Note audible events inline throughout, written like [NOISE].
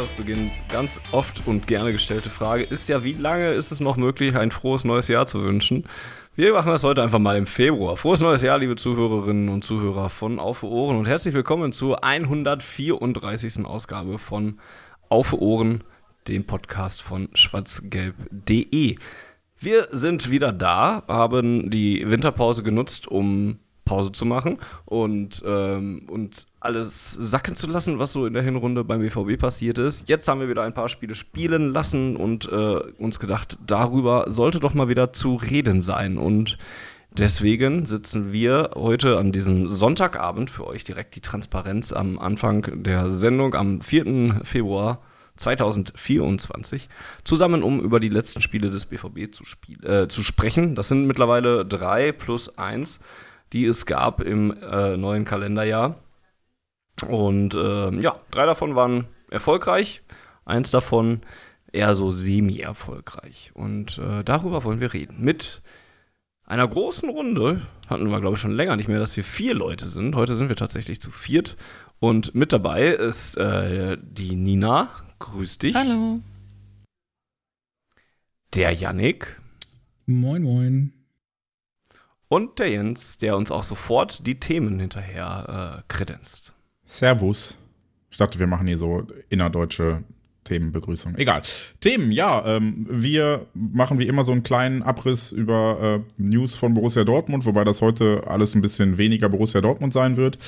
Jahresbeginn ganz oft und gerne gestellte Frage ist ja, wie lange ist es noch möglich, ein frohes neues Jahr zu wünschen? Wir machen das heute einfach mal im Februar. Frohes neues Jahr, liebe Zuhörerinnen und Zuhörer von Auf Ohren und herzlich willkommen zur 134. Ausgabe von Auf Ohren, dem Podcast von schwarzgelb.de. Wir sind wieder da, haben die Winterpause genutzt, um Pause zu machen und, ähm, und alles sacken zu lassen, was so in der Hinrunde beim BVB passiert ist. Jetzt haben wir wieder ein paar Spiele spielen lassen und äh, uns gedacht, darüber sollte doch mal wieder zu reden sein. Und deswegen sitzen wir heute an diesem Sonntagabend für euch direkt die Transparenz am Anfang der Sendung am 4. Februar 2024 zusammen, um über die letzten Spiele des BVB zu, spiel äh, zu sprechen. Das sind mittlerweile drei plus eins die es gab im äh, neuen Kalenderjahr. Und äh, ja, drei davon waren erfolgreich, eins davon eher so semi-erfolgreich. Und äh, darüber wollen wir reden. Mit einer großen Runde hatten wir, glaube ich, schon länger nicht mehr, dass wir vier Leute sind. Heute sind wir tatsächlich zu viert. Und mit dabei ist äh, die Nina. Grüß dich. Hallo. Der Yannick. Moin, moin. Und der Jens, der uns auch sofort die Themen hinterher äh, kredenzt. Servus. Ich dachte, wir machen hier so innerdeutsche Themenbegrüßung. Egal. Themen, ja. Ähm, wir machen wie immer so einen kleinen Abriss über äh, News von Borussia Dortmund, wobei das heute alles ein bisschen weniger Borussia Dortmund sein wird.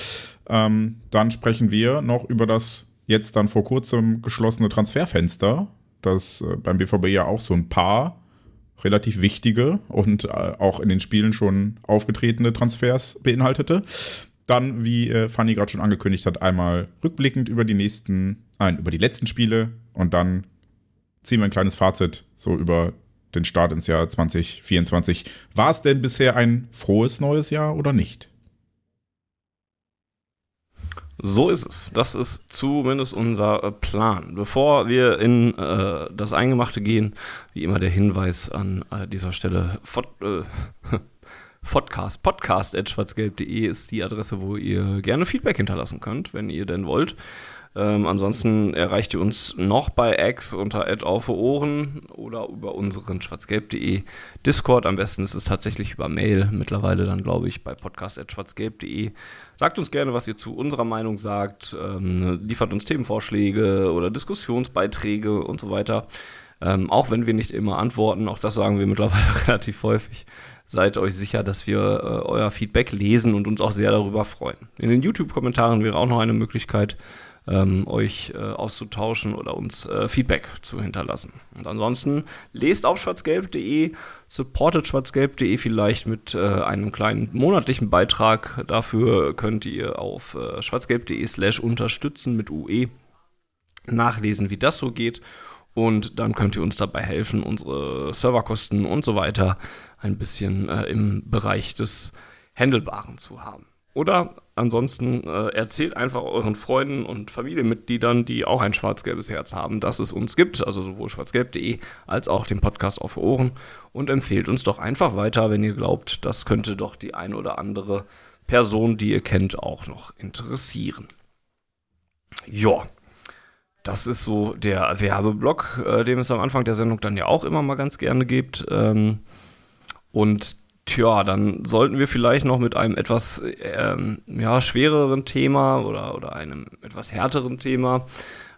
Ähm, dann sprechen wir noch über das jetzt dann vor kurzem geschlossene Transferfenster, das äh, beim BVB ja auch so ein paar relativ wichtige und äh, auch in den Spielen schon aufgetretene Transfers beinhaltete. Dann, wie äh, Fanny gerade schon angekündigt hat, einmal rückblickend über die nächsten, nein, über die letzten Spiele und dann ziehen wir ein kleines Fazit so über den Start ins Jahr 2024. War es denn bisher ein frohes neues Jahr oder nicht? So ist es. Das ist zumindest unser äh, Plan. Bevor wir in äh, das Eingemachte gehen, wie immer der Hinweis an äh, dieser Stelle. Fod, äh, [LAUGHS] Podcast, podcast.schwarzgelb.de ist die Adresse, wo ihr gerne Feedback hinterlassen könnt, wenn ihr denn wollt. Ähm, ansonsten erreicht ihr uns noch bei X unter auf Ohren oder über unseren schwarzgelb.de Discord. Am besten ist es tatsächlich über Mail. Mittlerweile dann, glaube ich, bei podcast.schwarzgelb.de. Sagt uns gerne, was ihr zu unserer Meinung sagt. Ähm, liefert uns Themenvorschläge oder Diskussionsbeiträge und so weiter. Ähm, auch wenn wir nicht immer antworten, auch das sagen wir mittlerweile [LAUGHS] relativ häufig. Seid euch sicher, dass wir äh, euer Feedback lesen und uns auch sehr darüber freuen. In den YouTube-Kommentaren wäre auch noch eine Möglichkeit, ähm, euch äh, auszutauschen oder uns äh, Feedback zu hinterlassen. Und ansonsten lest auf schwarzgelb.de, supportet schwarzgelb.de vielleicht mit äh, einem kleinen monatlichen Beitrag. Dafür könnt ihr auf äh, schwarzgelb.de slash unterstützen mit UE nachlesen, wie das so geht. Und dann könnt ihr uns dabei helfen, unsere Serverkosten und so weiter ein bisschen äh, im Bereich des Handelbaren zu haben. Oder ansonsten äh, erzählt einfach euren Freunden und Familienmitgliedern, die auch ein schwarz-gelbes Herz haben, dass es uns gibt, also sowohl schwarzgelb.de als auch den Podcast auf Ohren und empfehlt uns doch einfach weiter, wenn ihr glaubt, das könnte doch die ein oder andere Person, die ihr kennt, auch noch interessieren. Ja, das ist so der Werbeblock, äh, den es am Anfang der Sendung dann ja auch immer mal ganz gerne gibt. Ähm, und Tja, dann sollten wir vielleicht noch mit einem etwas ähm, ja, schwereren Thema oder, oder einem etwas härteren Thema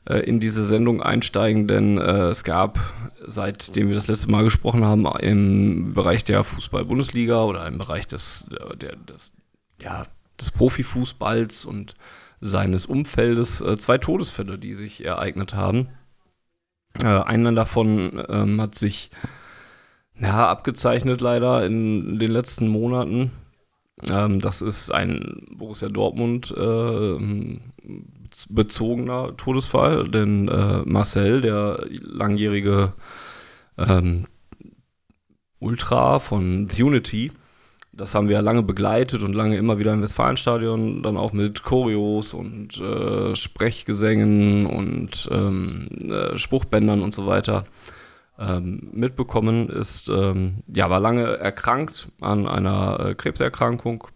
äh, in diese Sendung einsteigen, denn äh, es gab, seitdem wir das letzte Mal gesprochen haben, im Bereich der Fußball-Bundesliga oder im Bereich des, der, des, ja, des Profifußballs und seines Umfeldes äh, zwei Todesfälle, die sich ereignet haben. Äh, einer davon ähm, hat sich ja, abgezeichnet leider in den letzten Monaten. Ähm, das ist ein Borussia Dortmund äh, bezogener Todesfall, denn äh, Marcel, der langjährige ähm, Ultra von The Unity, das haben wir ja lange begleitet und lange immer wieder im Westfalenstadion, dann auch mit Choreos und äh, Sprechgesängen und ähm, äh, Spruchbändern und so weiter ähm, mitbekommen, ist, ähm, ja, war lange erkrankt an einer äh, Krebserkrankung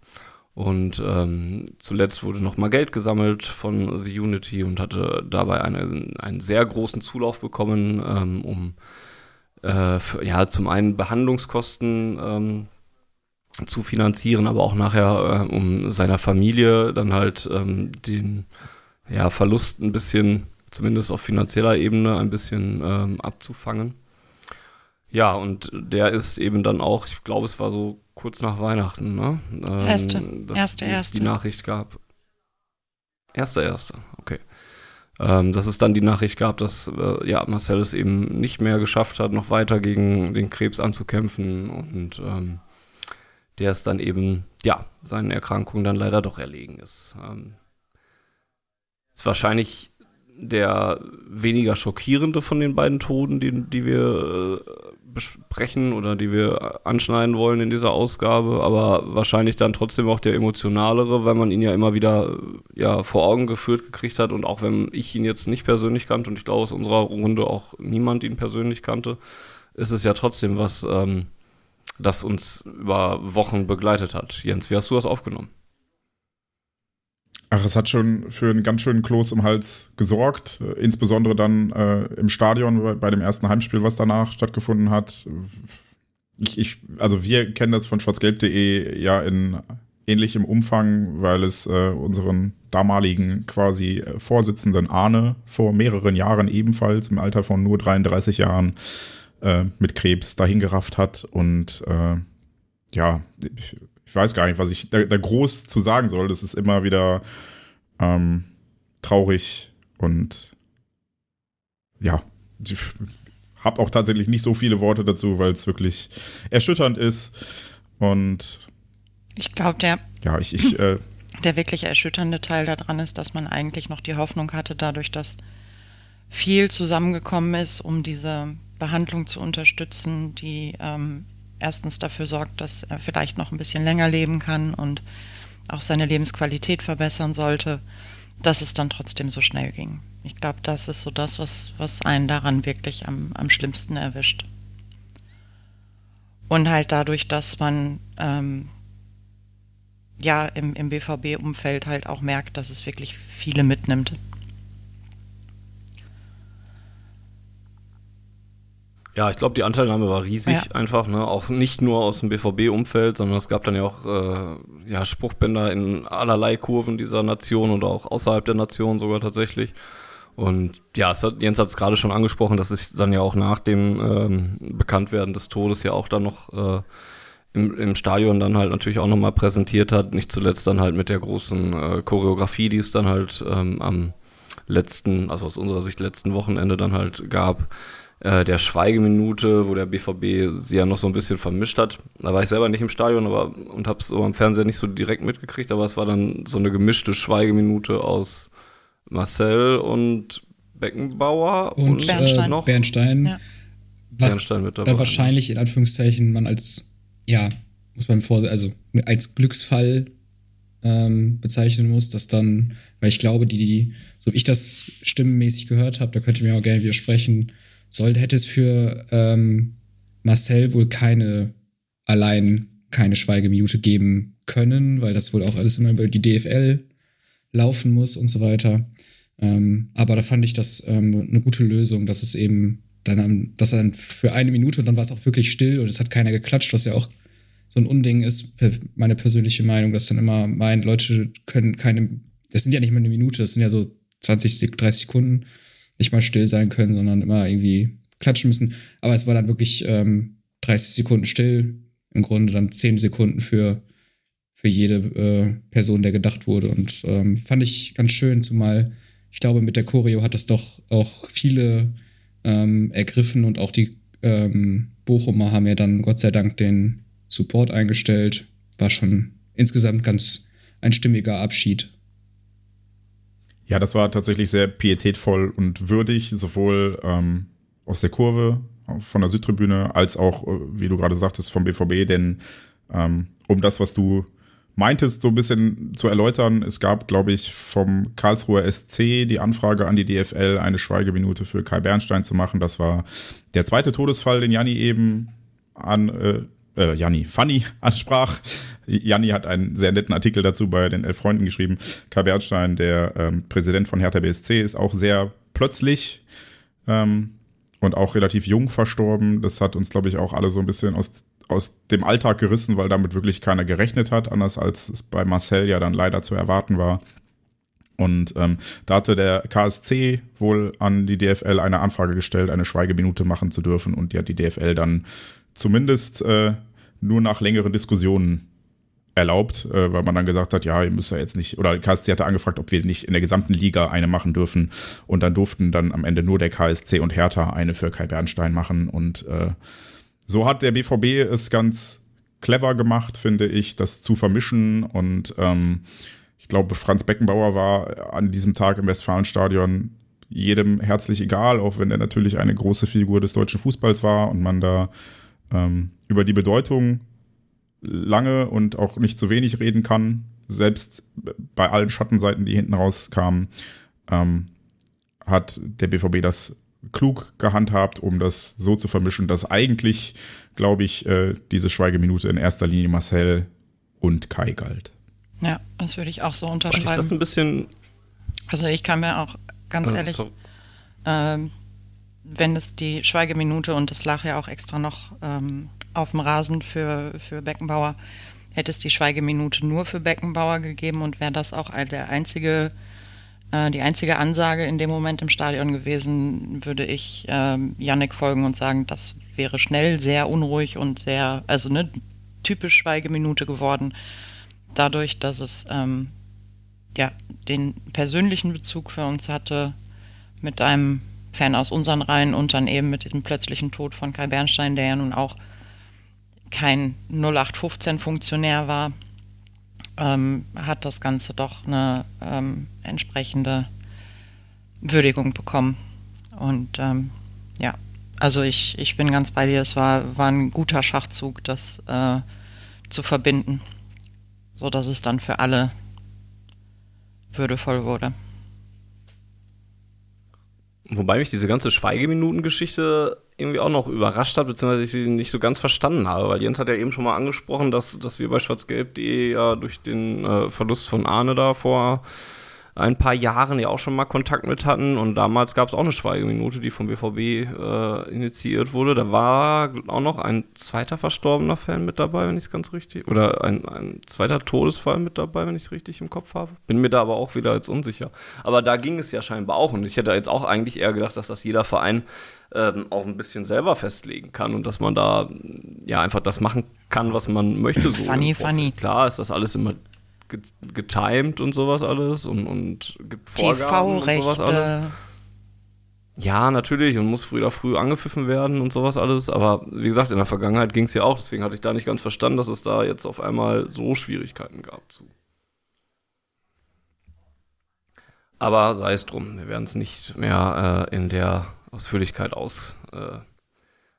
und ähm, zuletzt wurde noch mal Geld gesammelt von The Unity und hatte dabei eine, einen sehr großen Zulauf bekommen, ähm, um äh, für, ja zum einen Behandlungskosten ähm, zu finanzieren, aber auch nachher äh, um seiner Familie dann halt ähm, den ja, Verlust ein bisschen, zumindest auf finanzieller Ebene, ein bisschen abzufangen. Ja, und der ist eben dann auch, ich glaube, es war so kurz nach Weihnachten, ne? Ähm, erste, dass erste, es erste. die Nachricht gab. Erster, erster, okay. Ähm, dass es dann die Nachricht gab, dass äh, ja, Marcel es eben nicht mehr geschafft hat, noch weiter gegen den Krebs anzukämpfen und ähm, der es dann eben, ja, seinen Erkrankungen dann leider doch erlegen ist. Ähm, ist wahrscheinlich der weniger schockierende von den beiden Toten, die, die wir äh, besprechen oder die wir anschneiden wollen in dieser Ausgabe, aber wahrscheinlich dann trotzdem auch der emotionalere, weil man ihn ja immer wieder ja, vor Augen geführt gekriegt hat und auch wenn ich ihn jetzt nicht persönlich kannte und ich glaube aus unserer Runde auch niemand ihn persönlich kannte, ist es ja trotzdem was, ähm, das uns über Wochen begleitet hat. Jens, wie hast du das aufgenommen? Ach, es hat schon für einen ganz schönen Kloß im Hals gesorgt, äh, insbesondere dann äh, im Stadion bei, dem ersten Heimspiel, was danach stattgefunden hat. Ich, ich, also wir kennen das von schwarzgelb.de ja in ähnlichem Umfang, weil es äh, unseren damaligen quasi äh, Vorsitzenden Arne vor mehreren Jahren ebenfalls im Alter von nur 33 Jahren äh, mit Krebs dahingerafft hat und äh, ja, ich, ich weiß gar nicht, was ich da, da, groß zu sagen soll. Das ist immer wieder ähm, traurig und ja, ich habe auch tatsächlich nicht so viele Worte dazu, weil es wirklich erschütternd ist. Und ich glaube, der, ja, ich, ich äh, [LAUGHS] der wirklich erschütternde Teil daran ist, dass man eigentlich noch die Hoffnung hatte, dadurch, dass viel zusammengekommen ist, um diese Behandlung zu unterstützen, die ähm, erstens dafür sorgt, dass er vielleicht noch ein bisschen länger leben kann und auch seine Lebensqualität verbessern sollte, dass es dann trotzdem so schnell ging. Ich glaube, das ist so das, was, was einen daran wirklich am, am schlimmsten erwischt. Und halt dadurch, dass man ähm, ja im, im BVB-Umfeld halt auch merkt, dass es wirklich viele mitnimmt. Ja, ich glaube, die Anteilnahme war riesig ja. einfach, ne? Auch nicht nur aus dem BVB-Umfeld, sondern es gab dann ja auch äh, ja, Spruchbänder in allerlei Kurven dieser Nation und auch außerhalb der Nation sogar tatsächlich. Und ja, hat, Jens hat es gerade schon angesprochen, dass es dann ja auch nach dem ähm, Bekanntwerden des Todes ja auch dann noch äh, im, im Stadion dann halt natürlich auch nochmal präsentiert hat. Nicht zuletzt dann halt mit der großen äh, Choreografie, die es dann halt ähm, am letzten, also aus unserer Sicht letzten Wochenende dann halt gab äh, der Schweigeminute, wo der BVB sie ja noch so ein bisschen vermischt hat. Da war ich selber nicht im Stadion aber, und habe es so am Fernseher nicht so direkt mitgekriegt, aber es war dann so eine gemischte Schweigeminute aus Marcel und Beckenbauer und, und Bernstein. Äh, noch Bernstein. Ja. Was Bernstein mit dabei, wahrscheinlich in Anführungszeichen man als, ja, muss man vor, also als Glücksfall ähm, bezeichnen muss, dass dann, weil ich glaube, die, die, so wie ich das stimmenmäßig gehört habe, da könnt ihr mir auch gerne widersprechen, soll, hätte es für ähm, Marcel wohl keine allein keine Schweigeminute geben können, weil das wohl auch alles immer über die DFL laufen muss und so weiter. Ähm, aber da fand ich das ähm, eine gute Lösung, dass es eben dann, dass dann für eine Minute und dann war es auch wirklich still und es hat keiner geklatscht, was ja auch so ein Unding ist, meine persönliche Meinung, dass dann immer meint, Leute können keine, das sind ja nicht mal eine Minute, das sind ja so 20, 30 Sekunden nicht mal still sein können, sondern immer irgendwie klatschen müssen. Aber es war dann wirklich ähm, 30 Sekunden still, im Grunde dann 10 Sekunden für, für jede äh, Person, der gedacht wurde. Und ähm, fand ich ganz schön, zumal ich glaube, mit der Choreo hat das doch auch viele ähm, ergriffen und auch die ähm, Bochumer haben ja dann Gott sei Dank den Support eingestellt. War schon insgesamt ganz ein stimmiger Abschied Ja, das war tatsächlich sehr pietätvoll und würdig, sowohl ähm, aus der Kurve von der Südtribüne als auch, äh, wie du gerade sagtest, vom BVB, denn ähm, um das, was du meintest, so ein bisschen zu erläutern, es gab, glaube ich, vom Karlsruher SC die Anfrage an die DFL, eine Schweigeminute für Kai Bernstein zu machen. Das war der zweite Todesfall, den Janni eben an, äh, äh, Janni, Fanny [LAUGHS] ansprach. Janni hat einen sehr netten Artikel dazu bei den Elf Freunden geschrieben. Kai Bernstein, der ähm, Präsident von Hertha BSC, ist auch sehr plötzlich ähm, und auch relativ jung verstorben. Das hat uns, glaube ich, auch alle so ein bisschen aus aus dem Alltag gerissen, weil damit wirklich keiner gerechnet hat, anders als es bei Marcel ja dann leider zu erwarten war. Und ähm, da hatte der KSC wohl an die DFL eine Anfrage gestellt, eine Schweigeminute machen zu dürfen. Und die hat die DFL dann zumindest äh, nur nach längeren Diskussionen erlaubt, äh, weil man dann gesagt hat, ja, ihr müsst ja jetzt nicht, oder KSC hatte angefragt, ob wir nicht in der gesamten Liga eine machen dürfen. Und dann durften dann am Ende nur der KSC und Hertha eine für Kai Bernstein machen. Und äh, so hat der BVB es ganz clever gemacht, finde ich, das zu vermischen. Und ähm, ich glaube, Franz Beckenbauer war an diesem Tag im Westfalenstadion jedem herzlich egal, auch wenn er natürlich eine große Figur des deutschen Fußballs war und man da ähm, über die Bedeutung lange und auch nicht zu wenig reden kann. Selbst bei allen Schattenseiten, die hinten rauskamen, ähm, hat der BVB das klug gehandhabt, um das so zu vermischen, dass eigentlich, glaube ich, äh, diese Schweigeminute in erster Linie Marcel und Kai galt. Ja, das würde ich auch so unterschreiben. Weil ich das ein bisschen. Also ich kann mir auch ganz oh, ehrlich, ähm, wenn es die Schweigeminute und das lag ja auch extra noch ähm, auf dem Rasen für, für Beckenbauer, hätte es die Schweigeminute nur für Beckenbauer gegeben und wäre das auch der einzige äh, die einzige Ansage in dem Moment im Stadion gewesen, würde ich ähm, Yannick folgen und sagen, das wäre schnell sehr unruhig und sehr, also eine typisch Schweigeminute geworden. Dadurch, dass es ähm, ja den persönlichen Bezug für uns hatte mit einem Fan aus unseren Reihen und dann eben mit diesem plötzlichen Tod von Kai Bernstein, der ja nun auch kein 0815-Funktionär war, ähm, hat das Ganze doch eine ähm, entsprechende Würdigung bekommen. Und ähm, ja, also ich, ich bin ganz bei dir, es war, war ein guter Schachzug, das äh, zu verbinden, sodass es dann für alle würdevoll wurde. Wobei mich diese ganze Schweigeminuten-Geschichte irgendwie auch noch überrascht hat, beziehungsweise ich sie nicht so ganz verstanden habe, weil Jens hat ja eben schon mal angesprochen, dass, dass wir bei schwarzgelb.de ja durch den äh, Verlust von Arne da vor ein paar Jahren ja auch schon mal Kontakt mit hatten und damals gab es auch eine Schweigeminute, die vom BVB äh, initiiert wurde. Da war auch noch ein zweiter verstorbener Fan mit dabei, wenn ich es ganz richtig, oder ein, ein zweiter Todesfall mit dabei, wenn ich es richtig im Kopf habe. Bin mir da aber auch wieder jetzt unsicher. Aber da ging es ja scheinbar auch und ich hätte jetzt auch eigentlich eher gedacht, dass das jeder Verein ähm, auch ein bisschen selber festlegen kann und dass man da ja einfach das machen kann, was man möchte. So funny, funny. Klar ist das alles immer getimed und sowas alles und, und gibt Vorgaben und sowas alles. Ja, natürlich und muss früh oder früh angepfiffen werden und sowas alles. Aber wie gesagt, in der Vergangenheit ging es ja auch. Deswegen hatte ich da nicht ganz verstanden, dass es da jetzt auf einmal so Schwierigkeiten gab zu. Aber sei es drum, wir werden es nicht mehr äh, in der Ausführlichkeit aus, äh,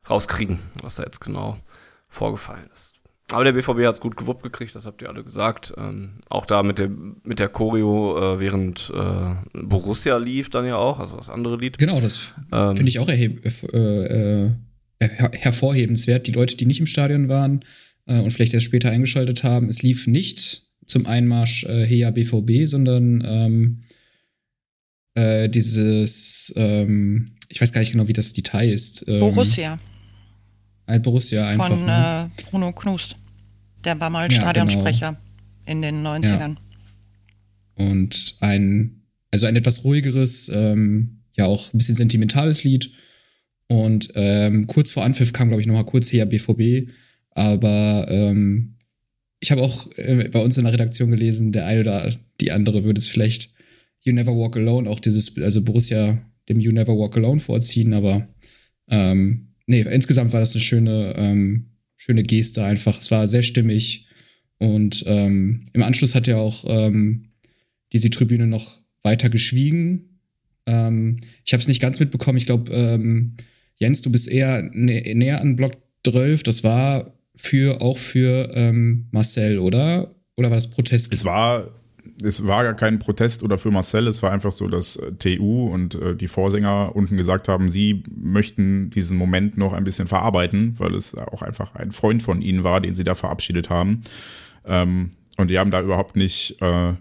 rauskriegen, was da jetzt genau vorgefallen ist. Aber der BVB hat es gut gewuppt gekriegt, das habt ihr alle gesagt. Ähm, auch da mit der, mit der Choreo, äh, während äh, Borussia lief dann ja auch, also das andere Lied. Genau, das ähm, finde ich auch äh, äh, her hervorhebenswert. Die Leute, die nicht im Stadion waren äh, und vielleicht erst später eingeschaltet haben, es lief nicht zum Einmarsch äh, Heya BVB, sondern ähm, dieses, ähm, ich weiß gar nicht genau, wie das Detail ist. Ähm, Borussia. Borussia einfach. Von ne? Bruno Knust. Der war mal ja, Stadionsprecher genau. in den 90ern. Ja. Und ein, also ein etwas ruhigeres, ähm, ja auch ein bisschen sentimentales Lied. Und ähm, kurz vor Anpfiff kam, glaube ich, nochmal kurz her BVB. Aber ähm, ich habe auch äh, bei uns in der Redaktion gelesen, der eine oder die andere würde es vielleicht You Never Walk Alone, auch dieses, also Borussia dem You Never Walk Alone vorziehen. Aber ähm, nee, insgesamt war das eine schöne, ähm, schöne Geste einfach. Es war sehr stimmig. Und ähm, im Anschluss hat ja auch ähm, diese Tribüne noch weiter geschwiegen. Ähm, ich habe es nicht ganz mitbekommen. Ich glaube, ähm, Jens, du bist eher nä näher an Block 12. Das war für auch für ähm, Marcel, oder? Oder war das Protest? Es war es war gar kein Protest oder für Marcel, es war einfach so, dass äh, TU und äh, die Vorsänger unten gesagt haben, sie möchten diesen Moment noch ein bisschen verarbeiten, weil es auch einfach ein Freund von ihnen war, den sie da verabschiedet haben. Ähm, und die haben da überhaupt nicht äh,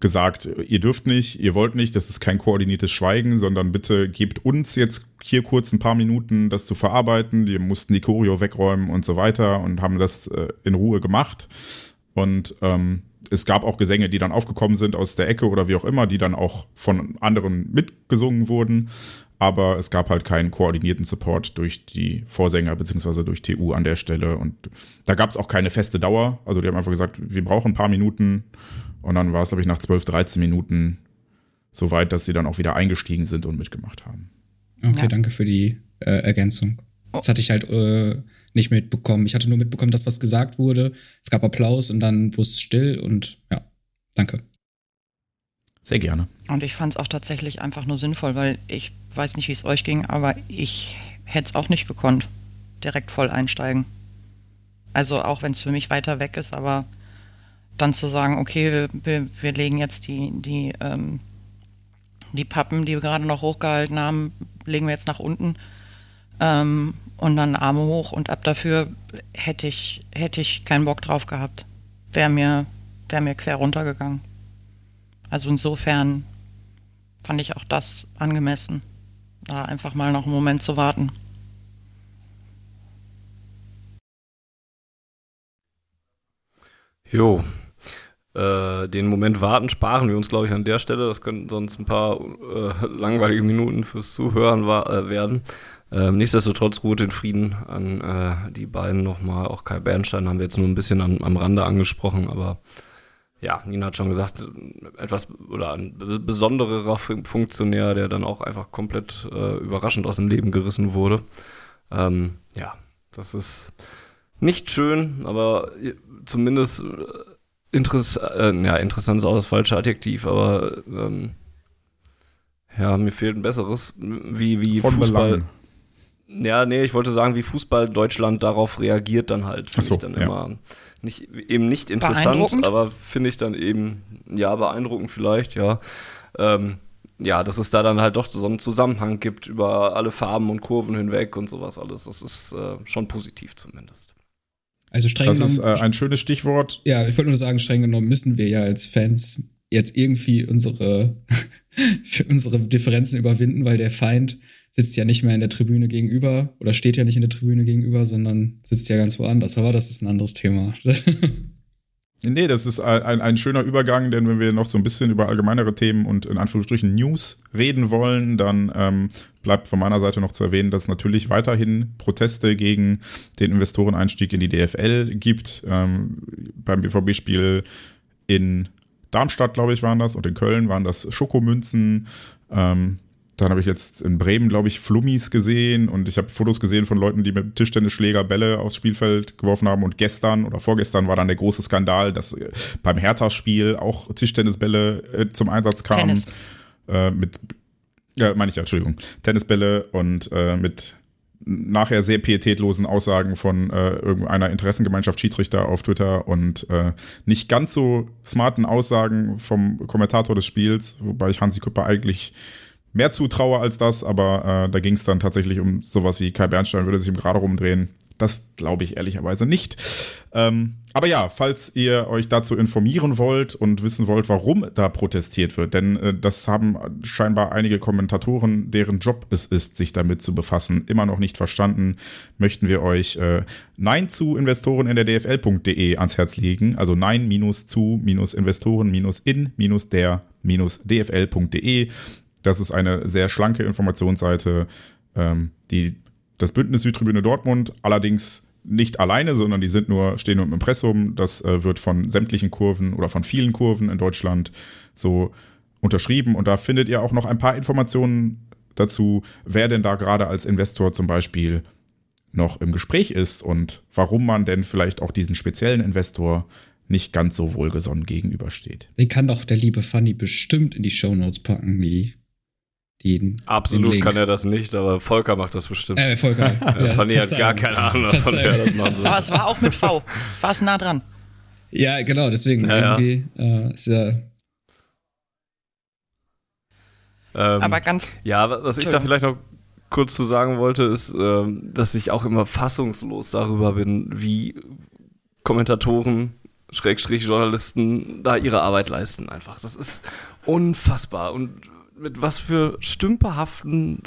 gesagt, ihr dürft nicht, ihr wollt nicht, das ist kein koordiniertes Schweigen, sondern bitte gebt uns jetzt hier kurz ein paar Minuten, das zu verarbeiten. Die mussten die Choreo wegräumen und so weiter und haben das äh, in Ruhe gemacht. Und ähm, es gab auch Gesänge, die dann aufgekommen sind aus der Ecke oder wie auch immer, die dann auch von anderen mitgesungen wurden. Aber es gab halt keinen koordinierten Support durch die Vorsänger beziehungsweise durch TU an der Stelle. Und da gab es auch keine feste Dauer. Also die haben einfach gesagt, wir brauchen ein paar Minuten. Und dann war es, glaube ich, nach 12, 13 Minuten so weit, dass sie dann auch wieder eingestiegen sind und mitgemacht haben. Okay, ja. danke für die äh, Ergänzung. Das hatte ich halt äh, nicht mitbekommen. Ich hatte nur mitbekommen, dass was gesagt wurde. Es gab Applaus und dann wurde es still und ja, danke. Sehr gerne. Und ich fand es auch tatsächlich einfach nur sinnvoll, weil ich weiß nicht, wie es euch ging, aber ich hätte es auch nicht gekonnt, direkt voll einsteigen. Also auch wenn es für mich weiter weg ist, aber dann zu sagen, okay, wir, wir, wir legen jetzt die, die, ähm, die Pappen, die wir gerade noch hochgehalten haben, legen wir jetzt nach unten ähm, und dann Arme hoch und ab dafür hätte ich, hätte ich keinen Bock drauf gehabt. Wäre mir, wär mir quer runtergegangen. Also insofern fand ich auch das angemessen, da einfach mal noch einen Moment zu warten. Jo, äh, den Moment warten sparen wir uns, glaube ich, an der Stelle. Das könnten sonst ein paar äh, langweilige Minuten fürs Zuhören war, äh, werden. Ähm, nichtsdestotrotz ruht den Frieden an äh, die beiden nochmal. Auch Kai Bernstein haben wir jetzt nur ein bisschen an, am Rande angesprochen, aber ja, Nina hat schon gesagt, etwas oder ein besonderer Funktionär, der dann auch einfach komplett äh, überraschend aus dem Leben gerissen wurde. Ähm, ja, das ist nicht schön, aber zumindest äh, interess äh, ja, interessant ist auch das falsche Adjektiv, aber ähm, ja, mir fehlt ein besseres, wie, wie Von Fußball. Belang. Ja, nee, ich wollte sagen, wie Fußball Deutschland darauf reagiert dann halt, finde so, ich dann ja. immer nicht, eben nicht interessant, aber finde ich dann eben, ja, beeindruckend vielleicht, ja. Ähm, ja, dass es da dann halt doch so einen Zusammenhang gibt über alle Farben und Kurven hinweg und sowas alles. Das ist äh, schon positiv zumindest. Also streng das genommen. Das ist äh, ein schönes Stichwort. Ja, ich wollte nur sagen, streng genommen müssen wir ja als Fans jetzt irgendwie unsere, [LAUGHS] unsere Differenzen überwinden, weil der Feind sitzt ja nicht mehr in der Tribüne gegenüber oder steht ja nicht in der Tribüne gegenüber, sondern sitzt ja ganz woanders. Aber das ist ein anderes Thema. [LAUGHS] Nee, das ist ein, ein, schöner Übergang, denn wenn wir noch so ein bisschen über allgemeinere Themen und in Anführungsstrichen News reden wollen, dann ähm, bleibt von meiner Seite noch zu erwähnen, dass es natürlich weiterhin Proteste gegen den Investoreneinstieg in die DFL gibt. Ähm, beim BVB-Spiel in Darmstadt, glaube ich, waren das, und in Köln waren das Schokomünzen. Ähm, dann habe ich jetzt in Bremen, glaube ich, Flummis gesehen und ich habe Fotos gesehen von Leuten, die mit Tischtennisschläger Bälle aufs Spielfeld geworfen haben. Und gestern oder vorgestern war dann der große Skandal, dass äh, beim Hertha-Spiel auch Tischtennisbälle äh, zum Einsatz kamen. Äh, mit, ja, meine ich ja, Entschuldigung, Tennisbälle und äh, mit nachher sehr pietätlosen Aussagen von äh, irgendeiner Interessengemeinschaft Schiedsrichter auf Twitter und äh, nicht ganz so smarten Aussagen vom Kommentator des Spiels, wobei ich Hansi Küpper eigentlich mehr zutraue als das, aber äh, da ging es dann tatsächlich um sowas wie Kai Bernstein würde sich im Gerade rumdrehen. Das glaube ich ehrlicherweise nicht. Ähm, aber ja, falls ihr euch dazu informieren wollt und wissen wollt, warum da protestiert wird, denn äh, das haben scheinbar einige Kommentatoren, deren Job es ist, sich damit zu befassen, immer noch nicht verstanden, möchten wir euch äh, Nein zu Investoren in der DFL.de ans Herz legen. Also Nein minus zu minus Investoren minus in minus der minus DFL.de. Das ist eine sehr schlanke Informationsseite, ähm, die das Bündnis Südtribüne Dortmund allerdings nicht alleine, sondern die sind nur, stehen nur im Impressum. Das äh, wird von sämtlichen Kurven oder von vielen Kurven in Deutschland so unterschrieben. Und da findet ihr auch noch ein paar Informationen dazu, wer denn da gerade als Investor zum Beispiel noch im Gespräch ist und warum man denn vielleicht auch diesen speziellen Investor nicht ganz so wohlgesonnen gegenübersteht. Den kann doch der liebe Fanny bestimmt in die Shownotes packen, die den, Absolut kann er das nicht, aber Volker macht das bestimmt. Äh, Volker. [LAUGHS] ja, Fanny hat gar keine Ahnung davon, wer das machen soll. Aber es war auch mit V. War es nah dran. Ja, genau, deswegen Ja, irgendwie Äh, ist ja. Ähm, Aber ganz Ja, was ich da vielleicht noch kurz zu sagen wollte, ist, ähm, dass ich auch immer fassungslos darüber bin, wie Kommentatoren, Schrägstrich Journalisten da ihre Arbeit leisten einfach. Das ist unfassbar und mit was für stümperhaften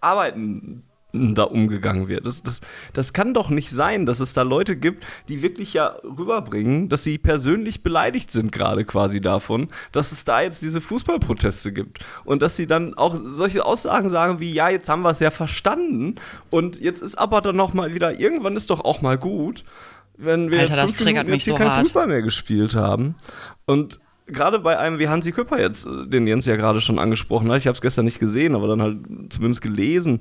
Arbeiten da umgegangen wird. Das, das, das kann doch nicht sein, dass es da Leute gibt, die wirklich ja rüberbringen, dass sie persönlich beleidigt sind, gerade quasi davon, dass es da jetzt diese Fußballproteste gibt. Und dass sie dann auch solche Aussagen sagen wie, ja, jetzt haben wir es ja verstanden und jetzt ist aber dann noch mal wieder, irgendwann ist doch auch mal gut, wenn wir Alter, das jetzt triggert Minuten jetzt hier so kein hart. Fußball mehr gespielt haben. Und gerade bei einem wie Hansi Küpper jetzt, äh, den Jens ja gerade schon angesprochen hat, ich habe es gestern nicht gesehen, aber dann halt zumindest gelesen,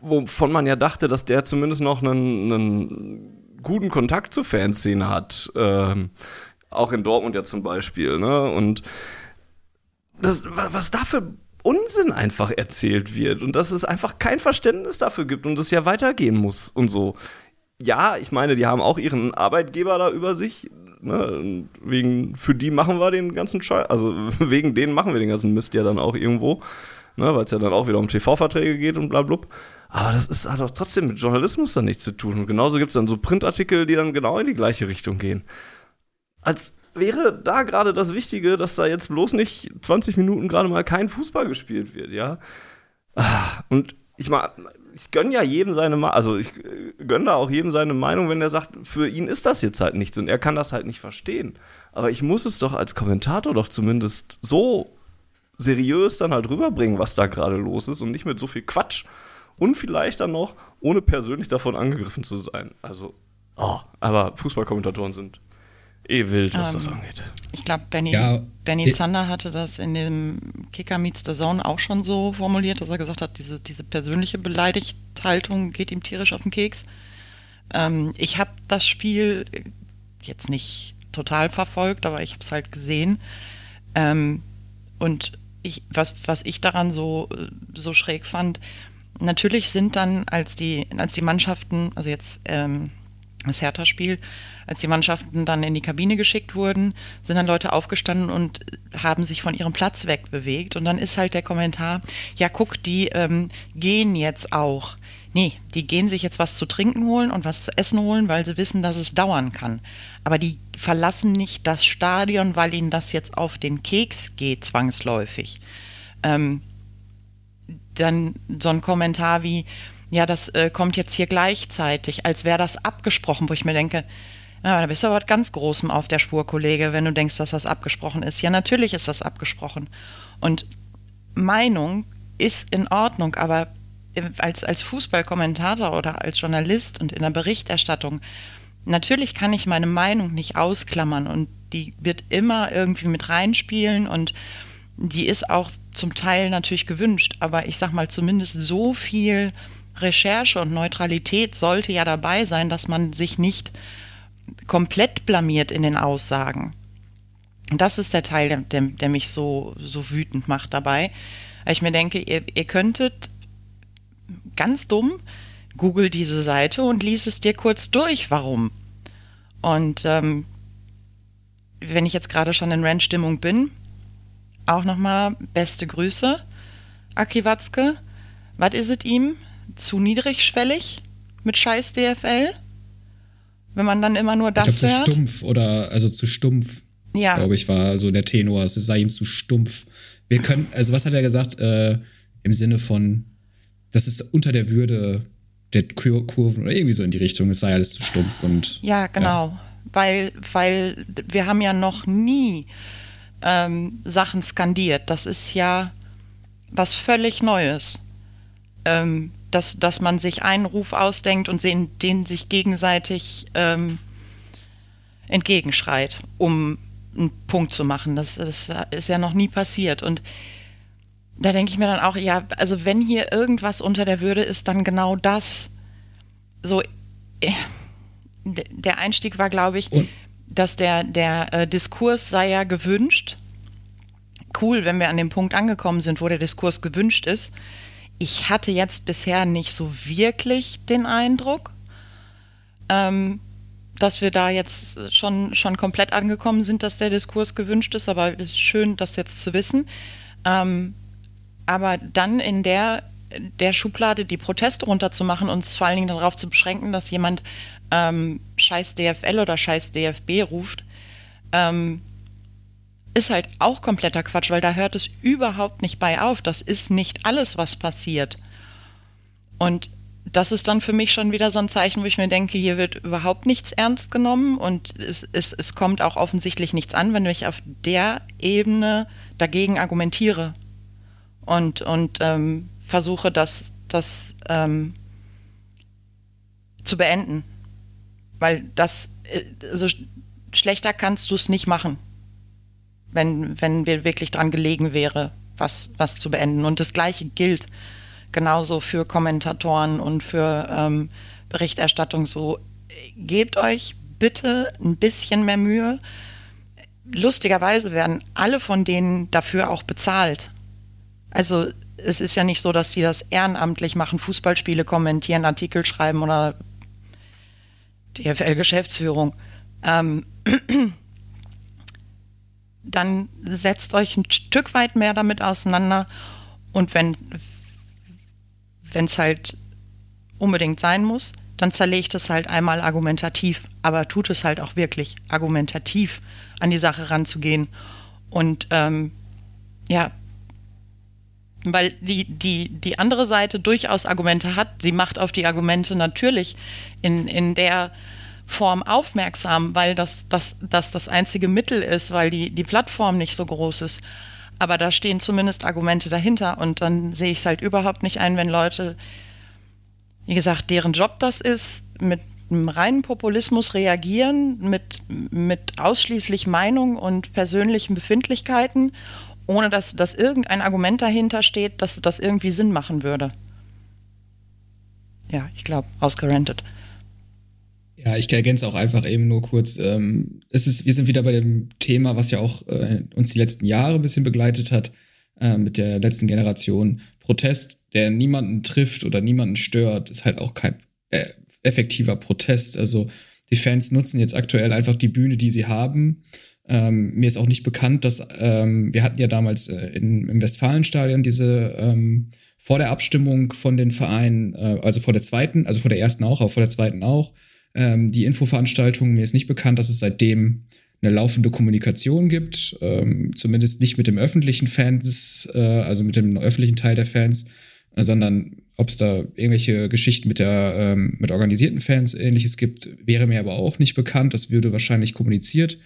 wovon man ja dachte, dass der zumindest noch einen, einen guten Kontakt zur Fanszene hat. Ähm, auch in Dortmund ja zum Beispiel. Ne? Und das, wa- was da für Unsinn einfach erzählt wird und dass es einfach kein Verständnis dafür gibt und es ja weitergehen muss und so. Ja, ich meine, die haben auch ihren Arbeitgeber da über sich. Ne? Wegen, für die machen wir den ganzen Scheiß, also [LAUGHS] wegen denen machen wir den ganzen Mist ja dann auch irgendwo. Ne, weil es ja dann auch wieder um TV-Verträge geht und bla blub. Aber das ist, hat doch trotzdem mit Journalismus dann nichts zu tun. Und genauso gibt es dann so Printartikel, die dann genau in die gleiche Richtung gehen. Als wäre da gerade das Wichtige, dass da jetzt bloß nicht 20 Minuten gerade mal kein Fußball gespielt wird, ja. Ah, Und ich mal, ich gönne ja jedem seine Meinung, also ich äh, gönne da auch jedem seine Meinung, wenn der sagt, für ihn ist das jetzt halt nichts und er kann das halt nicht verstehen. Aber ich muss es doch als Kommentator doch zumindest so seriös dann halt rüberbringen, was da gerade los ist und nicht mit so viel Quatsch und vielleicht dann noch, ohne persönlich davon angegriffen zu sein. Also, oh, aber Fußballkommentatoren sind eh wild, was das Ähm, angeht. Ich glaube, Benny, Ja, Benny ich- Zander hatte das in dem Kicker Meets the Zone auch schon so formuliert, dass er gesagt hat, diese, diese persönliche Beleidigthaltung geht ihm tierisch auf den Keks. Ähm, ich habe das Spiel jetzt nicht total verfolgt, aber ich habe es halt gesehen. Ähm, und ich, was, was ich daran so, äh, so schräg fand, natürlich sind dann, als die, als die Mannschaften, also jetzt ähm, das Hertha-Spiel, als die Mannschaften dann in die Kabine geschickt wurden, sind dann Leute aufgestanden und haben sich von ihrem Platz wegbewegt. Und dann ist halt der Kommentar, ja guck, die ähm, gehen jetzt auch. Nee, die gehen sich jetzt was zu trinken holen und was zu essen holen, weil sie wissen, dass es dauern kann. Aber die verlassen nicht das Stadion, weil ihnen das jetzt auf den Keks geht, zwangsläufig. Ähm, dann so ein Kommentar wie, ja, das äh, kommt jetzt hier gleichzeitig, als wäre das abgesprochen, wo ich mir denke, ja, da bist du aber ganz Großem auf der Spur, Kollege, wenn du denkst, dass das abgesprochen ist. Ja, natürlich ist das abgesprochen. Und Meinung ist in Ordnung, aber als, als Fußballkommentator oder als Journalist und in der Berichterstattung, natürlich kann ich meine Meinung nicht ausklammern und die wird immer irgendwie mit reinspielen und die ist auch zum Teil natürlich gewünscht, aber ich sag mal, zumindest so viel Recherche und Neutralität sollte ja dabei sein, dass man sich nicht komplett blamiert in den Aussagen. Das ist der Teil, der, der, der mich so, so wütend macht dabei. Weil ich mir denke, ihr, ihr könntet ganz dumm, google diese Seite und lies es dir kurz durch, warum. Und ähm, wenn ich jetzt gerade schon in Rant-Stimmung bin, auch nochmal beste Grüße, Aki Watzke. Was ist es ihm? Zu niedrigschwellig mit scheiß DFL? Wenn man dann immer nur Ich das glaube, zu hört? stumpf oder, also zu stumpf, Ja, glaube ich, war so der Tenor. Es sei ihm zu stumpf. Wir können, also was hat er gesagt? Äh, Im Sinne von, das ist unter der Würde der Kur Kurven oder irgendwie so in die Richtung. Es sei alles zu stumpf und. Ja, genau. Weil, weil wir haben ja noch nie ähm, Sachen skandiert. Das ist ja was völlig Neues. Ähm, dass, dass man sich einen Ruf ausdenkt und den, den sich gegenseitig ähm, entgegenschreit, um einen Punkt zu machen. Das, das ist ja noch nie passiert. Und da denke ich mir dann auch, ja, also wenn hier irgendwas unter der Würde ist, dann genau das. So, äh, der Einstieg war, glaube ich, Und- dass der, der äh, Diskurs sei ja gewünscht. Cool, wenn wir an dem Punkt angekommen sind, wo der Diskurs gewünscht ist. Ich hatte jetzt bisher nicht so wirklich den Eindruck, ähm, dass wir da jetzt schon, schon komplett angekommen sind, dass der Diskurs gewünscht ist, aber es ist schön, das jetzt zu wissen. Ähm, aber dann in der, der Schublade die Proteste runterzumachen und es vor allen Dingen darauf zu beschränken, dass jemand ähm, scheiß DFL oder scheiß DFB ruft, ähm, ist halt auch kompletter Quatsch, weil da hört es überhaupt nicht bei auf. Das ist nicht alles, was passiert. Und das ist dann für mich schon wieder so ein Zeichen, wo ich mir denke, hier wird überhaupt nichts ernst genommen und es, es, es kommt auch offensichtlich nichts an, wenn ich auf der Ebene dagegen argumentiere und, und ähm, versuche, das, das ähm, zu beenden. Weil das, also sch- schlechter kannst du es nicht machen, wenn, wenn mir wirklich dran gelegen wäre, was, was zu beenden. Und das Gleiche gilt genauso für Kommentatoren und für ähm, Berichterstattung so. Gebt euch bitte ein bisschen mehr Mühe. Lustigerweise werden alle von denen dafür auch bezahlt. Also es ist ja nicht so, dass sie das ehrenamtlich machen, Fußballspiele kommentieren, Artikel schreiben oder DFL-Geschäftsführung. Ähm, dann setzt euch ein Stück weit mehr damit auseinander. Und wenn es halt unbedingt sein muss, dann zerlegt es halt einmal argumentativ, aber tut es halt auch wirklich argumentativ an die Sache ranzugehen. Und ähm, ja, weil die, die, die andere Seite durchaus Argumente hat. Sie macht auf die Argumente natürlich in, in der Form aufmerksam, weil das das, das das einzige Mittel ist, weil die, die Plattform nicht so groß ist. Aber da stehen zumindest Argumente dahinter und dann sehe ich es halt überhaupt nicht ein, wenn Leute, wie gesagt, deren Job das ist, mit einem reinen Populismus reagieren, mit, mit ausschließlich Meinung und persönlichen Befindlichkeiten, ohne dass, dass irgendein Argument dahinter steht, dass das irgendwie Sinn machen würde. Ja, ich glaube, ausgerentet. Ja, ich ergänze auch einfach eben nur kurz. Ähm, es ist, wir sind wieder bei dem Thema, was ja auch äh, uns die letzten Jahre ein bisschen begleitet hat, äh, mit der letzten Generation. Protest, der niemanden trifft oder niemanden stört, ist halt auch kein äh, effektiver Protest. Also die Fans nutzen jetzt aktuell einfach die Bühne, die sie haben. Ähm, mir ist auch nicht bekannt, dass ähm, wir hatten ja damals äh, in, im Westfalenstadion diese ähm, vor der Abstimmung von den Vereinen, äh, also vor der zweiten, also vor der ersten auch, aber vor der zweiten auch, ähm, die Infoveranstaltung. Mir ist nicht bekannt, dass es seitdem eine laufende Kommunikation gibt, ähm, zumindest nicht mit dem öffentlichen Fans, äh, also mit dem öffentlichen Teil der Fans, äh, sondern ob es da irgendwelche Geschichten mit der ähm, mit organisierten Fans ähnliches gibt, wäre mir aber auch nicht bekannt. Das würde wahrscheinlich kommuniziert.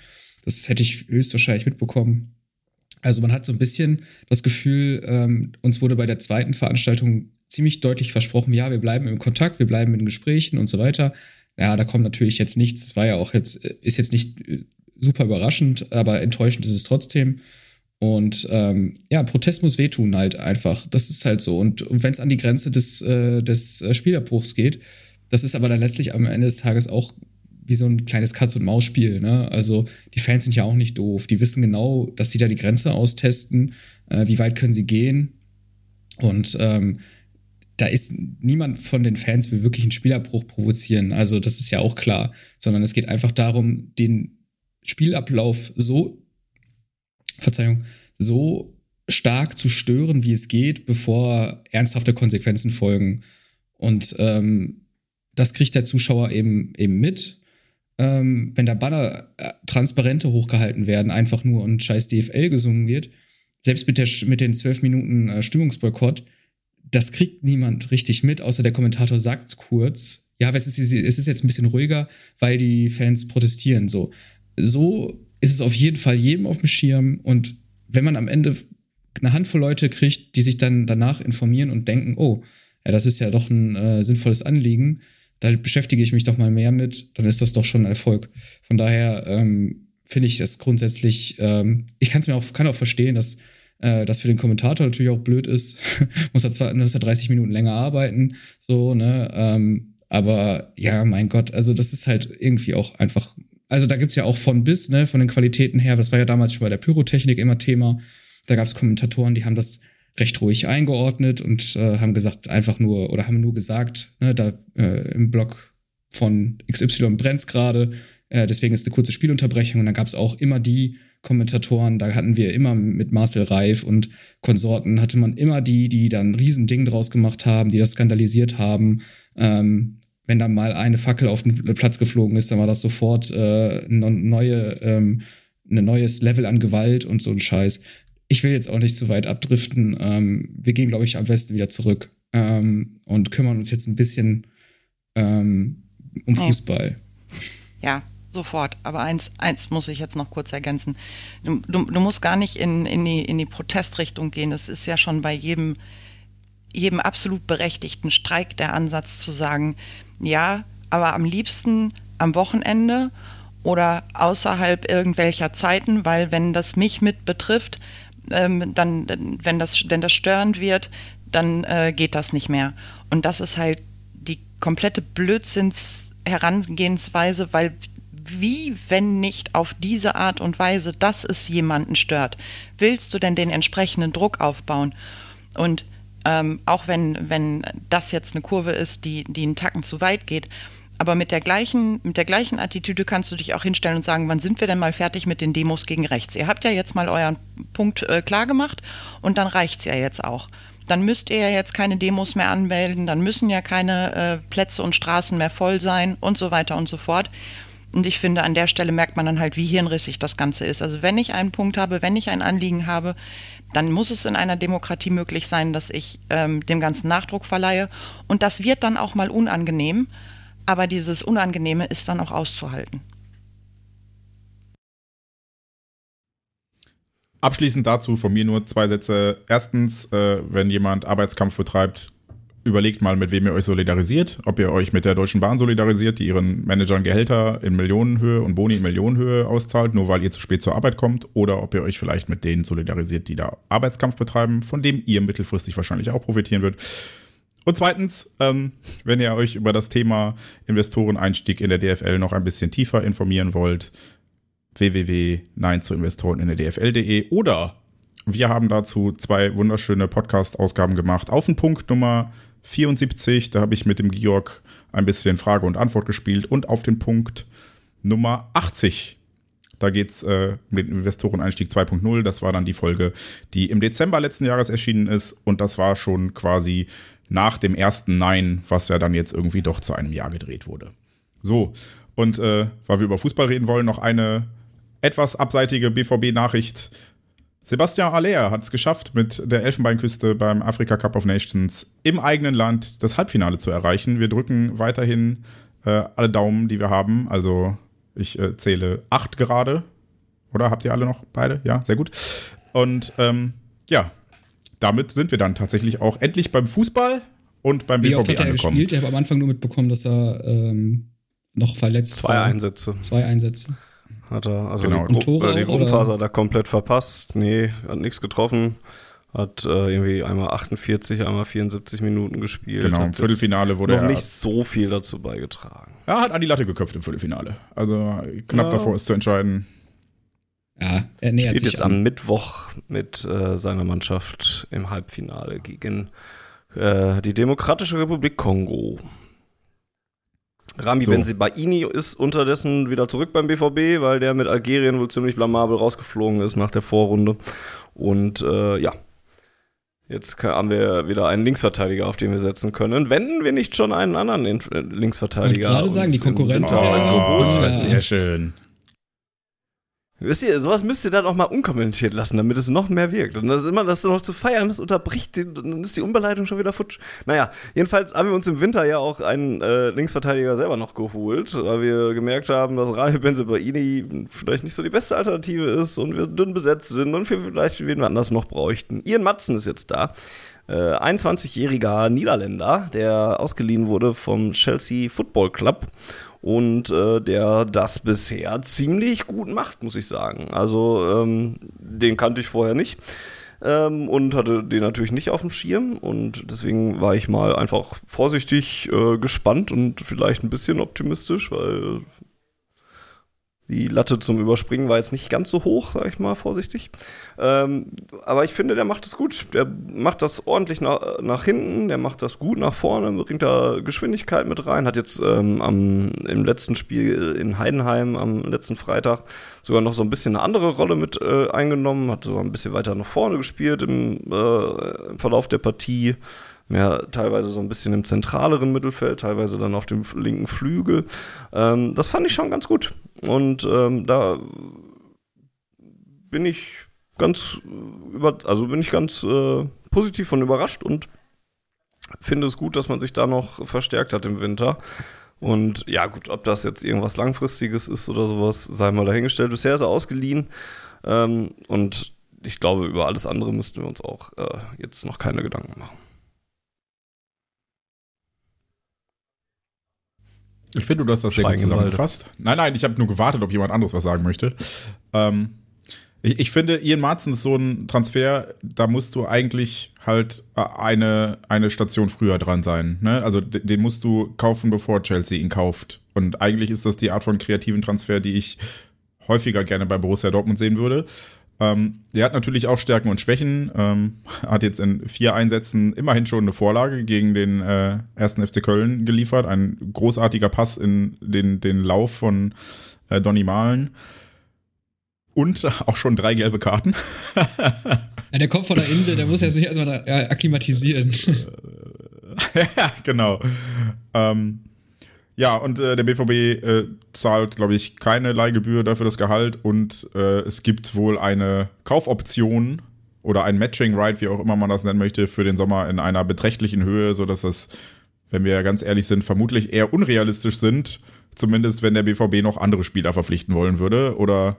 Das hätte ich höchstwahrscheinlich mitbekommen. Also man hat so ein bisschen das Gefühl, ähm, uns wurde bei der zweiten Veranstaltung ziemlich deutlich versprochen, ja, wir bleiben im Kontakt, wir bleiben in Gesprächen und so weiter. Ja, da kommt natürlich jetzt nichts. Es war ja auch jetzt, ist jetzt nicht äh, super überraschend, aber enttäuschend ist es trotzdem. Und ähm, ja, Protest muss wehtun halt einfach. Das ist halt so. Und, und wenn es an die Grenze des, äh, des äh, Spielerbruchs geht, das ist aber dann letztlich am Ende des Tages auch wie so ein kleines Katz-und-Maus-Spiel. Ne? Also die Fans sind ja auch nicht doof. Die wissen genau, dass sie da die Grenze austesten. Äh, wie weit können sie gehen? Und ähm, da ist niemand von den Fans will wirklich einen Spielabbruch provozieren. Also das ist ja auch klar. Sondern es geht einfach darum, den Spielablauf so, Verzeihung, so stark zu stören, wie es geht, bevor ernsthafte Konsequenzen folgen. Und ähm, das kriegt der Zuschauer eben, eben mit. Ähm, wenn da Banner, äh, Transparente hochgehalten werden, einfach nur und scheiß DFL gesungen wird, selbst mit, der, mit den zwölf Minuten äh, Stimmungsboykott, das kriegt niemand richtig mit, außer der Kommentator sagt es kurz. Ja, es ist, es ist jetzt ein bisschen ruhiger, weil die Fans protestieren. So. so ist es auf jeden Fall jedem auf dem Schirm. Und wenn man am Ende eine Handvoll Leute kriegt, die sich dann danach informieren und denken, oh, ja, das ist ja doch ein äh, sinnvolles Anliegen, da beschäftige ich mich doch mal mehr mit, dann ist das doch schon ein Erfolg. Von daher ähm, finde ich das grundsätzlich, ähm, ich kann es mir auch, kann auch verstehen, dass äh, das für den Kommentator natürlich auch blöd ist. [LAUGHS] muss er zwar muss er 30 Minuten länger arbeiten, so, ne? Ähm, Aber ja, mein Gott, also das ist halt irgendwie auch einfach. Also da gibt's ja auch von bis, ne, von den Qualitäten her. Das war ja damals schon bei der Pyrotechnik immer Thema. Da gab's Kommentatoren, die haben das recht ruhig eingeordnet und äh, haben gesagt, einfach nur, oder haben nur gesagt, ne, da äh, im Blog von XY brennt's gerade, äh, deswegen ist eine kurze Spielunterbrechung. Und dann gab's auch immer die Kommentatoren, da hatten wir immer mit Marcel Reif und Konsorten, hatte man immer die, die dann ein Riesending draus gemacht haben, die das skandalisiert haben. Ähm, wenn da mal eine Fackel auf den Platz geflogen ist, dann war das sofort äh, eine neue, ähm, ein neues Level an Gewalt und so ein Scheiß. Ich will jetzt auch nicht zu weit abdriften. Ähm, wir gehen, glaube ich, am besten wieder zurück ähm, und kümmern uns jetzt ein bisschen ähm, um Fußball. Ja, sofort. Aber eins, eins muss ich jetzt noch kurz ergänzen. Du, du, du musst gar nicht in, in, die, in die Protestrichtung gehen. Das ist ja schon bei jedem, jedem absolut berechtigten Streik der Ansatz zu sagen, ja, aber am liebsten am Wochenende oder außerhalb irgendwelcher Zeiten, weil wenn das mich mit betrifft, ähm, dann, wenn das, wenn das störend wird, dann äh, geht das nicht mehr. Und das ist halt die komplette Blödsinns Herangehensweise, weil wie, wenn nicht auf diese Art und Weise, dass es jemanden stört, willst du denn den entsprechenden Druck aufbauen? Und ähm, auch wenn, wenn das jetzt eine Kurve ist, die, die einen Tacken zu weit geht, aber mit der gleichen, mit der gleichen Attitüde kannst du dich auch hinstellen und sagen, wann sind wir denn mal fertig mit den Demos gegen rechts? Ihr habt ja jetzt mal euren Punkt äh, klar gemacht und dann reicht es ja jetzt auch. Dann müsst ihr ja jetzt keine Demos mehr anmelden, dann müssen ja keine äh, Plätze und Straßen mehr voll sein und so weiter und so fort. Und ich finde, an der Stelle merkt man dann halt, wie hirnrissig das Ganze ist. Also wenn ich einen Punkt habe, wenn ich ein Anliegen habe, dann muss es in einer Demokratie möglich sein, dass ich ähm, dem Ganzen Nachdruck verleihe. Und das wird dann auch mal unangenehm, aber dieses Unangenehme ist dann auch auszuhalten. Abschließend dazu von mir nur zwei Sätze. Erstens, äh, wenn jemand Arbeitskampf betreibt, überlegt mal, mit wem ihr euch solidarisiert. Ob ihr euch mit der Deutschen Bahn solidarisiert, die ihren Managern Gehälter in Millionenhöhe und Boni in Millionenhöhe auszahlt, nur weil ihr zu spät zur Arbeit kommt. Oder ob ihr euch vielleicht mit denen solidarisiert, die da Arbeitskampf betreiben, von dem ihr mittelfristig wahrscheinlich auch profitieren wird. Und zweitens, ähm, wenn ihr euch über das Thema Investoreneinstieg in der DFL noch ein bisschen tiefer informieren wollt, www.nein zu Investoren in der DFL.de oder wir haben dazu zwei wunderschöne Podcast-Ausgaben gemacht. Auf den Punkt Nummer 74, da habe ich mit dem Georg ein bisschen Frage und Antwort gespielt und auf den Punkt Nummer 80. Da geht es äh, um den Investoreneinstieg 2.0. Das war dann die Folge, die im Dezember letzten Jahres erschienen ist. Und das war schon quasi nach dem ersten Nein, was ja dann jetzt irgendwie doch zu einem Jahr gedreht wurde. So, und äh, weil wir über Fußball reden wollen, noch eine etwas abseitige BVB-Nachricht Sebastian Aller hat es geschafft, mit der Elfenbeinküste beim Afrika Cup of Nations im eigenen Land das Halbfinale zu erreichen. Wir drücken weiterhin äh, alle Daumen, die wir haben. Also ich äh, zähle acht gerade. Oder habt ihr alle noch beide? Ja, sehr gut. Und ähm, ja, damit sind wir dann tatsächlich auch endlich beim Fußball und beim Wie BVB oft hat er angekommen. gespielt? Ich habe am Anfang nur mitbekommen, dass er ähm, noch verletzt Zwei war. Einsätze Zwei Einsätze. Hat er. Also Genau. die, Tore äh, die? Gruppenphase hat er komplett verpasst. Nee, hat nichts getroffen. Hat äh, irgendwie einmal 48, einmal 74 Minuten gespielt. Genau, im Viertelfinale wurde noch er. nicht so viel dazu beigetragen. Er hat an die Latte geköpft im Viertelfinale. Also knapp Ja. davor ist zu entscheiden. Ja, er nähert Spielt sich jetzt an. am Mittwoch mit äh, seiner Mannschaft im Halbfinale gegen äh, die Demokratische Republik Kongo. Rami So. Benzibaini ist unterdessen wieder zurück beim BVB, weil der mit Algerien wohl ziemlich blamabel rausgeflogen ist nach der Vorrunde. Und äh, ja, jetzt haben wir wieder einen Linksverteidiger, auf den wir setzen können, wenn wir nicht schon einen anderen äh, Linksverteidiger Wollte gerade sagen, die Konkurrenz ist ja- geholt. Ja. sehr schön. Wisst ihr, sowas müsst ihr dann auch mal unkommentiert lassen, damit es noch mehr wirkt. Und das ist immer das noch zu feiern, das unterbricht, dann ist die Umbeleitung schon wieder futsch. Naja, jedenfalls haben wir uns im Winter ja auch einen äh, Linksverteidiger selber noch geholt, weil wir gemerkt haben, dass Ravi Benzebaini vielleicht nicht so die beste Alternative ist und wir dünn besetzt sind und wir vielleicht wen wir anders noch bräuchten. Ian Matzen ist jetzt da. Äh, 21-jähriger Niederländer, der ausgeliehen wurde vom Chelsea Football Club und äh, der das bisher ziemlich gut macht, muss ich sagen. Also ähm, den kannte ich vorher nicht. ähm, und hatte den natürlich nicht auf dem Schirm und deswegen war ich mal einfach vorsichtig äh, gespannt und vielleicht ein bisschen optimistisch, weil die Latte zum Überspringen war jetzt nicht ganz so hoch, sag ich mal vorsichtig. Ähm, aber ich finde, der macht es gut. Der macht das ordentlich nach, nach hinten, der macht das gut nach vorne, bringt da Geschwindigkeit mit rein. Hat jetzt ähm, am, im letzten Spiel in Heidenheim am letzten Freitag sogar noch so ein bisschen eine andere Rolle mit äh, eingenommen, hat sogar ein bisschen weiter nach vorne gespielt im, äh, im Verlauf der Partie mehr teilweise so ein bisschen im zentraleren Mittelfeld, teilweise dann auf dem linken Flügel. Ähm, das fand ich schon ganz gut. Und ähm, da bin ich ganz über, also bin ich ganz äh, positiv von überrascht und finde es gut, dass man sich da noch verstärkt hat im Winter. Und ja, gut, ob das jetzt irgendwas Langfristiges ist oder sowas, sei mal dahingestellt. Bisher ist er ausgeliehen. Ähm, und ich glaube, über alles andere müssten wir uns auch äh, jetzt noch keine Gedanken machen. Ich finde, du hast das sehr gut zusammengefasst. Nein, nein, ich habe nur gewartet, ob jemand anderes was sagen möchte. Ähm, ich, ich, finde, Ian Marzen ist so ein Transfer, da musst du eigentlich halt äh, eine, eine Station früher dran sein. Ne? Also den musst du kaufen, bevor Chelsea ihn kauft. Und eigentlich ist das die Art von kreativen Transfer, die ich häufiger gerne bei Borussia Dortmund sehen würde. Ähm, der hat natürlich auch Stärken und Schwächen. Ähm, hat jetzt in vier Einsätzen immerhin schon eine Vorlage gegen den äh, ersten FC Köln geliefert. Ein großartiger Pass in den, den Lauf von äh, Donny Malen. Und auch schon drei gelbe Karten. ja, der kommt von der Insel, der muss ja sich erstmal da, ja, akklimatisieren. [LAUGHS] ja, genau. Ähm, ja, und äh, der BVB äh, zahlt, glaube ich, keine Leihgebühr dafür das Gehalt und äh, es gibt wohl eine Kaufoption oder ein Matching Right, wie auch immer man das nennen möchte, für den Sommer in einer beträchtlichen Höhe, sodass das, wenn wir ganz ehrlich sind, vermutlich eher unrealistisch sind, zumindest wenn der BVB noch andere Spieler verpflichten wollen würde oder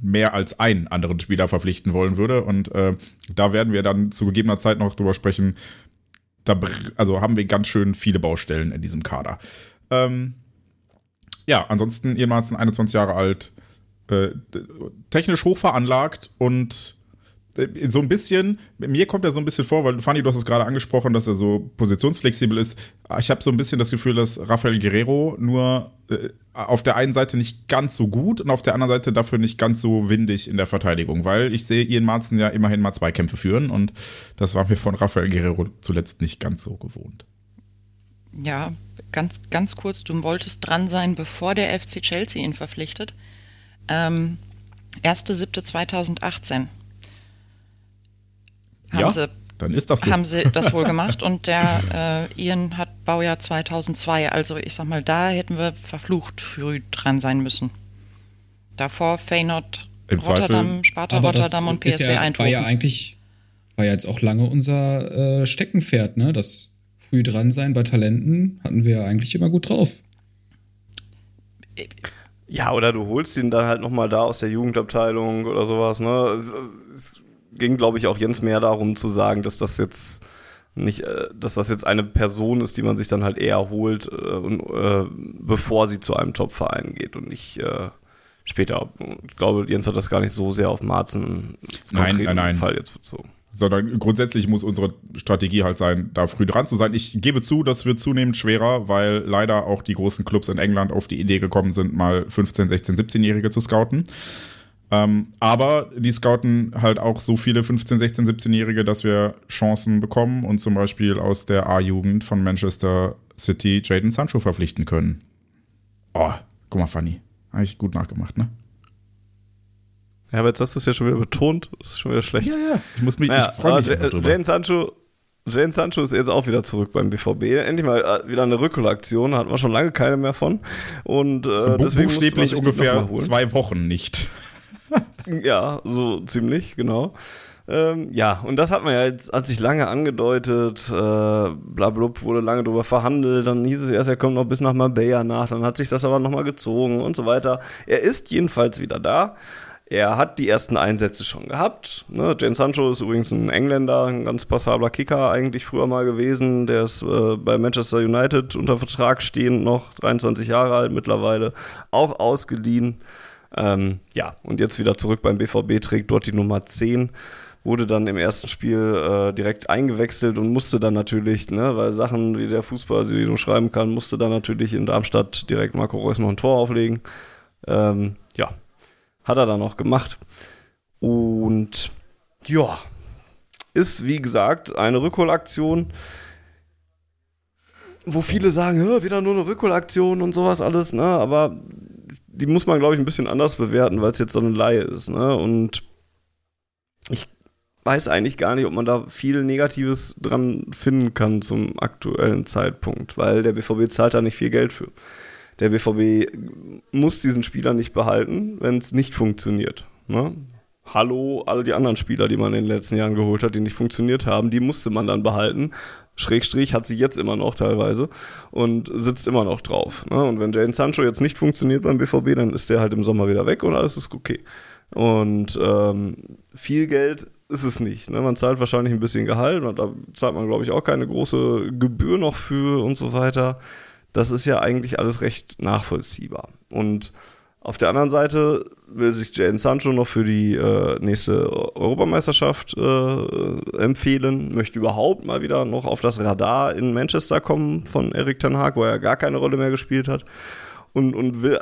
mehr als einen anderen Spieler verpflichten wollen würde. Und äh, da werden wir dann zu gegebener Zeit noch drüber sprechen, da also haben wir ganz schön viele Baustellen in diesem Kader. Ähm, ja, ansonsten ehemals 21 Jahre alt, äh, technisch hoch veranlagt und so ein bisschen, mir kommt er so ein bisschen vor, weil Fanny, du hast es gerade angesprochen, dass er so positionsflexibel ist. Ich habe so ein bisschen das Gefühl, dass Rafael Guerrero nur äh, auf der einen Seite nicht ganz so gut und auf der anderen Seite dafür nicht ganz so windig in der Verteidigung, weil ich sehe Ian Marzen ja immerhin mal zwei Kämpfe führen und das war mir von Rafael Guerrero zuletzt nicht ganz so gewohnt. Ja, ganz, ganz kurz, du wolltest dran sein, bevor der FC Chelsea ihn verpflichtet. Ähm, 1.7.2018 haben ja, sie, dann ist das so. Haben sie das wohl [LAUGHS] gemacht und der äh, Ian hat Baujahr 2002. Also ich sag mal, da hätten wir verflucht früh dran sein müssen. Davor Feyenoord, Im Rotterdam, Zweifel. Sparta Aber Rotterdam und PSV ja, Eindhoven. War ja eigentlich, war ja jetzt auch lange unser äh, Steckenpferd, ne? Das früh dran sein bei Talenten hatten wir ja eigentlich immer gut drauf. Ja, oder du holst ihn dann halt nochmal da aus der Jugendabteilung oder sowas, ne? Es, es ging, glaube ich, auch Jens mehr darum zu sagen, dass das jetzt nicht, äh, dass das jetzt eine Person ist, die man sich dann halt eher holt, äh, und, äh, bevor sie zu einem Top-Verein geht und nicht äh, später. Ich glaube, Jens hat das gar nicht so sehr auf Marzen nein, nein, nein. Fall jetzt bezogen. Sondern grundsätzlich muss unsere Strategie halt sein, da früh dran zu sein. Ich gebe zu, das wird zunehmend schwerer, weil leider auch die großen Clubs in England auf die Idee gekommen sind, mal 15, 16, 17-Jährige zu scouten. Ähm, aber die scouten halt auch so viele 15, 16, 17-Jährige, dass wir Chancen bekommen und zum Beispiel aus der A-Jugend von Manchester City Jaden Sancho verpflichten können. Oh, guck mal, Fanny. Habe ich gut nachgemacht, ne? Ja, aber jetzt hast du es ja schon wieder betont. Das ist schon wieder schlecht. Ja, ja. Ich muss mich, naja, ich freue mich drüber. Jaden Sancho, Jane Sancho ist jetzt auch wieder zurück beim BVB. Endlich mal äh, wieder eine Rückholaktion, hatten wir schon lange keine mehr von. Und äh, deswegen buchstäblich ungefähr zwei Wochen nicht. [LAUGHS] ja, so ziemlich, genau. Ähm, ja, und das hat man ja jetzt, hat sich lange angedeutet, äh, blablub, wurde lange drüber verhandelt, dann hieß es erst, er kommt noch bis nach Marbella nach, dann hat sich das aber nochmal gezogen und so weiter. Er ist jedenfalls wieder da. Er hat die ersten Einsätze schon gehabt. Ne? Jane Sancho ist übrigens ein Engländer, ein ganz passabler Kicker eigentlich früher mal gewesen. Der ist äh, bei Manchester United unter Vertrag stehend noch, 23 Jahre alt mittlerweile, auch ausgeliehen. Ähm, ja, und jetzt wieder zurück beim BVB, trägt dort die Nummer 10. wurde dann im ersten Spiel äh, direkt eingewechselt und musste dann natürlich, ne, weil Sachen wie der Fußball, die du schreiben kann, musste dann natürlich in Darmstadt direkt Marco Reus noch ein Tor auflegen. Ähm, ja, hat er dann auch gemacht. Und ja, ist wie gesagt eine Rückholaktion, wo viele sagen, wieder nur eine Rückholaktion und sowas alles, ne? Aber die muss man, glaube ich, ein bisschen anders bewerten, weil es jetzt so eine Laie ist, ne? Und ich weiß eigentlich gar nicht, ob man da viel Negatives dran finden kann zum aktuellen Zeitpunkt, weil der BVB zahlt da nicht viel Geld für. Der BVB muss diesen Spieler nicht behalten, wenn es nicht funktioniert. Ne? Hallo, alle die anderen Spieler, die man in den letzten Jahren geholt hat, die nicht funktioniert haben, die musste man dann behalten. Schrägstrich hat sie jetzt immer noch teilweise und sitzt immer noch drauf. Ne? Und wenn Jane Sancho jetzt nicht funktioniert beim BVB, dann ist der halt im Sommer wieder weg und alles ist okay. Und ähm, viel Geld ist es nicht. Ne? Man zahlt wahrscheinlich ein bisschen Gehalt, da zahlt man, glaube ich, auch keine große Gebühr noch für und so weiter. Das ist ja eigentlich alles recht nachvollziehbar. Und auf der anderen Seite will sich Jadon Sancho noch für die äh, nächste Europameisterschaft äh, empfehlen, möchte überhaupt mal wieder noch auf das Radar in Manchester kommen von Erik Ten Hag, wo er gar keine Rolle mehr gespielt hat. Und, und will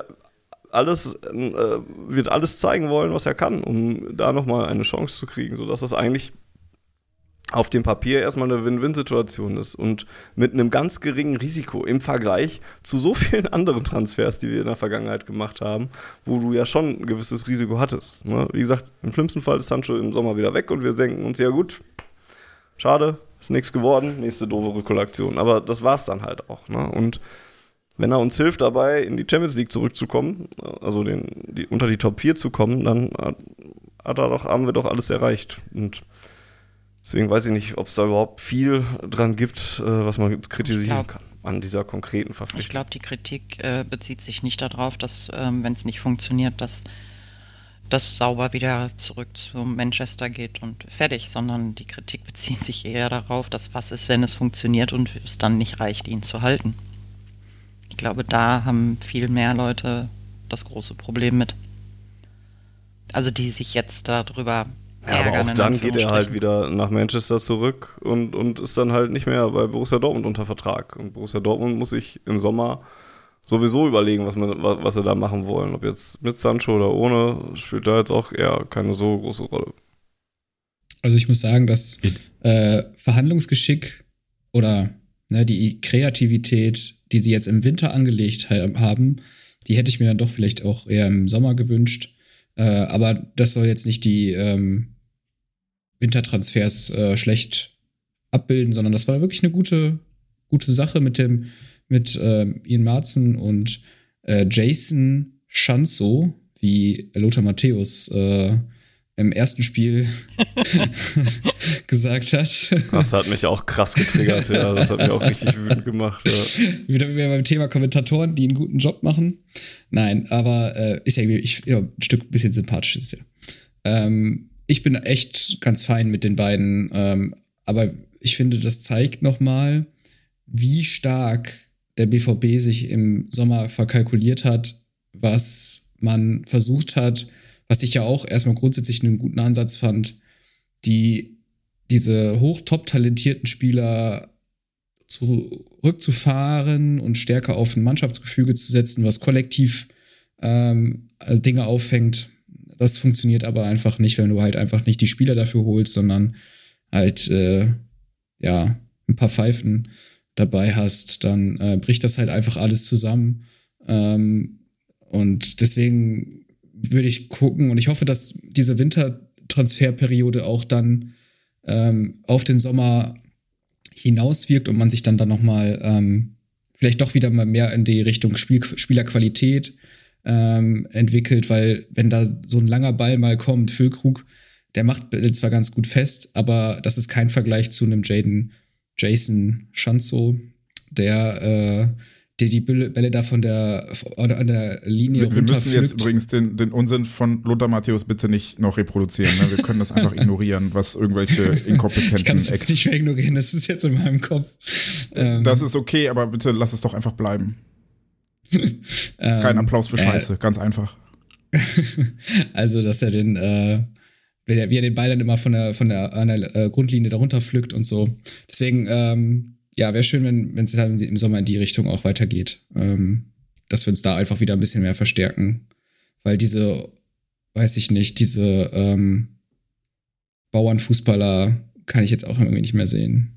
alles, äh, wird alles zeigen wollen, was er kann, um da nochmal eine Chance zu kriegen, sodass das eigentlich auf dem Papier erstmal eine Win-Win-Situation ist und mit einem ganz geringen Risiko im Vergleich zu so vielen anderen Transfers, die wir in der Vergangenheit gemacht haben, wo du ja schon ein gewisses Risiko hattest. Ne? Wie gesagt, im schlimmsten Fall ist Sancho im Sommer wieder weg und wir denken uns, ja gut, schade, ist nichts geworden, nächste doofe Rekollektion. Aber das war es dann halt auch. Ne? Und wenn er uns hilft dabei, in die Champions League zurückzukommen, also den, die, unter die Top 4 zu kommen, dann hat er doch, haben wir doch alles erreicht. Und deswegen weiß ich nicht, ob es da überhaupt viel dran gibt, äh, was man kritisieren glaub, kann an dieser konkreten Verpflichtung. Ich glaube, die Kritik äh, bezieht sich nicht darauf, dass, ähm, wenn es nicht funktioniert, dass das sauber wieder zurück zu Manchester geht und fertig, sondern die Kritik [LAUGHS] bezieht sich eher darauf, dass was ist, wenn es funktioniert und es dann nicht reicht, ihn zu halten. Ich glaube, da haben viel mehr Leute das große Problem mit. Also die sich jetzt darüber ja. Aber auch dann geht er halt wieder nach Manchester zurück und, und ist dann halt nicht mehr bei Borussia Dortmund unter Vertrag. Und Borussia Dortmund muss sich im Sommer sowieso überlegen, was, man, was sie da machen wollen. Ob jetzt mit Sancho oder ohne, spielt da jetzt auch eher keine so große Rolle. Also ich muss sagen, dass äh, Verhandlungsgeschick oder ne, die Kreativität die sie jetzt im Winter angelegt haben, die hätte ich mir dann doch vielleicht auch eher im Sommer gewünscht. Äh, aber das soll jetzt nicht die ähm, Wintertransfers äh, schlecht abbilden, sondern das war wirklich eine gute, gute Sache mit dem mit äh, Ian Marzen und äh, Jason Schanzo, wie Lothar Matthäus äh, im ersten Spiel [LAUGHS] [LAUGHS] gesagt hat. Das hat mich auch krass getriggert, ja. Das hat mich auch richtig wütend gemacht. Ja. Wieder, wieder beim Thema Kommentatoren, die einen guten Job machen. Nein, aber äh, ist ja, ich, ja ein Stück bisschen sympathisch ist ja. Ähm, ich bin echt ganz fein mit den beiden, ähm, aber ich finde, das zeigt nochmal, wie stark der BVB sich im Sommer verkalkuliert hat, was man versucht hat, was ich ja auch erstmal grundsätzlich einen guten Ansatz fand, die diese hoch top talentierten Spieler zurückzufahren und stärker auf ein Mannschaftsgefüge zu setzen, was kollektiv ähm, Dinge auffängt. Das funktioniert aber einfach nicht, wenn du halt einfach nicht die Spieler dafür holst, sondern halt äh, ja ein paar Pfeifen dabei hast, dann äh, bricht das halt einfach alles zusammen. Ähm, und deswegen würde ich gucken und ich hoffe, dass diese Wintertransferperiode auch dann ähm, auf den Sommer hinauswirkt und man sich dann dann nochmal ähm, vielleicht doch wieder mal mehr in die Richtung Spiel, Spielerqualität ähm, entwickelt, weil wenn da so ein langer Ball mal kommt, Füllkrug, der macht zwar ganz gut fest, aber das ist kein Vergleich zu einem Jaden Jason Schanzo, der äh, die die Bälle da von der, an der Linie Wir, wir müssen jetzt übrigens den, den Unsinn von Lothar Matthäus bitte nicht noch reproduzieren. Ne? Wir können das einfach [LAUGHS] ignorieren, was irgendwelche inkompetenten Ich kann jetzt nicht mehr ignorieren, das ist jetzt in meinem Kopf. Ähm, das ist okay, aber bitte lass es doch einfach bleiben. [LAUGHS] Kein ähm, Applaus für Scheiße, äh, ganz einfach. [LAUGHS] also, dass er den äh, wie er, den Ball dann immer von der, von der, der äh, Grundlinie darunter pflückt und so. Deswegen, ähm, ja, wäre schön, wenn wenn es dann im Sommer in die Richtung auch weitergeht. Ähm, dass wir uns da einfach wieder ein bisschen mehr verstärken. Weil diese, weiß ich nicht, diese ähm, Bauernfußballer kann ich jetzt auch irgendwie nicht mehr sehen.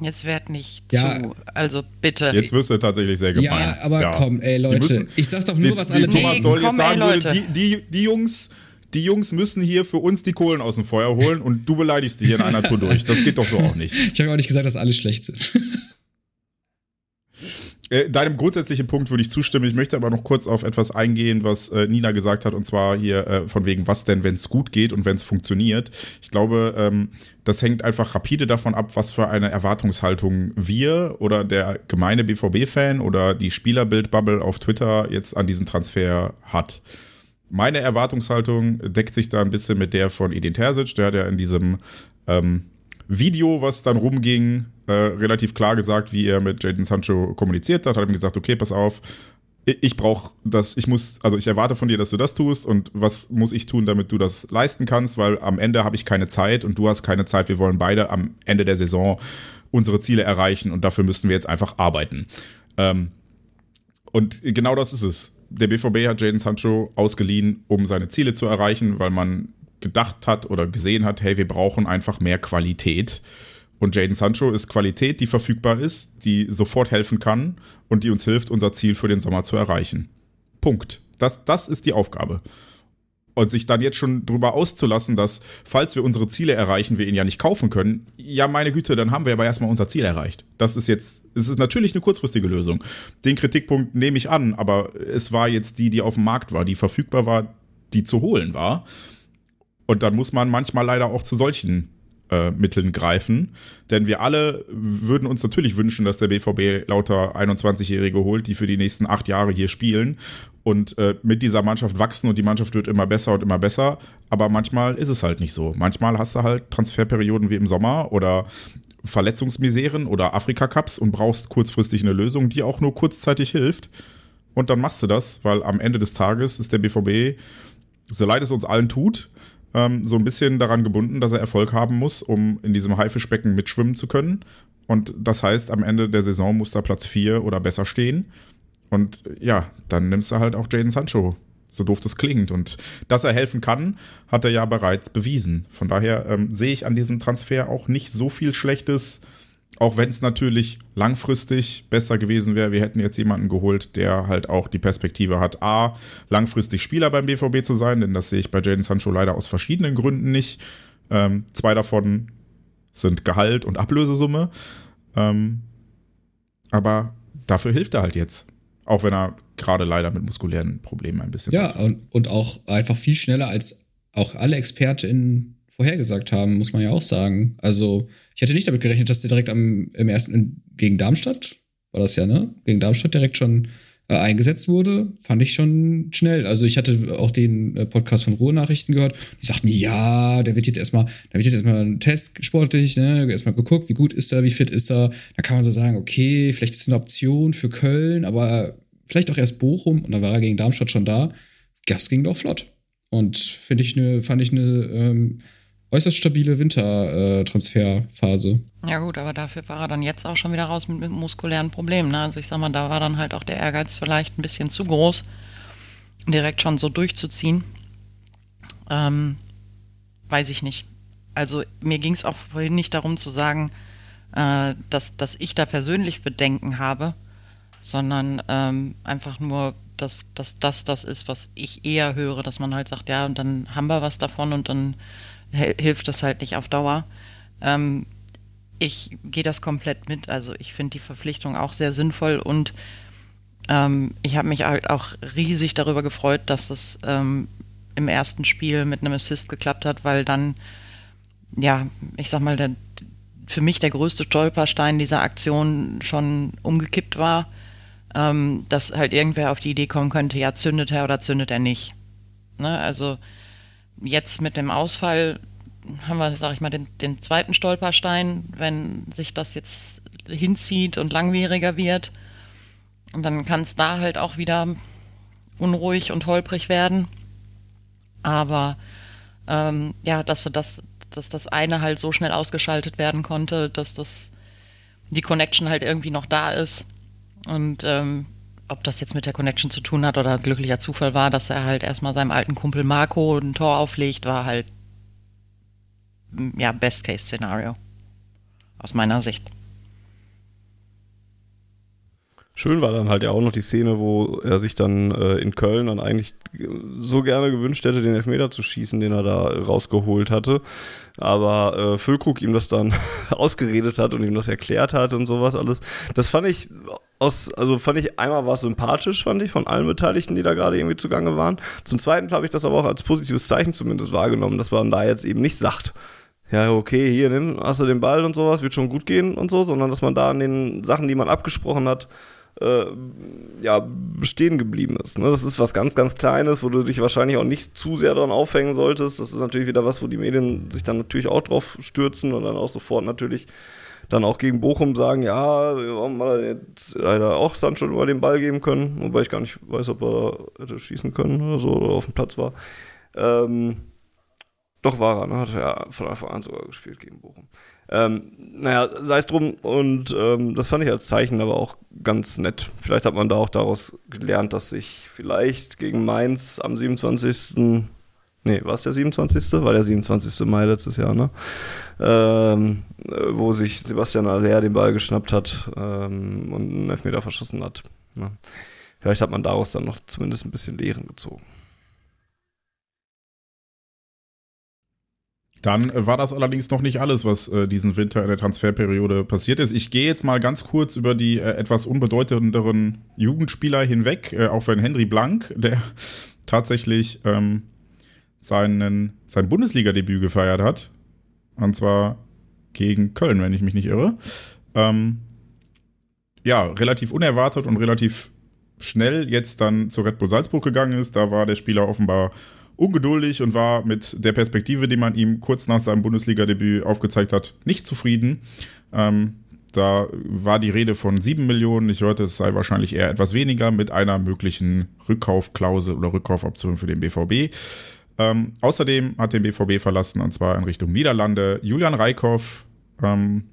Jetzt werd nicht Ja. zu. Also bitte. Jetzt wirst du tatsächlich sehr gemein. Ja, aber komm, ey, Leute, müssen- ich sag doch nur, was alle Thomas Nee, Doll komm, jetzt sagen ey, würde, Leute. die, die, die Jungs, die Jungs müssen hier für uns die Kohlen aus dem Feuer holen und du beleidigst die hier in einer Tour durch. Das geht doch so auch nicht. Ich habe auch nicht gesagt, dass alle schlecht sind. Äh, Deinem grundsätzlichen Punkt würde ich zustimmen. Ich möchte aber noch kurz auf etwas eingehen, was äh, Nina gesagt hat, und zwar hier äh, von wegen, was denn, wenn es gut geht und wenn es funktioniert. Ich glaube, ähm, das hängt einfach rapide davon ab, was für eine Erwartungshaltung wir oder der gemeine BVB-Fan oder die Spielerbildbubble auf Twitter jetzt an diesen Transfer hat. Meine Erwartungshaltung deckt sich da ein bisschen mit der von Edin Terzic, der hat ja in diesem ähm, Video, was dann rumging, äh, relativ klar gesagt, wie er mit Jaden Sancho kommuniziert hat, hat ihm gesagt, okay, pass auf, ich, ich brauche das, ich muss, also ich erwarte von dir, dass du das tust und was muss ich tun, damit du das leisten kannst, weil am Ende habe ich keine Zeit und du hast keine Zeit, wir wollen beide am Ende der Saison unsere Ziele erreichen und dafür müssen wir jetzt einfach arbeiten. Ähm, und genau das ist es. Der BVB hat Jaden Sancho ausgeliehen, um seine Ziele zu erreichen, weil man gedacht hat oder gesehen hat, hey, wir brauchen einfach mehr Qualität. Und Jaden Sancho ist Qualität, die verfügbar ist, die sofort helfen kann und die uns hilft, unser Ziel für den Sommer zu erreichen. Punkt. Das, das ist die Aufgabe. Und sich dann jetzt schon drüber auszulassen, dass, falls wir unsere Ziele erreichen, wir ihn ja nicht kaufen können, ja, meine Güte, dann haben wir aber erstmal unser Ziel erreicht. Das ist jetzt, es ist natürlich eine kurzfristige Lösung. Den Kritikpunkt nehme ich an, aber es war jetzt die, die auf dem Markt war, die verfügbar war, die zu holen war. Und dann muss man manchmal leider auch zu solchen äh, Mitteln greifen. Denn wir alle würden uns natürlich wünschen, dass der BVB lauter 21-Jährige holt, die für die nächsten acht Jahre hier spielen und äh, mit dieser Mannschaft wachsen und die Mannschaft wird immer besser und immer besser. Aber manchmal ist es halt nicht so. Manchmal hast du halt Transferperioden wie im Sommer oder Verletzungsmiseren oder Afrika-Cups und brauchst kurzfristig eine Lösung, die auch nur kurzzeitig hilft. Und dann machst du das, weil am Ende des Tages ist der BVB, so leid es uns allen tut, ähm, so ein bisschen daran gebunden, dass er Erfolg haben muss, um in diesem Haifischbecken mitschwimmen zu können. Und das heißt, am Ende der Saison muss da Platz 4 oder besser stehen. Und ja, dann nimmst du halt auch Jaden Sancho, so doof das klingt. Und dass er helfen kann, hat er ja bereits bewiesen. Von daher ähm, sehe ich an diesem Transfer auch nicht so viel Schlechtes, auch wenn es natürlich langfristig besser gewesen wäre. Wir hätten jetzt jemanden geholt, der halt auch die Perspektive hat, A, langfristig Spieler beim BVB zu sein, denn das sehe ich bei Jaden Sancho leider aus verschiedenen Gründen nicht. Ähm, zwei davon sind Gehalt und Ablösesumme. Ähm, aber dafür hilft er halt jetzt. Auch wenn er gerade leider mit muskulären Problemen ein bisschen. Ja, und, und auch einfach viel schneller als auch alle ExpertInnen vorhergesagt haben, muss man ja auch sagen. Also, ich hätte nicht damit gerechnet, dass der direkt am, im ersten, gegen Darmstadt, war das ja, ne? Gegen Darmstadt direkt schon äh, eingesetzt wurde. Fand ich schon schnell. Also, ich hatte auch den äh, Podcast von Ruhrnachrichten gehört. Die sagten, ja, der wird jetzt erstmal, da wird jetzt erstmal ein Test sportlich, ne? Erstmal geguckt, wie gut ist er, wie fit ist er. Da kann man so sagen, okay, vielleicht ist es eine Option für Köln, aber vielleicht auch erst Bochum und dann war er gegen Darmstadt schon da. Das ging doch flott. Und finde ich eine, fand ich eine ähm, äußerst stabile Wintertransferphase. Ja gut, aber dafür war er dann jetzt auch schon wieder raus mit, mit muskulären Problemen. Ne? Also ich sag mal, da war dann halt auch der Ehrgeiz vielleicht ein bisschen zu groß, direkt schon so durchzuziehen. Ähm, weiß ich nicht. Also mir ging es auch vorhin nicht darum zu sagen, äh, dass, dass ich da persönlich Bedenken habe, sondern ähm, einfach nur, dass, dass das das ist, was ich eher höre, dass man halt sagt, ja, und dann haben wir was davon und dann hilft das halt nicht auf Dauer. Ähm, ich gehe das komplett mit. Also ich finde die Verpflichtung auch sehr sinnvoll und ähm, ich habe mich halt auch riesig darüber gefreut, dass das ähm, im ersten Spiel mit einem Assist geklappt hat, weil dann, ja, ich sag mal, der, für mich der größte Stolperstein dieser Aktion schon umgekippt war, ähm, dass halt irgendwer auf die Idee kommen könnte, ja, zündet er oder zündet er nicht. Ne? Also jetzt mit dem Ausfall haben wir, sag ich mal, den, den zweiten Stolperstein, wenn sich das jetzt hinzieht und langwieriger wird. Und dann kann es da halt auch wieder unruhig und holprig werden. Aber ähm, ja, dass wir das, dass das eine halt so schnell ausgeschaltet werden konnte, dass das die Connection halt irgendwie noch da ist. Und ähm, ob das jetzt mit der Connection zu tun hat oder glücklicher Zufall war, dass er halt erstmal seinem alten Kumpel Marco ein Tor auflegt, war halt ja Best-Case-Szenario aus meiner Sicht. Schön war dann halt ja auch noch die Szene, wo er sich dann äh, in Köln dann eigentlich so gerne gewünscht hätte, den Elfmeter zu schießen, den er da rausgeholt hatte. Aber äh, Füllkrug ihm das dann [LAUGHS] ausgeredet hat und ihm das erklärt hat und sowas alles. Das fand ich aus, also fand ich einmal war es sympathisch, fand ich, von allen Beteiligten, die da gerade irgendwie zugange waren. Zum Zweiten habe ich das aber auch als positives Zeichen zumindest wahrgenommen, dass man da jetzt eben nicht sagt, ja, okay, hier nimm, hast du den Ball und sowas, wird schon gut gehen und so, sondern dass man da an den Sachen, die man abgesprochen hat, äh, ja, bestehen geblieben ist. Ne? Das ist was ganz, ganz Kleines, wo du dich wahrscheinlich auch nicht zu sehr daran aufhängen solltest. Das ist natürlich wieder was, wo die Medien sich dann natürlich auch drauf stürzen und dann auch sofort natürlich dann auch gegen Bochum sagen, ja, warum hat er jetzt leider auch Sancho über den Ball geben können, wobei ich gar nicht weiß, ob er hätte schießen können oder so oder auf dem Platz war. Ähm, doch war er, ne? hat er von Anfang an sogar gespielt gegen Bochum. Ähm, naja, sei es drum und ähm, das fand ich als Zeichen aber auch ganz nett. Vielleicht hat man da auch daraus gelernt, dass sich vielleicht gegen Mainz am 27. Nee, war es der 27.? War der 27. Mai letztes Jahr, ne? Ähm, wo sich Sebastian Aller den Ball geschnappt hat ähm, und einen Elfmeter verschossen hat. Ne? Vielleicht hat man daraus dann noch zumindest ein bisschen Lehren gezogen. Dann äh, war das allerdings noch nicht alles, was äh, diesen Winter in der Transferperiode passiert ist. Ich gehe jetzt mal ganz kurz über die äh, etwas unbedeutenderen Jugendspieler hinweg, äh, auch wenn Henry Blank, der [LAUGHS] tatsächlich ähm, seinen, sein Bundesliga-Debüt gefeiert hat. Und zwar gegen Köln, wenn ich mich nicht irre. Ähm, ja, relativ unerwartet und relativ schnell jetzt dann zu Red Bull Salzburg gegangen ist. Da war der Spieler offenbar ungeduldig und war mit der Perspektive, die man ihm kurz nach seinem Bundesliga-Debüt aufgezeigt hat, nicht zufrieden. Ähm, da war die Rede von 7 Millionen. Ich hörte, es sei wahrscheinlich eher etwas weniger mit einer möglichen Rückkaufklausel oder Rückkaufoption für den BVB. Ähm, außerdem hat den BVB verlassen und zwar in Richtung Niederlande Julian Reikhoff, ähm,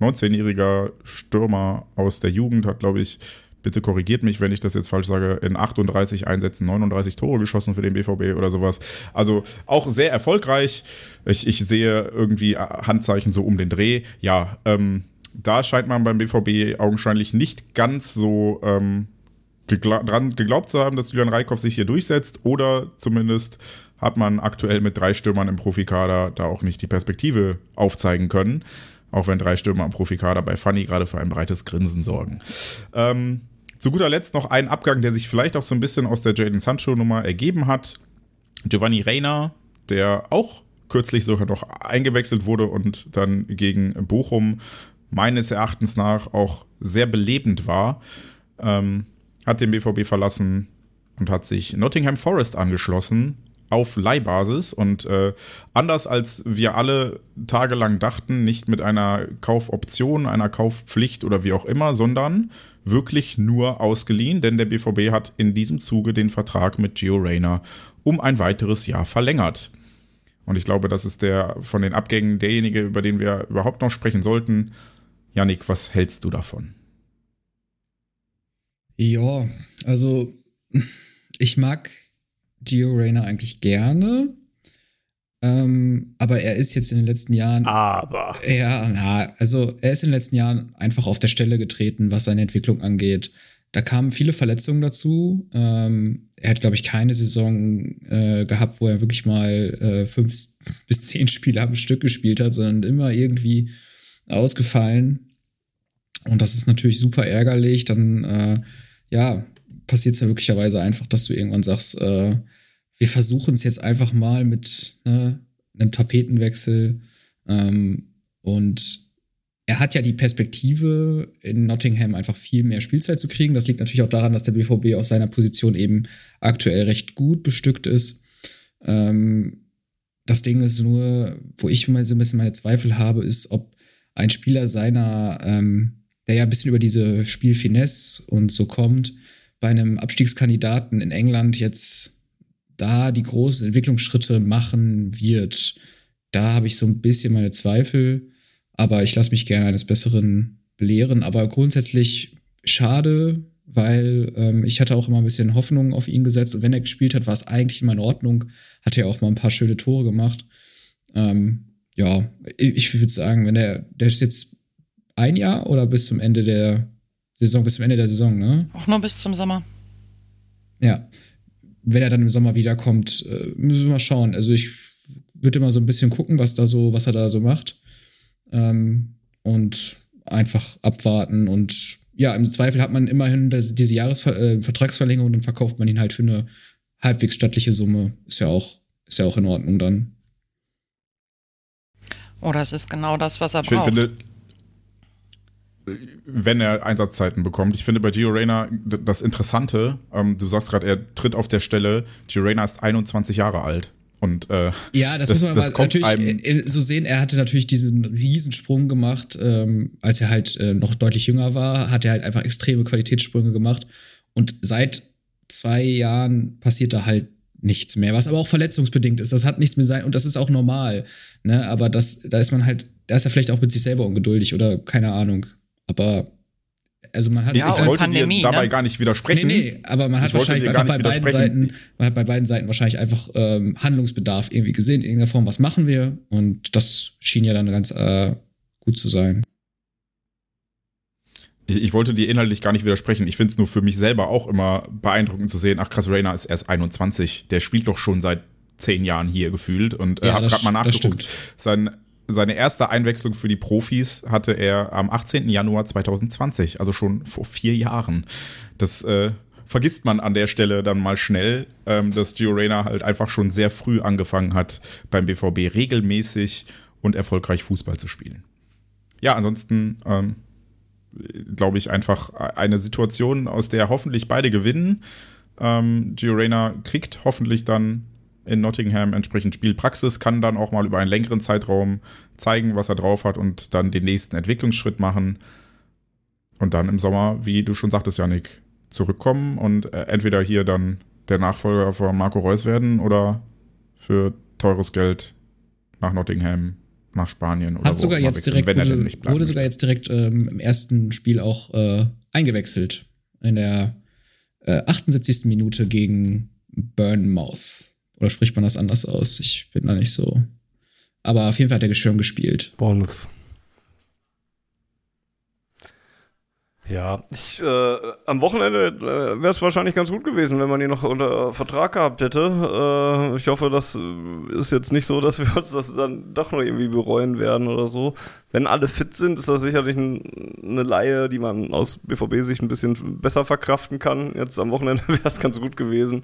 19-jähriger Stürmer aus der Jugend, hat, glaube ich, bitte korrigiert mich, wenn ich das jetzt falsch sage, in 38 Einsätzen 39 Tore geschossen für den BVB oder sowas. Also auch sehr erfolgreich. Ich, ich sehe irgendwie Handzeichen so um den Dreh. Ja, ähm, da scheint man beim BVB augenscheinlich nicht ganz so ähm, gegla dran geglaubt zu haben, dass Julian Reikhoff sich hier durchsetzt oder zumindest hat man aktuell mit drei Stürmern im Profikader da auch nicht die Perspektive aufzeigen können. Auch wenn drei Stürmer im Profikader bei Funny gerade für ein breites Grinsen sorgen. Ähm, zu guter Letzt noch ein Abgang, der sich vielleicht auch so ein bisschen aus der Jaden Sancho-Nummer ergeben hat. Giovanni Reina, der auch kürzlich sogar noch eingewechselt wurde und dann gegen Bochum meines Erachtens nach auch sehr belebend war, ähm, hat den BVB verlassen und hat sich Nottingham Forest angeschlossen auf Leihbasis und äh, anders als wir alle tagelang dachten, nicht mit einer Kaufoption, einer Kaufpflicht oder wie auch immer, sondern wirklich nur ausgeliehen, denn der BVB hat in diesem Zuge den Vertrag mit Gio Reyna um ein weiteres Jahr verlängert. Und ich glaube, das ist der von den Abgängen derjenige, über den wir überhaupt noch sprechen sollten. Yannick, was hältst du davon? Ja, also ich mag Gio Reyna eigentlich gerne. Ähm, aber er ist jetzt in den letzten Jahren. Aber. Ja, na, also er ist in den letzten Jahren einfach auf der Stelle getreten, was seine Entwicklung angeht. Da kamen viele Verletzungen dazu. Ähm, er hat, glaube ich, keine Saison äh, gehabt, wo er wirklich mal äh, fünf bis zehn Spiele am Stück gespielt hat, sondern immer irgendwie ausgefallen. Und das ist natürlich super ärgerlich. Dann, äh, ja, passiert es ja möglicherweise einfach, dass du irgendwann sagst, äh, wir versuchen es jetzt einfach mal mit ne, einem Tapetenwechsel. Ähm, und er hat ja die Perspektive, in Nottingham einfach viel mehr Spielzeit zu kriegen. Das liegt natürlich auch daran, dass der BVB auf seiner Position eben aktuell recht gut bestückt ist. Ähm, das Ding ist nur, wo ich mal so ein bisschen meine Zweifel habe, ist, ob ein Spieler seiner, ähm, der ja ein bisschen über diese Spielfinesse und so kommt, bei einem Abstiegskandidaten in England jetzt da die großen Entwicklungsschritte machen wird. Da habe ich so ein bisschen meine Zweifel, aber ich lasse mich gerne eines Besseren belehren. Aber grundsätzlich schade, weil ähm, ich hatte auch immer ein bisschen Hoffnung auf ihn gesetzt und wenn er gespielt hat, war es eigentlich immer in Ordnung. Hat er auch mal ein paar schöne Tore gemacht. Ähm, ja, ich würde sagen, wenn er, der ist jetzt ein Jahr oder bis zum Ende der Saison, bis zum Ende der Saison, ne? Auch nur bis zum Sommer. Ja. Wenn er dann im Sommer wiederkommt, äh, müssen wir mal schauen. Also ich würde mal so ein bisschen gucken, was da so, was er da so macht. Ähm, und einfach abwarten und ja, im Zweifel hat man immerhin das, diese Jahresvertragsverlängerung äh, und dann verkauft man ihn halt für eine halbwegs stattliche Summe. Ist ja auch, ist ja auch in Ordnung dann. Oder es ist genau das, was er ich braucht. Finde, wenn er Einsatzzeiten bekommt. Ich finde bei Gio Reyna das Interessante, ähm, du sagst gerade, er tritt auf der Stelle, Gio Reyna ist 21 Jahre alt. Und, äh, ja, das, das muss man das aber natürlich äh, so sehen. Er hatte natürlich diesen Riesensprung gemacht, ähm, als er halt äh, noch deutlich jünger war, hat er halt einfach extreme Qualitätssprünge gemacht. Und seit zwei Jahren passiert da halt nichts mehr, was aber auch verletzungsbedingt ist. Das hat nichts mehr sein und das ist auch normal. Ne? Aber das, da ist man halt, da ist er vielleicht auch mit sich selber ungeduldig oder keine Ahnung. Aber also man hat ja, ich wollte Pandemie, dir dabei ne? gar nicht widersprechen. Nee, nee, aber man hat wahrscheinlich einfach bei beiden Seiten, man hat bei beiden Seiten wahrscheinlich einfach ähm, Handlungsbedarf irgendwie gesehen, in irgendeiner Form, was machen wir? Und das schien ja dann ganz äh, gut zu sein. Ich, ich, wollte dir inhaltlich gar nicht widersprechen. Ich finde es nur für mich selber auch immer beeindruckend zu sehen, ach krass, Rainer ist erst 21, der spielt doch schon seit zehn Jahren hier gefühlt und äh, ja, habe gerade mal nachgeguckt. Sein seine erste Einwechslung für die Profis hatte er am 18. Januar 2020, also schon vor vier Jahren. Das äh, vergisst man an der Stelle dann mal schnell, ähm, dass Gio Reyna halt einfach schon sehr früh angefangen hat, beim BVB regelmäßig und erfolgreich Fußball zu spielen. Ja, ansonsten ähm, glaube ich einfach eine Situation, aus der hoffentlich beide gewinnen. Ähm, Gio Reyna kriegt hoffentlich dann in Nottingham entsprechend Spielpraxis, kann dann auch mal über einen längeren Zeitraum zeigen, was er drauf hat und dann den nächsten Entwicklungsschritt machen. Und dann im Sommer, wie du schon sagtest, Janik, zurückkommen und äh, entweder hier dann der Nachfolger von Marco Reus werden oder für teures Geld nach Nottingham, nach Spanien oder Hat sogar jetzt direkt, wenn wurde, er. Wurde sogar jetzt direkt ähm, im ersten Spiel auch äh, eingewechselt. In der äh, 78. Minute gegen Burnmouth. Oder spricht man das anders aus? Ich bin da nicht so. Aber auf jeden Fall hat er schon gespielt. Bournemouth. Ja, ich, äh, am Wochenende äh, wäre es wahrscheinlich ganz gut gewesen, wenn man ihn noch unter Vertrag gehabt hätte. Äh, ich hoffe, das ist jetzt nicht so, dass wir uns das dann doch noch irgendwie bereuen werden oder so. Wenn alle fit sind, ist das sicherlich ein, eine Laie, die man aus BVB-Sicht ein bisschen besser verkraften kann. Jetzt am Wochenende [LAUGHS] wäre es ganz gut gewesen.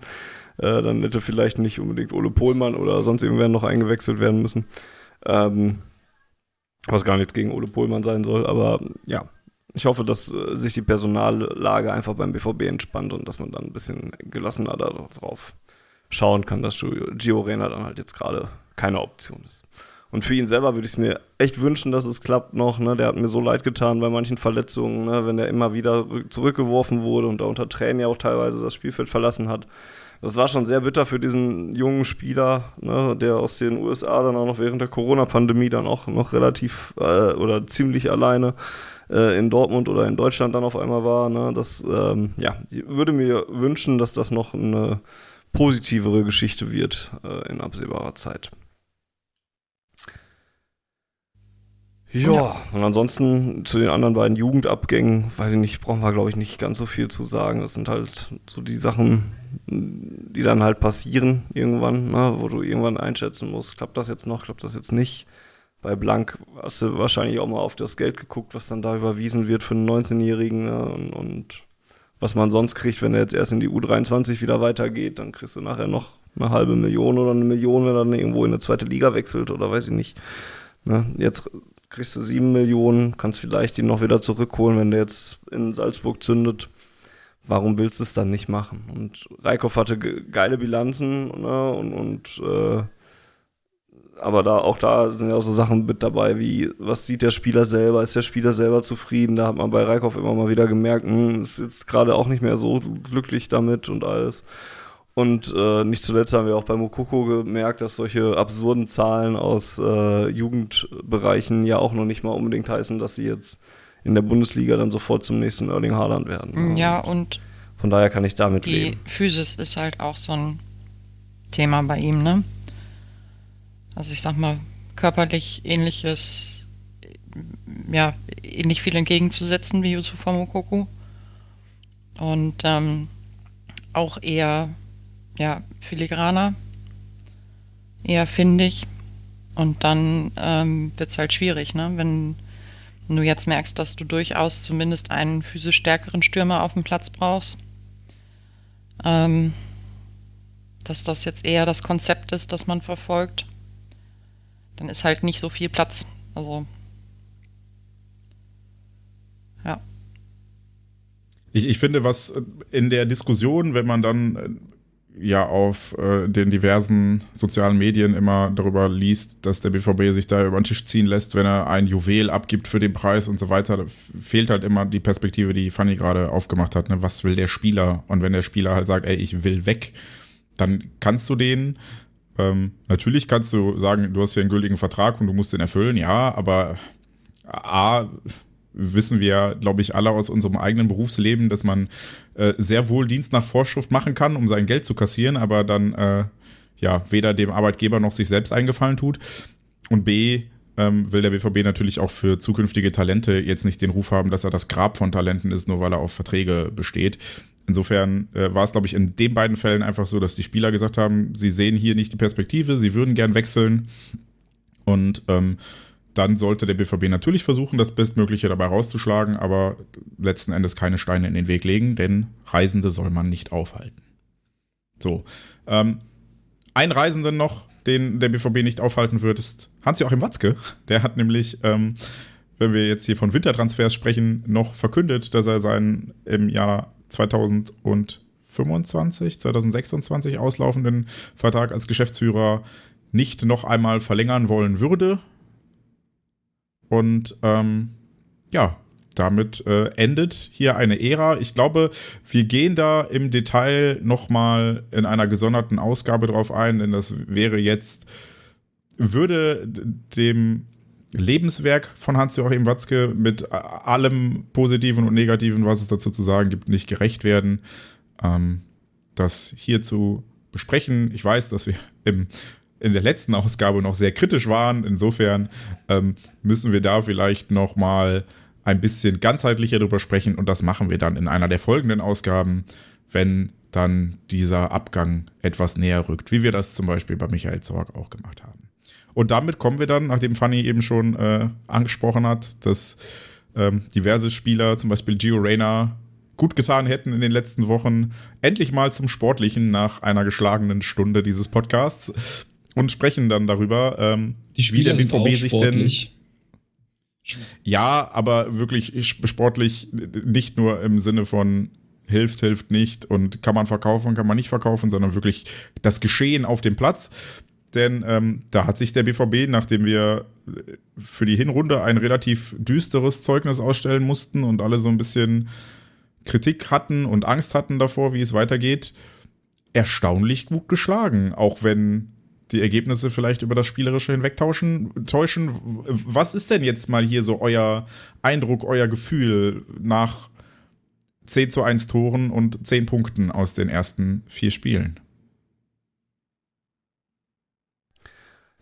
Äh, dann hätte vielleicht nicht unbedingt Ole Pohlmann oder sonst irgendwer noch eingewechselt werden müssen. Ähm, was gar nichts gegen Ole Pohlmann sein soll, aber ja, ich hoffe, dass äh, sich die Personallage einfach beim BVB entspannt und dass man dann ein bisschen gelassener darauf schauen kann, dass Gio Reyna dann halt jetzt gerade keine Option ist. Und für ihn selber würde ich es mir echt wünschen, dass es klappt noch. Ne? Der hat mir so leid getan bei manchen Verletzungen, ne? wenn er immer wieder zurückgeworfen wurde und da unter Tränen ja auch teilweise das Spielfeld verlassen hat das war schon sehr bitter für diesen jungen Spieler, ne, der aus den USA dann auch noch während der Corona-Pandemie dann auch noch relativ äh, oder ziemlich alleine äh, in Dortmund oder in Deutschland dann auf einmal war. Ne, das ähm, ja, würde mir wünschen, dass das noch eine positivere Geschichte wird äh, in absehbarer Zeit. Ja, und ansonsten zu den anderen beiden Jugendabgängen, weiß ich nicht, brauchen wir, glaube ich, nicht ganz so viel zu sagen. Das sind halt so die Sachen, die dann halt passieren irgendwann, ne, wo du irgendwann einschätzen musst, klappt das jetzt noch, klappt das jetzt nicht. Bei Blank hast du wahrscheinlich auch mal auf das Geld geguckt, was dann da überwiesen wird für einen 19-Jährigen ne, und, und, was man sonst kriegt, wenn er jetzt erst in die U23 wieder weitergeht, dann kriegst du nachher noch eine halbe Million oder eine Million, wenn er dann irgendwo in eine zweite Liga wechselt oder weiß ich nicht. Ne, jetzt kriegst du sieben Millionen, kannst vielleicht ihn noch wieder zurückholen, wenn der jetzt in Salzburg zündet. Warum willst du es dann nicht machen? Und Reikhoff hatte geile Bilanzen ne? und, und äh, aber da auch da sind ja auch so Sachen mit dabei, wie was sieht der Spieler selber, ist der Spieler selber zufrieden? Da hat man bei Reikhoff immer mal wieder gemerkt, hm, ist jetzt gerade auch nicht mehr so glücklich damit und alles. Und äh, nicht zuletzt haben wir auch bei Mokoko gemerkt, dass solche absurden Zahlen aus äh, Jugendbereichen ja auch noch nicht mal unbedingt heißen, dass sie jetzt in der Bundesliga dann sofort zum nächsten Erling Haaland werden. Ja, und von daher kann ich damit die leben. Physis ist halt auch so ein Thema bei ihm, ne? Also ich sag mal, körperlich ähnliches, ja, ähnlich viel entgegenzusetzen wie Yusufa Mokoko. Und ähm, auch eher ja, filigraner, eher findig. Und dann ähm, wird es halt schwierig, ne? wenn du jetzt merkst, dass du durchaus zumindest einen physisch stärkeren Stürmer auf dem Platz brauchst. Ähm, dass das jetzt eher das Konzept ist, das man verfolgt, dann ist halt nicht so viel Platz. Also, ja. Ich, ich finde, was in der Diskussion, wenn man dann äh, ja auf äh, den diversen sozialen Medien immer darüber liest, dass der BVB sich da über den Tisch ziehen lässt, wenn er ein Juwel abgibt für den Preis und so weiter, fehlt halt immer die Perspektive, die Fanny gerade aufgemacht hat. Ne? Was will der Spieler? Und wenn der Spieler halt sagt, ey, ich will weg, dann kannst du den. Ähm, natürlich kannst du sagen, du hast hier einen gültigen Vertrag und du musst den erfüllen, ja, aber A, wissen wir, glaube ich, alle aus unserem eigenen Berufsleben, dass man äh, sehr wohl Dienst nach Vorschrift machen kann, um sein Geld zu kassieren, aber dann äh, ja weder dem Arbeitgeber noch sich selbst eingefallen tut. Und B, ähm, will der BVB natürlich auch für zukünftige Talente jetzt nicht den Ruf haben, dass er das Grab von Talenten ist, nur weil er auf Verträge besteht. Insofern äh, war es, glaube ich, in den beiden Fällen einfach so, dass die Spieler gesagt haben, sie sehen hier nicht die Perspektive, sie würden gern wechseln. Und ähm, dann sollte der BVB natürlich versuchen, das Bestmögliche dabei rauszuschlagen, aber letzten Endes keine Steine in den Weg legen, denn Reisende soll man nicht aufhalten. So. Ähm, ein Reisenden noch, den der BVB nicht aufhalten wird, ist Hans-Joachim Watzke. Der hat nämlich, ähm, wenn wir jetzt hier von Wintertransfers sprechen, noch verkündet, dass er seinen im Jahr 2025, 2026 auslaufenden Vertrag als Geschäftsführer nicht noch einmal verlängern wollen würde. Und ähm, ja, damit äh, endet hier eine Ära. Ich glaube, wir gehen da im Detail nochmal in einer gesonderten Ausgabe drauf ein, denn das wäre jetzt, würde dem Lebenswerk von Hans-Joachim Watzke mit allem Positiven und Negativen, was es dazu zu sagen gibt, nicht gerecht werden. Ähm, das hier zu besprechen. Ich weiß, dass wir im in der letzten Ausgabe noch sehr kritisch waren. Insofern ähm, müssen wir da vielleicht noch mal ein bisschen ganzheitlicher drüber sprechen und das machen wir dann in einer der folgenden Ausgaben, wenn dann dieser Abgang etwas näher rückt, wie wir das zum Beispiel bei Michael Zorg auch gemacht haben. Und damit kommen wir dann, nachdem Fanny eben schon äh, angesprochen hat, dass ähm, diverse Spieler, zum Beispiel Gio Reyna, gut getan hätten in den letzten Wochen, endlich mal zum Sportlichen nach einer geschlagenen Stunde dieses Podcasts und sprechen dann darüber, ähm, die Spieler wie der BVB sich sportlich. denn. Ja, aber wirklich sportlich nicht nur im Sinne von hilft, hilft nicht und kann man verkaufen, kann man nicht verkaufen, sondern wirklich das Geschehen auf dem Platz. Denn ähm, da hat sich der BVB, nachdem wir für die Hinrunde ein relativ düsteres Zeugnis ausstellen mussten und alle so ein bisschen Kritik hatten und Angst hatten davor, wie es weitergeht, erstaunlich gut geschlagen. Auch wenn die Ergebnisse vielleicht über das Spielerische hinwegtauschen, täuschen. Was ist denn jetzt mal hier so euer Eindruck, euer Gefühl nach 10 zu 1 Toren und 10 Punkten aus den ersten vier Spielen?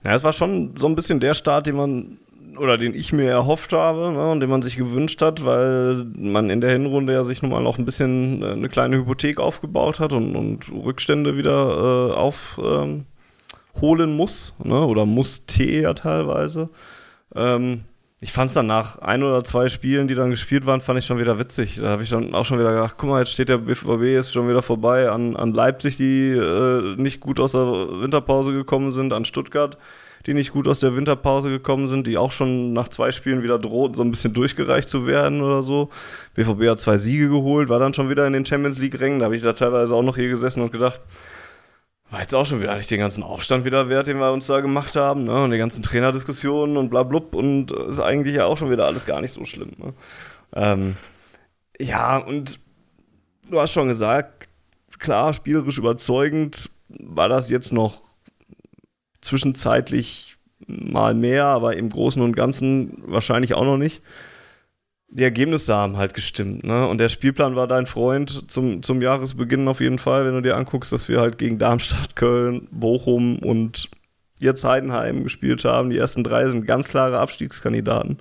Ja, es war schon so ein bisschen der Start, den man oder den ich mir erhofft habe ne, und den man sich gewünscht hat, weil man in der Hinrunde ja sich nun mal noch ein bisschen äh, eine kleine Hypothek aufgebaut hat und, und Rückstände wieder äh, auf, ähm, holen muss, ne? oder musste ja teilweise. Ähm, ich fand es dann nach ein oder zwei Spielen, die dann gespielt waren, fand ich schon wieder witzig. Da habe ich dann auch schon wieder gedacht, guck mal, jetzt steht der BVB ist schon wieder vorbei an, an Leipzig, die äh, nicht gut aus der Winterpause gekommen sind, an Stuttgart, die nicht gut aus der Winterpause gekommen sind, die auch schon nach zwei Spielen wieder drohten, so ein bisschen durchgereicht zu werden oder so. BVB hat zwei Siege geholt, war dann schon wieder in den Champions League-Rängen. Da habe ich da teilweise auch noch hier gesessen und gedacht, war jetzt auch schon wieder nicht den ganzen Aufstand wieder wert, den wir uns da gemacht haben, ne? Und die ganzen Trainerdiskussionen und bla blub und ist eigentlich ja auch schon wieder alles gar nicht so schlimm. Ne? Ähm, ja, und du hast schon gesagt, klar, spielerisch überzeugend war das jetzt noch zwischenzeitlich mal mehr, aber im Großen und Ganzen wahrscheinlich auch noch nicht. Die Ergebnisse haben halt gestimmt, ne? Und der Spielplan war dein Freund zum, zum Jahresbeginn auf jeden Fall, wenn du dir anguckst, dass wir halt gegen Darmstadt, Köln, Bochum und jetzt Heidenheim gespielt haben. Die ersten drei sind ganz klare Abstiegskandidaten.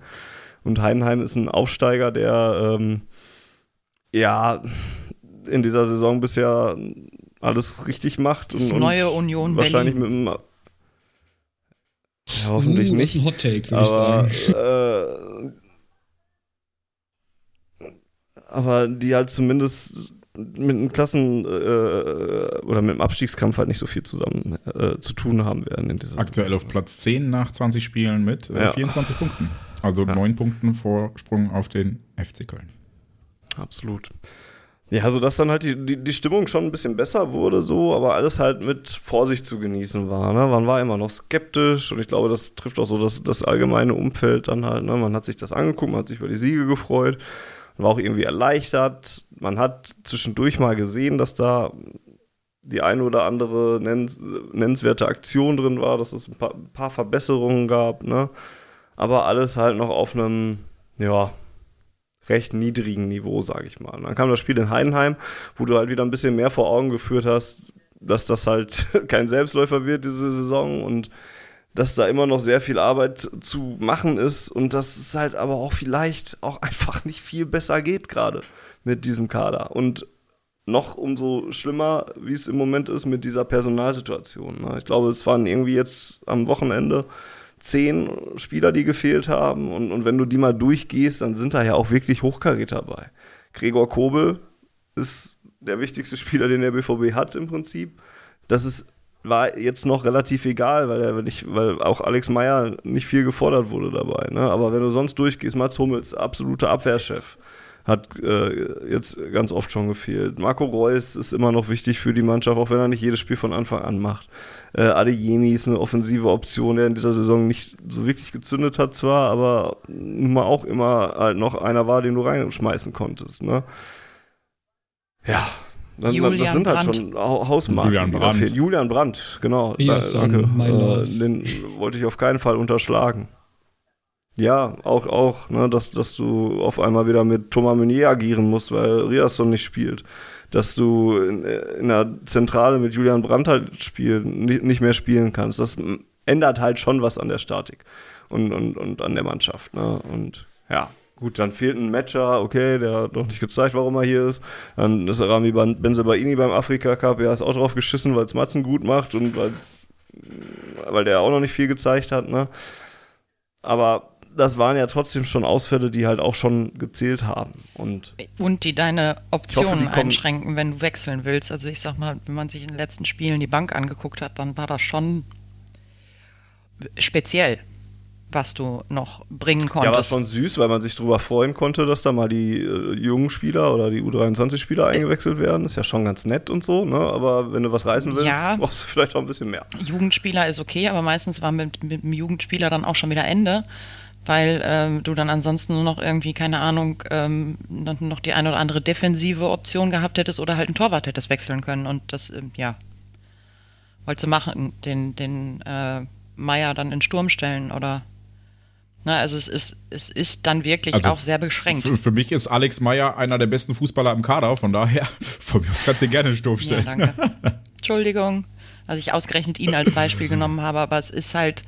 Und Heidenheim ist ein Aufsteiger, der ähm, ja in dieser Saison bisher alles richtig macht. Das und, neue und Union wahrscheinlich Berlin. mit einem ja, hoffentlich uh, nicht. Das ist ein Hot Take, würde ich sagen. äh, aber die halt zumindest mit einem Klassen- äh, oder mit dem Abstiegskampf halt nicht so viel zusammen äh, zu tun haben werden in dieser Aktuell auf Platz 10 nach 20 Spielen mit äh, Ja. 24 Punkten. Also Ja. 9 Punkten Vorsprung auf den FC Köln. Absolut. Ja, also dass dann halt die, die, die Stimmung schon ein bisschen besser wurde, so, aber alles halt mit Vorsicht zu genießen war. Ne? Man war immer noch skeptisch und ich glaube, das trifft auch so das, das allgemeine Umfeld dann halt. Ne? Man hat sich das angeguckt, man hat sich über die Siege gefreut, man war auch irgendwie erleichtert. Man hat zwischendurch mal gesehen, dass da die eine oder andere nennens, nennenswerte Aktion drin war, dass es ein paar, ein paar Verbesserungen gab, ne? aber alles halt noch auf einem, ja, recht niedrigen Niveau, sage ich mal. Und dann kam das Spiel in Heidenheim, wo du halt wieder ein bisschen mehr vor Augen geführt hast, dass das halt [LAUGHS] kein Selbstläufer wird, diese Saison und dass da immer noch sehr viel Arbeit zu machen ist und dass es halt aber auch vielleicht auch [LAUGHS] einfach nicht viel besser geht gerade mit diesem Kader. Und noch umso schlimmer, wie es im Moment ist mit dieser Personalsituation. ne? Ich glaube, es waren irgendwie jetzt am Wochenende zehn Spieler, die gefehlt haben. Und, und wenn du die mal durchgehst, dann sind da ja auch wirklich Hochkaräter dabei. Gregor Kobel ist der wichtigste Spieler, den der BVB hat im Prinzip. Das ist, war jetzt noch relativ egal, weil, er nicht, weil auch Alex Meyer nicht viel gefordert wurde dabei. Ne? Aber wenn du sonst durchgehst, Mats Hummels, absoluter Abwehrchef, hat äh, jetzt ganz oft schon gefehlt. Marco Reus ist immer noch wichtig für die Mannschaft, auch wenn er nicht jedes Spiel von Anfang an macht. Äh, Adeyemi ist eine offensive Option, der in dieser Saison nicht so wirklich gezündet hat zwar, aber nun mal auch immer halt noch einer war, den du reinschmeißen konntest. Ne? Ja, dann, Julian das sind halt Brandt. schon Hau- Hausmarken. Julian Brandt. Julian Brandt, genau. Riasson, Da- my Äh, love. den wollte ich auf keinen Fall unterschlagen. Ja, auch, auch, ne, dass, dass du auf einmal wieder mit Thomas Meunier agieren musst, weil Riasson nicht spielt. Dass du in, in der Zentrale mit Julian Brandt halt spielen, nicht, nicht mehr spielen kannst. Das ändert halt schon was an der Statik und, und, und an der Mannschaft. Ne? Und ja, gut, dann fehlt ein Matcher, okay, der hat noch nicht gezeigt, warum er hier ist. Dann ist Rami Ben- Benzebaini beim Afrika Cup, ja, ist auch drauf geschissen, weil es Matzen gut macht und weil der auch noch nicht viel gezeigt hat. Ne? Aber das waren ja trotzdem schon Ausfälle, die halt auch schon gezählt haben. Und Und die deine Optionen die kommen- einschränken, wenn du wechseln willst. Also ich sag mal, wenn man sich in den letzten Spielen die Bank angeguckt hat, dann war das schon speziell, was du noch bringen ja, war konntest. schon süß, weil man sich darüber freuen konnte, dass da mal die äh, jungen Spieler oder die U23-Spieler eingewechselt werden. Ist ja schon ganz nett und so, ne? Aber wenn du was reißen willst, Ja. brauchst du vielleicht auch ein bisschen mehr. Jugendspieler ist okay, aber meistens war mit, mit dem Jugendspieler dann auch schon wieder Ende, weil ähm, du dann ansonsten nur noch irgendwie, keine Ahnung, ähm, noch die eine oder andere defensive Option gehabt hättest oder halt einen Torwart hättest wechseln können. Und das, ähm, ja, wolltest du machen, den, den äh, Meier dann in Sturm stellen oder. Na, also es ist, es ist dann wirklich Also auch sehr beschränkt. Für, mich ist Alex Meyer einer der besten Fußballer im Kader, von daher, [LAUGHS] von mir aus kannst du ihn gerne in den Sturm Ja, stellen. danke. Entschuldigung, dass ich ausgerechnet ihn als Beispiel [LAUGHS] genommen habe, aber es ist halt,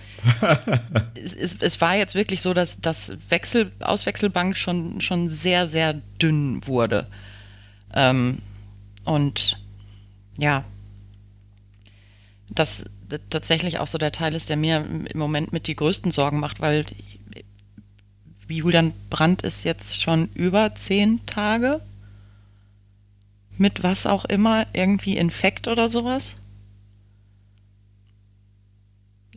es, es, es war jetzt wirklich so, dass das Wechsel, Auswechselbank schon, schon sehr, sehr dünn wurde. Ähm, und ja, das tatsächlich auch so der Teil ist, der mir im Moment mit die größten Sorgen macht, weil Julian Brandt ist jetzt schon über zehn Tage mit was auch immer, irgendwie Infekt oder sowas.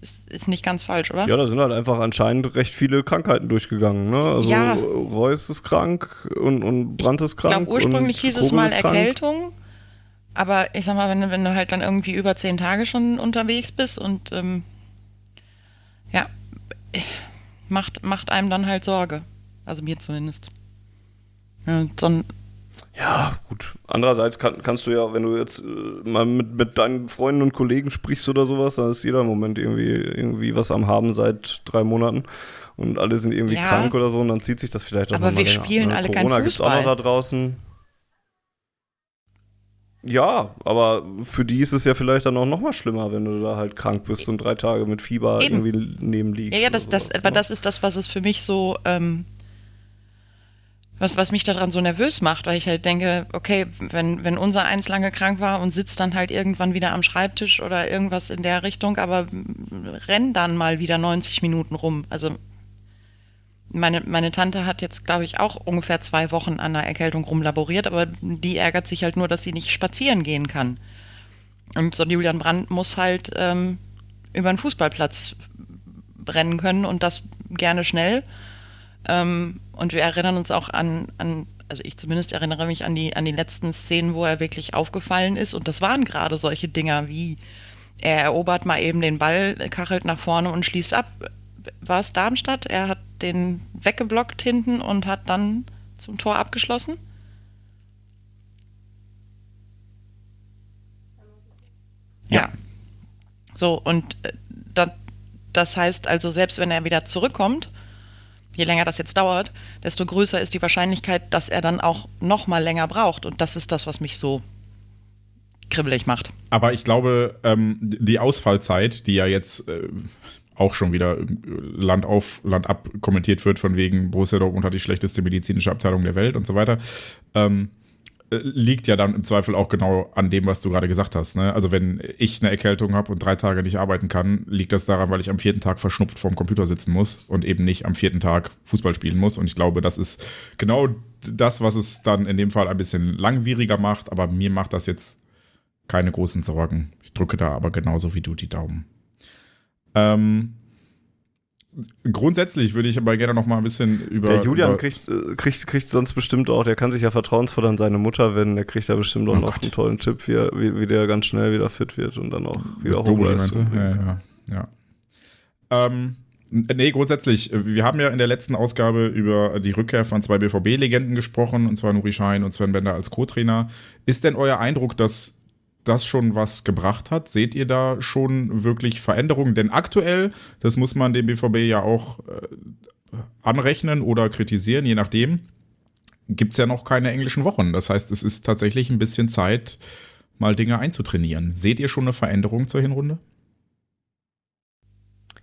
Ist, ist nicht ganz falsch, oder? Ja, da sind halt einfach anscheinend recht viele Krankheiten durchgegangen. Ne? Also Ja. Reus ist krank und, und Brandt ist ich krank. glaube, ursprünglich hieß es mal. Erkältung. Aber ich sag mal, wenn, du- wenn du halt dann irgendwie über zehn Tage schon unterwegs bist und ähm, ja, macht, macht einem dann halt Sorge. Also mir zumindest. Ja, ein Ja, gut. Andererseits kann, kannst du ja, wenn du jetzt äh, mal mit, mit deinen Freunden und Kollegen sprichst oder sowas, dann ist jeder im Moment irgendwie, irgendwie was am Haben seit drei Monaten und alle sind irgendwie Ja. krank oder so und dann zieht sich das vielleicht auch Aber wir länger. spielen Ne? alle kein Corona gibt's auch noch Fußball. da draußen. Ja, aber für die ist es ja vielleicht dann auch noch mal schlimmer, wenn du da halt krank bist und drei Tage mit Fieber Eben. irgendwie neben liegst. Ja, ja, das, das, aber ne? das ist das, was es für mich so, ähm, was, was mich daran so nervös macht, weil ich halt denke, okay, wenn, wenn unser eins lange krank war und sitzt dann halt irgendwann wieder am Schreibtisch oder irgendwas in der Richtung, aber renn dann mal wieder 90 Minuten rum. Also meine, meine Tante hat jetzt, glaube ich, auch ungefähr zwei Wochen an einer Erkältung rumlaboriert, aber die ärgert sich halt nur, dass sie nicht spazieren gehen kann. Und so Julian Brandt muss halt ähm, über den Fußballplatz rennen können und das gerne schnell. Ähm, und wir erinnern uns auch an, an, also ich zumindest erinnere mich an die, an die letzten Szenen, wo er wirklich aufgefallen ist. Und das waren gerade solche Dinger wie, er erobert mal eben den Ball, kachelt nach vorne und schließt ab. War es Darmstadt? Er hat den weggeblockt hinten und hat dann zum Tor abgeschlossen? Ja. So, und äh, da, das heißt also, selbst wenn er wieder zurückkommt, je länger das jetzt dauert, desto größer ist die Wahrscheinlichkeit, dass er dann auch noch mal länger braucht. Und das ist das, was mich so kribbelig macht. Aber ich glaube, ähm, die Ausfallzeit, die ja jetzt äh, auch schon wieder äh, Land auf, Land ab kommentiert wird, von wegen Borussia Dortmund hat die schlechteste medizinische Abteilung der Welt und so weiter, ähm, äh, liegt ja dann im Zweifel auch genau an dem, was du gerade gesagt hast. Ne? Also wenn ich eine Erkältung habe und drei Tage nicht arbeiten kann, liegt das daran, weil ich am vierten Tag verschnupft vorm Computer sitzen muss und eben nicht am vierten Tag Fußball spielen muss. Und ich glaube, das ist genau das, was es dann in dem Fall ein bisschen langwieriger macht. Aber mir macht das jetzt keine großen Sorgen. Ich drücke da aber genauso wie du die Daumen. Ähm, grundsätzlich würde ich aber gerne noch mal ein bisschen über. Der Julian über, kriegt, äh, kriegt, kriegt sonst bestimmt auch, der kann sich ja vertrauensvoll an seine Mutter wenden, der kriegt da bestimmt auch Oh noch Gott. einen tollen Tipp, wie, wie, wie der ganz schnell wieder fit wird und dann auch wieder bringen Ja, ja, ja. Ähm, nee, grundsätzlich, äh, wir haben ja in der letzten Ausgabe über die Rückkehr von zwei BVB-Legenden gesprochen, und zwar Nuri Schein und Sven Bender als Co-Trainer. Ist denn euer Eindruck, dass das schon was gebracht hat? Seht ihr da schon wirklich Veränderungen? Denn aktuell, das muss man dem BVB ja auch äh, anrechnen oder kritisieren, je nachdem, gibt es ja noch keine englischen Wochen. Das heißt, es ist tatsächlich ein bisschen Zeit, mal Dinge einzutrainieren. Seht ihr schon eine Veränderung zur Hinrunde?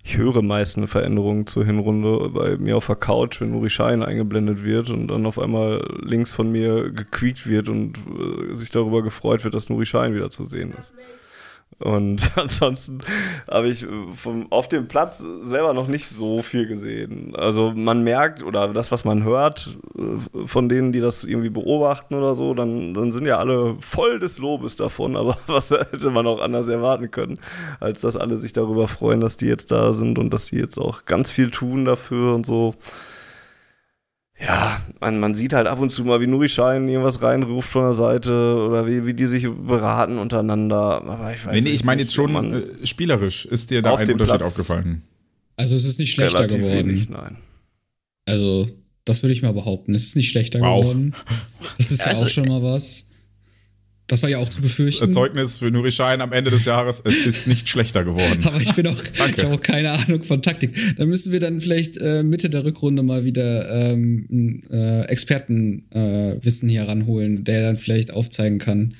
Ich höre meist eine Veränderung zur Hinrunde bei mir auf der Couch, wenn Nuri Schein eingeblendet wird und dann auf einmal links von mir gequiekt wird und äh, sich darüber gefreut wird, dass Nuri Schein wieder zu sehen ist. Und [LAUGHS] ansonsten habe ich äh, vom, auf dem Platz selber noch nicht so viel gesehen. Also man merkt, oder das, was man hört äh, von denen, die das irgendwie beobachten oder so, dann, dann sind ja alle voll des Lobes davon. [LAUGHS] Aber was hätte man auch anders erwarten können, als dass alle sich darüber freuen, dass die jetzt da sind und dass sie jetzt auch ganz viel tun dafür und so. Ja, man, man sieht halt ab und zu mal, wie Nuri Schein irgendwas reinruft von der Seite oder wie, wie die sich beraten untereinander. Aber ich weiß Nee, nee, ich meine nicht, jetzt schon man- äh, spielerisch. Ist dir da auf ein Unterschied Platz- aufgefallen? Also es ist nicht schlechter relativ geworden. wenig, nein. Also, das würde ich mal behaupten. Es ist nicht schlechter Wow. geworden. Das ist ja Also- auch schon mal was. Das war ja auch zu befürchten. Zeugnis für Nuri Schein am Ende des Jahres, es ist nicht schlechter geworden. [LAUGHS] Aber ich bin auch, ich habe auch keine Ahnung von Taktik. Da müssen wir dann vielleicht äh, Mitte der Rückrunde mal wieder ähm, einen, äh, Expertenwissen äh, hier ranholen, der dann vielleicht aufzeigen kann.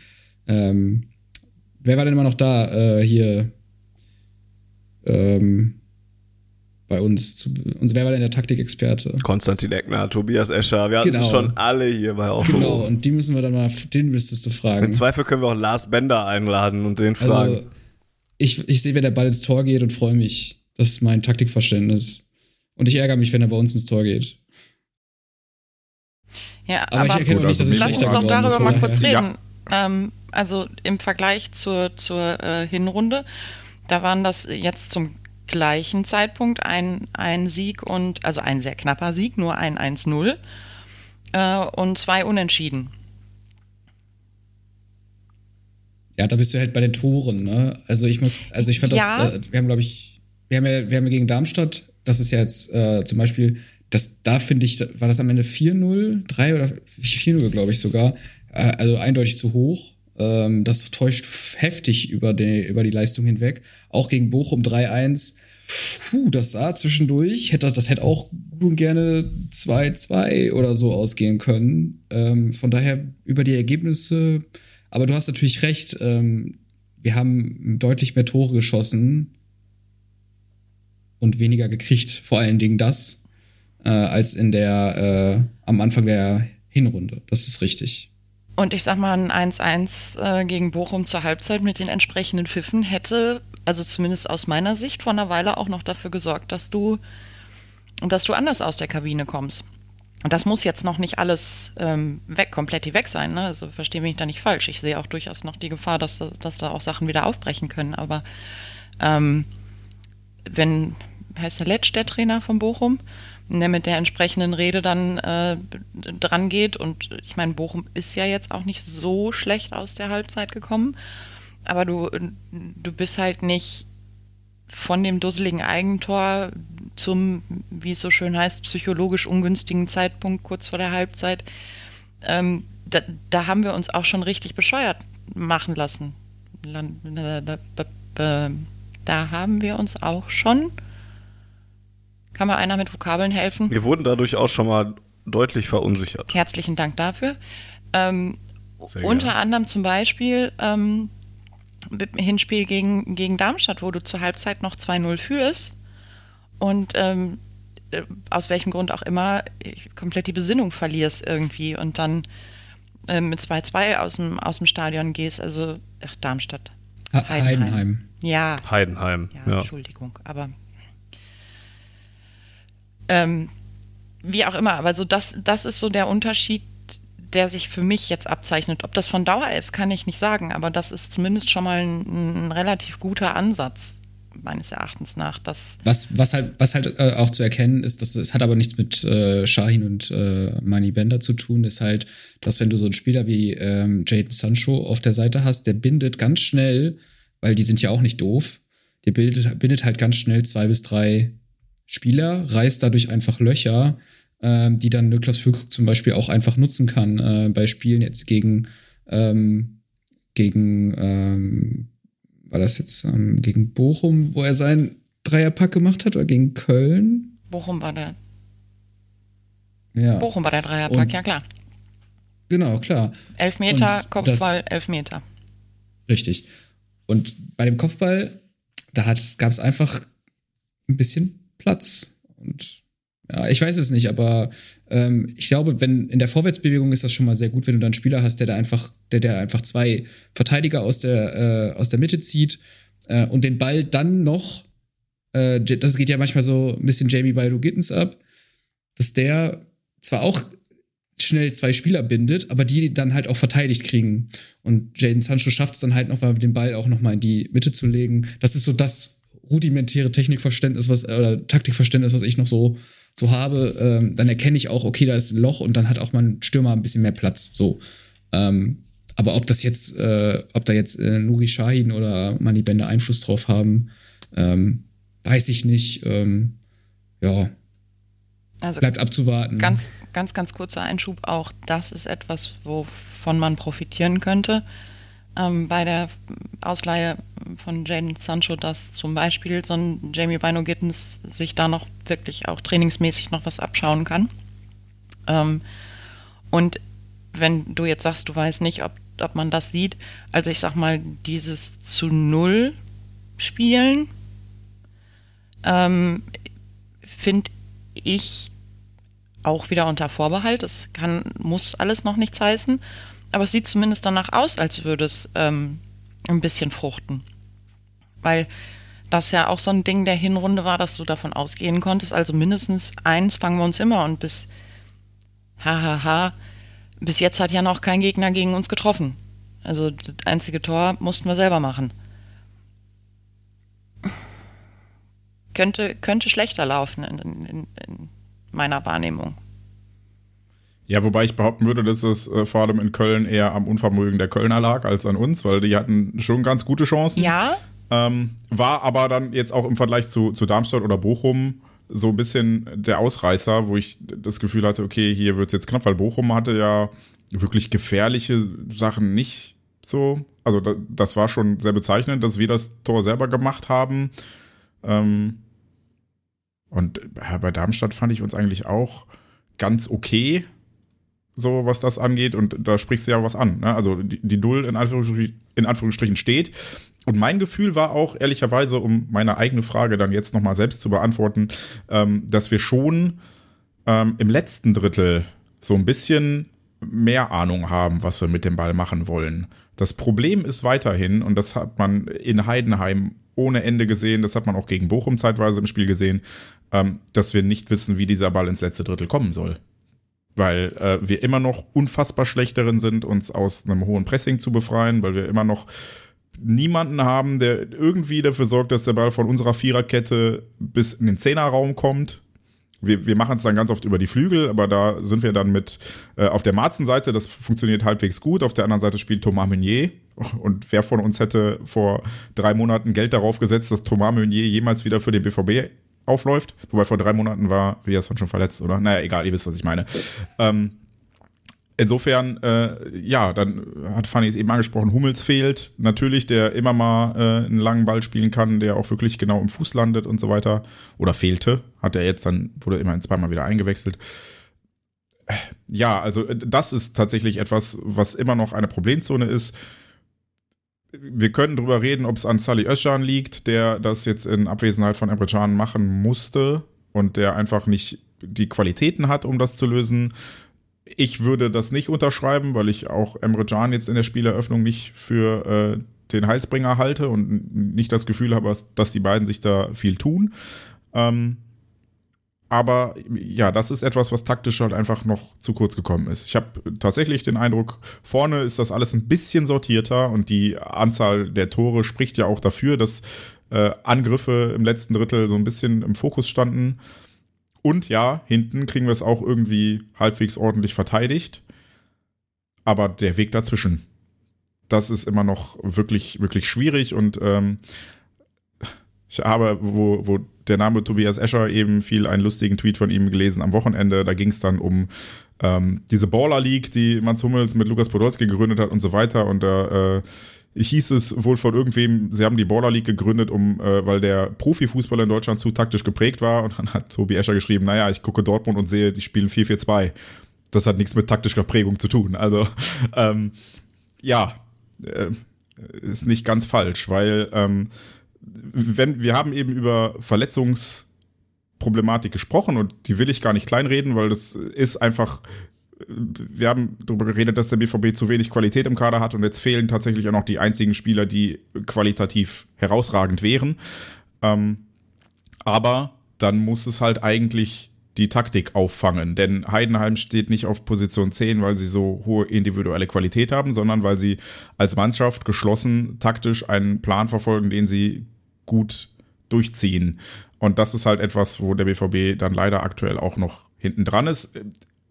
Ähm, wer war denn immer noch da äh, hier ähm, bei uns? Zu, uns wer war denn der Taktikexperte? Konstantin Eckner, Tobias Escher, wir hatten Genau. sie schon alle hier bei Aufgehoben. Genau, und die müssen wir dann mal, den müsstest du Im fragen. Zweifel können wir auch Lars Bender einladen und den fragen. Also, ich, ich sehe, wenn der Ball ins Tor geht und freue mich. Das ist mein Taktikverständnis. Und ich ärgere mich, wenn er bei uns ins Tor geht. Ja, Aber, ich erkenne Gut, auch nicht, dass also es Lass schlechter uns auch geworden ist. darüber mal kurz reden. Ähm, also im Vergleich zur, zur äh, Hinrunde, da waren das jetzt zum gleichen Zeitpunkt ein, ein Sieg und, also ein sehr knapper Sieg, nur ein 1-0 äh, und zwei Unentschieden. Ja, da bist du halt bei den Toren, ne? Also ich muss, also ich fand Ja. das, äh, wir haben, glaube ich, wir haben ja, wir haben ja gegen Darmstadt, das ist ja jetzt äh, zum Beispiel das, da finde ich, war das am Ende 4-0, 3 oder 4-0, glaube ich sogar. Äh, also eindeutig zu hoch. Ähm, das täuscht heftig über die, über die Leistung hinweg. Auch gegen Bochum 3-1. Puh, das sah zwischendurch, hätte das, das hätte auch gut und gerne 2-2 oder so ausgehen können. Ähm, von daher über die Ergebnisse, aber du hast natürlich recht, ähm, wir haben deutlich mehr Tore geschossen und weniger gekriegt, vor allen Dingen das, äh, als in der, äh, am Anfang der Hinrunde. Das ist richtig. Und ich sag mal, ein 1-1 äh, gegen Bochum zur Halbzeit mit den entsprechenden Pfiffen hätte, also zumindest aus meiner Sicht, vor einer Weile auch noch dafür gesorgt, dass du, dass du anders aus der Kabine kommst. Und das muss jetzt noch nicht alles ähm, weg, komplett weg sein. Ne? Also verstehe mich da nicht falsch. Ich sehe auch durchaus noch die Gefahr, dass, dass da auch Sachen wieder aufbrechen können. Aber ähm, wenn, heißt der Letsch der Trainer von Bochum, der mit der entsprechenden Rede dann äh, dran geht. Und ich meine, Bochum ist ja jetzt auch nicht so schlecht aus der Halbzeit gekommen. Aber du, du bist halt nicht von dem dusseligen Eigentor zum, wie es so schön heißt, psychologisch ungünstigen Zeitpunkt kurz vor der Halbzeit. Ähm, da, da, haben wir uns auch schon richtig bescheuert machen lassen. Da haben wir uns auch schon kann mir einer mit Vokabeln helfen? Wir wurden dadurch auch schon mal deutlich verunsichert. Herzlichen Dank dafür. Ähm, unter anderem zum Beispiel ähm, Hinspiel gegen, gegen Darmstadt, wo du zur Halbzeit noch 2-0 führst und ähm, äh, aus welchem Grund auch immer komplett die Besinnung verlierst irgendwie und dann äh, mit 2-2 aus dem, aus dem Stadion gehst. Also, ach, Darmstadt. Heidenheim. Heidenheim. Ja. Heidenheim. Ja, ja, Entschuldigung, aber ähm, wie auch immer, aber so das, das ist so der Unterschied, der sich für mich jetzt abzeichnet. Ob das von Dauer ist, kann ich nicht sagen, aber das ist zumindest schon mal ein, ein relativ guter Ansatz meines Erachtens nach. Dass was, was halt, was halt äh, auch zu erkennen ist, dass es hat aber nichts mit äh, Shahin und äh, Mani Bender zu tun, ist halt, dass wenn du so einen Spieler wie ähm, Jaden Sancho auf der Seite hast, der bindet ganz schnell, weil die sind ja auch nicht doof, der bildet, bindet halt ganz schnell zwei bis drei Spieler, reißt dadurch einfach Löcher, ähm, die dann Niklas Füllkrug zum Beispiel auch einfach nutzen kann äh, bei Spielen jetzt gegen, ähm, gegen ähm, war das jetzt ähm, gegen Bochum, wo er seinen Dreierpack gemacht hat oder gegen Köln? Bochum war der. Ja. Bochum war der Dreierpack, Und, ja klar. Genau, klar. Elfmeter, Kopfball, das, Elfmeter. Richtig. Und bei dem Kopfball, da gab es einfach ein bisschen Platz. Und ja, ich weiß es nicht, aber ähm, ich glaube, wenn in der Vorwärtsbewegung ist das schon mal sehr gut, wenn du dann einen Spieler hast, der da einfach, der, der einfach zwei Verteidiger aus der, äh, aus der Mitte zieht äh, und den Ball dann noch, äh, das geht ja manchmal so ein bisschen Jamie Baldo Gittens ab, dass der zwar auch schnell zwei Spieler bindet, aber die dann halt auch verteidigt kriegen. Und Jaden Sancho schafft es dann halt noch mal den Ball auch noch mal in die Mitte zu legen. Das ist so das, rudimentäre Technikverständnis, was, oder Taktikverständnis, was ich noch so, so habe, ähm, dann erkenne ich auch, okay, da ist ein Loch und dann hat auch mein Stürmer ein bisschen mehr Platz. So. Ähm, aber ob das jetzt, äh, ob da jetzt äh, Nuri Shahin oder Mani Bender Einfluss drauf haben, ähm, weiß ich nicht. Ähm, ja. Also bleibt abzuwarten. Ganz, ganz, ganz kurzer Einschub auch. Das ist etwas, wovon man profitieren könnte ähm, bei der Ausleihe von Jaden Sancho, dass zum Beispiel so ein Jamie Bino Gittens sich da noch wirklich auch trainingsmäßig noch was abschauen kann. Ähm, und wenn du jetzt sagst, du weißt nicht, ob, ob man das sieht, also ich sag mal, dieses zu Null Spielen, ähm, finde ich auch wieder unter Vorbehalt. Das kann, muss alles noch nichts heißen. Aber es sieht zumindest danach aus, als würde es ähm, ein bisschen fruchten. Weil das ja auch so ein Ding der Hinrunde war, dass du davon ausgehen konntest, also mindestens eins fangen wir uns immer und bis hahaha, bis jetzt hat ja noch kein Gegner gegen uns getroffen. Also das einzige Tor mussten wir selber machen. Könnte, könnte schlechter laufen in, in, in meiner Wahrnehmung. Ja, wobei ich behaupten würde, dass es äh, vor allem in Köln eher am Unvermögen der Kölner lag als an uns, weil die hatten schon ganz gute Chancen. Ja. Ähm, war aber dann jetzt auch im Vergleich zu, zu Darmstadt oder Bochum so ein bisschen der Ausreißer, wo ich das Gefühl hatte, okay, hier wird es jetzt knapp, weil Bochum hatte ja wirklich gefährliche Sachen nicht so. Also das war schon sehr bezeichnend, dass wir das Tor selber gemacht haben. Ähm, und bei Darmstadt fand ich uns eigentlich auch ganz okay, so was das angeht. Und da sprichst du ja was an. Ne? Also die, die Null in Anführungsstrichen, in Anführungsstrichen steht. Und mein Gefühl war auch, ehrlicherweise, um meine eigene Frage dann jetzt nochmal selbst zu beantworten, ähm, dass wir schon ähm, im letzten Drittel so ein bisschen mehr Ahnung haben, was wir mit dem Ball machen wollen. Das Problem ist weiterhin, und das hat man in Heidenheim ohne Ende gesehen, das hat man auch gegen Bochum zeitweise im Spiel gesehen, ähm, dass wir nicht wissen, wie dieser Ball ins letzte Drittel kommen soll. Weil äh, wir immer noch unfassbar schlecht darin sind, uns aus einem hohen Pressing zu befreien, weil wir immer noch niemanden haben, der irgendwie dafür sorgt, dass der Ball von unserer Viererkette bis in den Zehnerraum kommt. Wir, wir machen es dann ganz oft über die Flügel, aber da sind wir dann mit äh, auf der Marzen-Seite, das funktioniert halbwegs gut. Auf der anderen Seite spielt Thomas Meunier. Und wer von uns hätte vor drei Monaten Geld darauf gesetzt, dass Thomas Meunier jemals wieder für den BVB aufläuft? Wobei vor drei Monaten war Riasson schon verletzt, oder? Naja, egal, ihr wisst, was ich meine. Ähm, Insofern, äh, ja, dann hat Fanny es eben angesprochen, Hummels fehlt. Natürlich, der immer mal äh, einen langen Ball spielen kann, der auch wirklich genau im Fuß landet und so weiter. Oder fehlte. Hat er jetzt dann, wurde immerhin zweimal wieder eingewechselt. Ja, also äh, das ist tatsächlich etwas, was immer noch eine Problemzone ist. Wir können drüber reden, ob es an Sally Özcan liegt, der das jetzt in Abwesenheit von Emre Can machen musste und der einfach nicht die Qualitäten hat, um das zu lösen ich würde das nicht unterschreiben, weil ich auch Emre Can jetzt in der Spieleröffnung nicht für äh, den Heilsbringer halte und nicht das Gefühl habe, dass die beiden sich da viel tun. Ähm, aber ja, das ist etwas, was taktisch halt einfach noch zu kurz gekommen ist. Ich habe tatsächlich den Eindruck, vorne ist das alles ein bisschen sortierter und die Anzahl der Tore spricht ja auch dafür, dass äh, Angriffe im letzten Drittel so ein bisschen im Fokus standen. Und ja, hinten kriegen wir es auch irgendwie halbwegs ordentlich verteidigt. Aber der Weg dazwischen, das ist immer noch wirklich, wirklich schwierig. Und ähm, ich habe, wo, wo der Name Tobias Escher eben fiel, einen lustigen Tweet von ihm gelesen am Wochenende. Da ging es dann um ähm, diese Baller League, die Mats Hummels mit Lukas Podolski gegründet hat und so weiter. Und da äh, hieß es wohl von irgendwem, sie haben die Border League gegründet, um, äh, weil der Profifußball in Deutschland zu taktisch geprägt war. Und dann hat Tobi Escher geschrieben, naja, ich gucke Dortmund und sehe, die spielen 4-4-2. Das hat nichts mit taktischer Prägung zu tun. Also, ähm, ja, äh, ist nicht ganz falsch, weil ähm, wenn wir haben eben über Verletzungsproblematik gesprochen und die will ich gar nicht kleinreden, weil das ist einfach wir haben darüber geredet, dass der BVB zu wenig Qualität im Kader hat und jetzt fehlen tatsächlich auch noch die einzigen Spieler, die qualitativ herausragend wären. Ähm, aber dann muss es halt eigentlich die Taktik auffangen, denn Heidenheim steht nicht auf Position 10, weil sie so hohe individuelle Qualität haben, sondern weil sie als Mannschaft geschlossen taktisch einen Plan verfolgen, den sie gut durchziehen. Und das ist halt etwas, wo der BVB dann leider aktuell auch noch hinten dran ist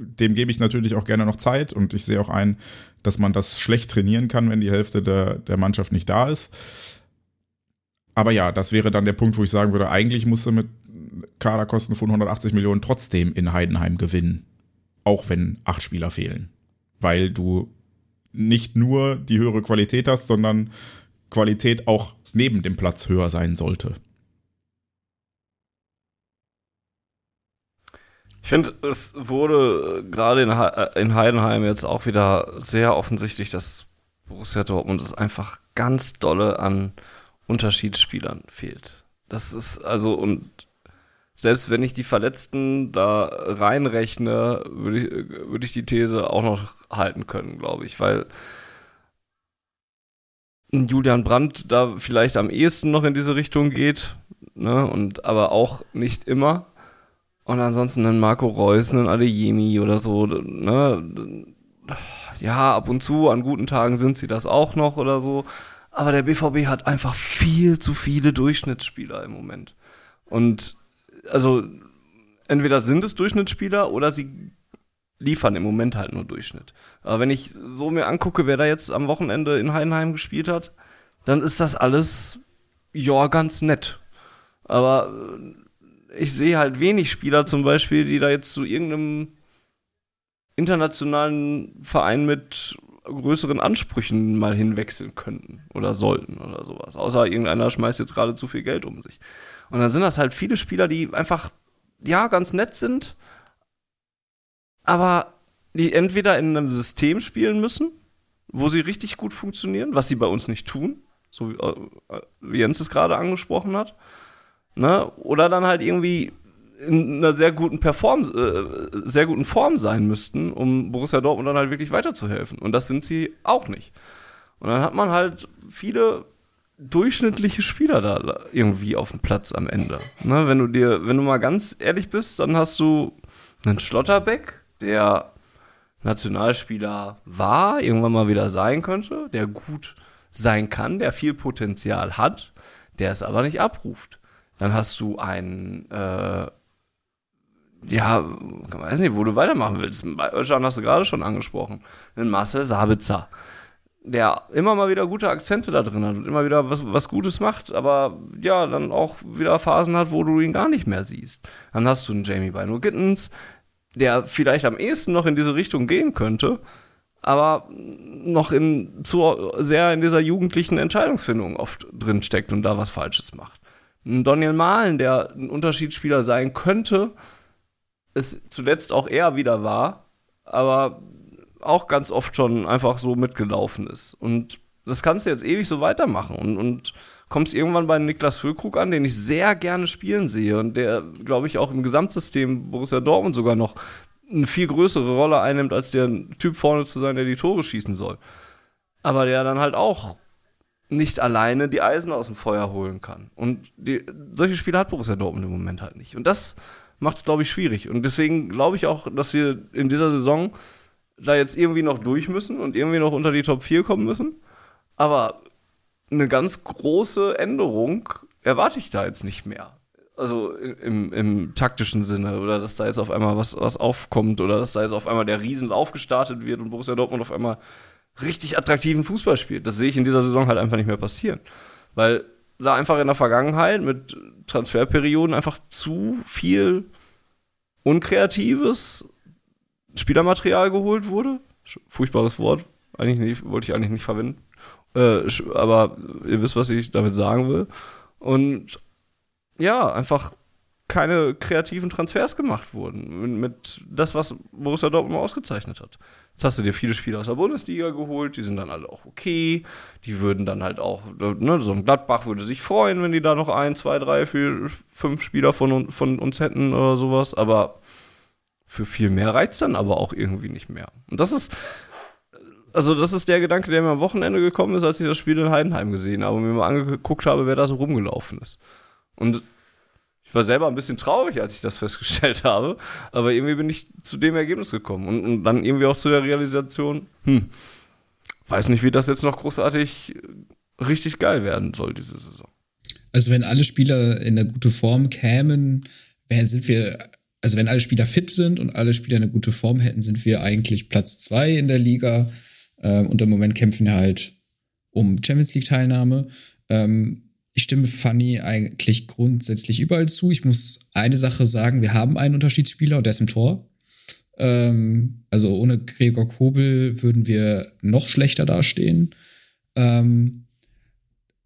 dem gebe ich natürlich auch gerne noch Zeit und ich sehe auch ein, dass man das schlecht trainieren kann, wenn die Hälfte der, der Mannschaft nicht da ist. Aber ja, das wäre dann der Punkt, wo ich sagen würde, eigentlich musst du mit Kaderkosten von 180 Millionen trotzdem in Heidenheim gewinnen. Auch wenn acht Spieler fehlen. Weil du nicht nur die höhere Qualität hast, sondern Qualität auch neben dem Platz höher sein sollte. Ich finde, es wurde gerade in, äh, in Heidenheim jetzt auch wieder sehr offensichtlich, dass Borussia Dortmund es einfach ganz dolle an Unterschiedsspielern fehlt. Das ist also, und selbst wenn ich die Verletzten da reinrechne, würde ich, würde ich die These auch noch halten können, glaube ich, weil Julian Brandt da vielleicht am ehesten noch in diese Richtung geht, ne, und aber auch nicht immer. Und ansonsten einen Marco Reus, einen Adeyemi oder so, ne? Ja, ab und zu, an guten Tagen sind sie das auch noch oder so. Aber der BVB hat einfach viel zu viele Durchschnittsspieler im Moment. Und also entweder sind es Durchschnittsspieler oder sie liefern im Moment halt nur Durchschnitt. Aber wenn ich so mir angucke, wer da jetzt am Wochenende in Heidenheim gespielt hat, dann ist das alles ja ganz nett. Aber ich sehe halt wenig Spieler zum Beispiel, die da jetzt zu irgendeinem internationalen Verein mit größeren Ansprüchen mal hinwechseln könnten oder sollten oder sowas. Außer irgendeiner schmeißt jetzt gerade zu viel Geld um sich. Und dann sind das halt viele Spieler, die einfach, ja, ganz nett sind, aber die entweder in einem System spielen müssen, wo sie richtig gut funktionieren, was sie bei uns nicht tun, so wie, äh, wie Jens es gerade angesprochen hat, ne? oder dann halt irgendwie in einer sehr guten Perform äh, sehr guten Form sein müssten, um Borussia Dortmund dann halt wirklich weiterzuhelfen. Und das sind sie auch nicht. Und dann hat man halt viele durchschnittliche Spieler da irgendwie auf dem Platz am Ende. Ne, wenn du dir, wenn du mal ganz ehrlich bist, dann hast du einen Schlotterbeck, der Nationalspieler war, irgendwann mal wieder sein könnte, der gut sein kann, der viel Potenzial hat, der es aber nicht abruft. Dann hast du einen äh, ja, weiß nicht, wo du weitermachen willst. Özcan hast du gerade schon angesprochen. Den Marcel Sabitzer, der immer mal wieder gute Akzente da drin hat und immer wieder was, was Gutes macht, aber ja, dann auch wieder Phasen hat, wo du ihn gar nicht mehr siehst. Dann hast du einen Jamie Bino Gittens, der vielleicht am ehesten noch in diese Richtung gehen könnte, aber noch in, zu sehr in dieser jugendlichen Entscheidungsfindung oft drin steckt und da was Falsches macht. Ein Daniel Mahlen, der ein Unterschiedsspieler sein könnte, es zuletzt auch eher wieder war, aber auch ganz oft schon einfach so mitgelaufen ist. Und das kannst du jetzt ewig so weitermachen und, und kommst irgendwann bei Niklas Füllkrug an, den ich sehr gerne spielen sehe und der, glaube ich, auch im Gesamtsystem Borussia Dortmund sogar noch eine viel größere Rolle einnimmt, als der Typ vorne zu sein, der die Tore schießen soll. Aber der dann halt auch nicht alleine die Eisen aus dem Feuer holen kann. Und die, solche Spiele hat Borussia Dortmund im Moment halt nicht. Und das macht es, glaube ich, schwierig. Und deswegen glaube ich auch, dass wir in dieser Saison da jetzt irgendwie noch durch müssen und irgendwie noch unter die Top 4 kommen müssen. Aber eine ganz große Änderung erwarte ich da jetzt nicht mehr. Also im, im taktischen Sinne oder dass da jetzt auf einmal was, was aufkommt oder dass da jetzt auf einmal der Riesenlauf gestartet wird und Borussia Dortmund auf einmal richtig attraktiven Fußball spielt. Das sehe ich in dieser Saison halt einfach nicht mehr passieren. Weil da einfach in der Vergangenheit mit Transferperioden einfach zu viel unkreatives Spielermaterial geholt wurde. Furchtbares Wort, eigentlich nicht, wollte ich eigentlich nicht verwenden. Äh, aber ihr wisst, was ich damit sagen will. Und ja, einfach keine kreativen Transfers gemacht wurden. Mit, mit das, was Borussia Dortmund ausgezeichnet hat. Jetzt hast du dir viele Spieler aus der Bundesliga geholt, die sind dann alle auch okay. Die würden dann halt auch, ne, so ein Gladbach würde sich freuen, wenn die da noch ein, zwei, drei, vier, fünf Spieler von, von uns hätten oder sowas. Aber für viel mehr reizt dann aber auch irgendwie nicht mehr. Und das ist, also das ist der Gedanke, der mir am Wochenende gekommen ist, als ich das Spiel in Heidenheim gesehen habe und mir mal angeguckt habe, wer da so rumgelaufen ist. Und ich war selber ein bisschen traurig, als ich das [LAUGHS] festgestellt habe, aber irgendwie bin ich zu dem Ergebnis gekommen und, und dann irgendwie auch zu der Realisation, hm, weiß nicht, wie das jetzt noch großartig richtig geil werden soll, diese Saison. Also wenn alle Spieler in eine gute Form kämen, sind wir, also wenn alle Spieler fit sind und alle Spieler eine gute Form hätten, sind wir eigentlich Platz zwei in der Liga. Ähm, und im Moment kämpfen wir halt um Champions League Teilnahme. Ähm, ich stimme Fanny eigentlich grundsätzlich überall zu. Ich muss eine Sache sagen, wir haben einen Unterschiedsspieler und der ist im Tor. Ähm, also ohne Gregor Kobel würden wir noch schlechter dastehen. Ähm,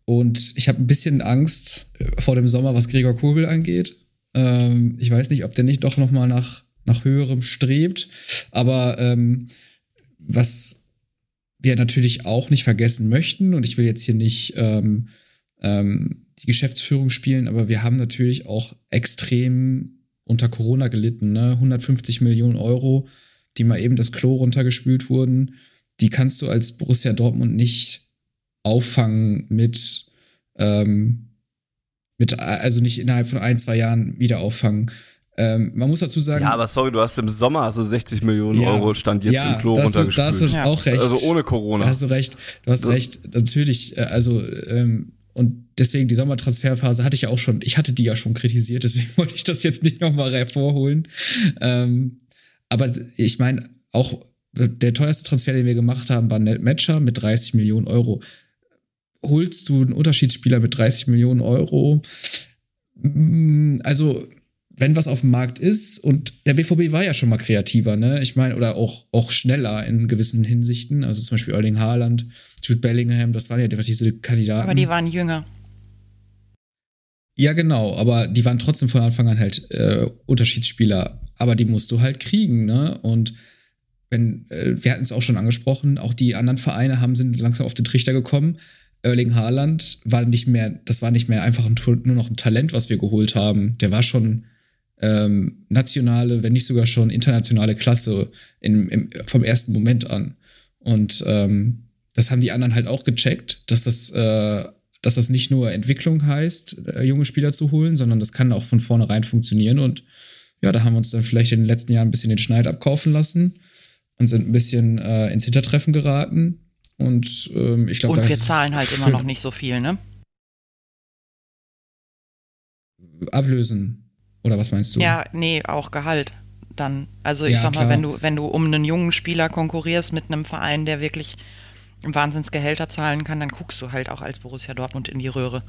und ich habe ein bisschen Angst vor dem Sommer, was Gregor Kobel angeht. Ähm, ich weiß nicht, ob der nicht doch noch mal nach, nach höherem strebt. Aber ähm, was wir natürlich auch nicht vergessen möchten, und ich will jetzt hier nicht ähm, ähm, die Geschäftsführung spielen, aber wir haben natürlich auch extrem unter Corona gelitten. Ne? 150 Millionen Euro, die mal eben das Klo runtergespült wurden, die kannst du als Borussia Dortmund nicht auffangen mit, ähm, mit also nicht innerhalb von ein, zwei Jahren wieder auffangen. Ähm, man muss dazu sagen. Ja, aber sorry, du hast im Sommer also 60 Millionen ja, Euro stand jetzt ja, im Klo runtergespült. Da hast du ja. auch recht. Also ohne Corona. Da hast du recht. Du hast recht. Natürlich, äh, also ähm, und deswegen die Sommertransferphase hatte ich ja auch schon, ich hatte die ja schon kritisiert, deswegen [LAUGHS] wollte ich das jetzt nicht nochmal hervorholen. Ähm, aber ich meine, auch der teuerste Transfer, den wir gemacht haben, war Ned Matcher mit 30 Millionen Euro. Holst du einen Unterschiedsspieler mit 30 Millionen Euro? Mm, also, wenn was auf dem Markt ist, und der BVB war ja schon mal kreativer, ne? Ich meine, oder auch, auch schneller in gewissen Hinsichten. Also zum Beispiel Erling Haaland, Jude Bellingham, das waren ja diese Kandidaten. Aber die waren jünger. Ja, genau, aber die waren trotzdem von Anfang an halt äh, Unterschiedsspieler. Aber die musst du halt kriegen, ne? Und wenn, äh, wir hatten es auch schon angesprochen, auch die anderen Vereine haben sind langsam auf den Trichter gekommen. Erling Haaland war nicht mehr, das war nicht mehr einfach ein, nur noch ein Talent, was wir geholt haben. Der war schon ähm, nationale, wenn nicht sogar schon internationale Klasse in, im, vom ersten Moment an. Und ähm, das haben die anderen halt auch gecheckt, dass das, äh, dass das nicht nur Entwicklung heißt, äh, junge Spieler zu holen, sondern das kann auch von vornherein funktionieren. Und ja, da haben wir uns dann vielleicht in den letzten Jahren ein bisschen den Schneid abkaufen lassen und sind ein bisschen äh, ins Hintertreffen geraten. Und ähm, ich glaube, Und wir zahlen halt [LAUGHS] immer noch nicht so viel, ne? Ablösen. Oder was meinst du? Ja, nee, auch Gehalt dann. Also ich Ja, sag mal, klar. wenn du, wenn du um einen jungen Spieler konkurrierst mit einem Verein, der wirklich Wahnsinnsgehälter zahlen kann, dann guckst du halt auch als Borussia Dortmund in die Röhre.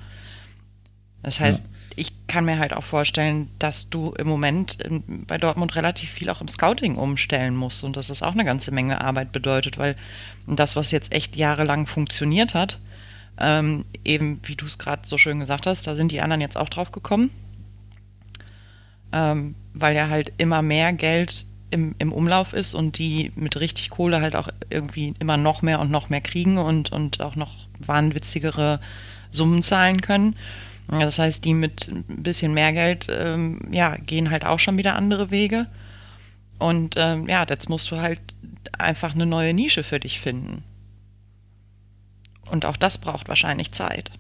Das heißt, Ja. Ich kann mir halt auch vorstellen, dass du im Moment in, bei Dortmund relativ viel auch im Scouting umstellen musst und dass das auch eine ganze Menge Arbeit bedeutet, weil das, was jetzt echt jahrelang funktioniert hat, ähm, eben wie du es gerade so schön gesagt hast, da sind die anderen jetzt auch drauf gekommen ähm, weil ja halt immer mehr Geld im, im Umlauf ist und die mit richtig Kohle halt auch irgendwie immer noch mehr und noch mehr kriegen und, und auch noch wahnwitzigere Summen zahlen können. Das heißt, die mit ein bisschen mehr Geld, ähm, ja, gehen halt auch schon wieder andere Wege. Und ähm, ja, jetzt musst du halt einfach eine neue Nische für dich finden. Und auch das braucht wahrscheinlich Zeit.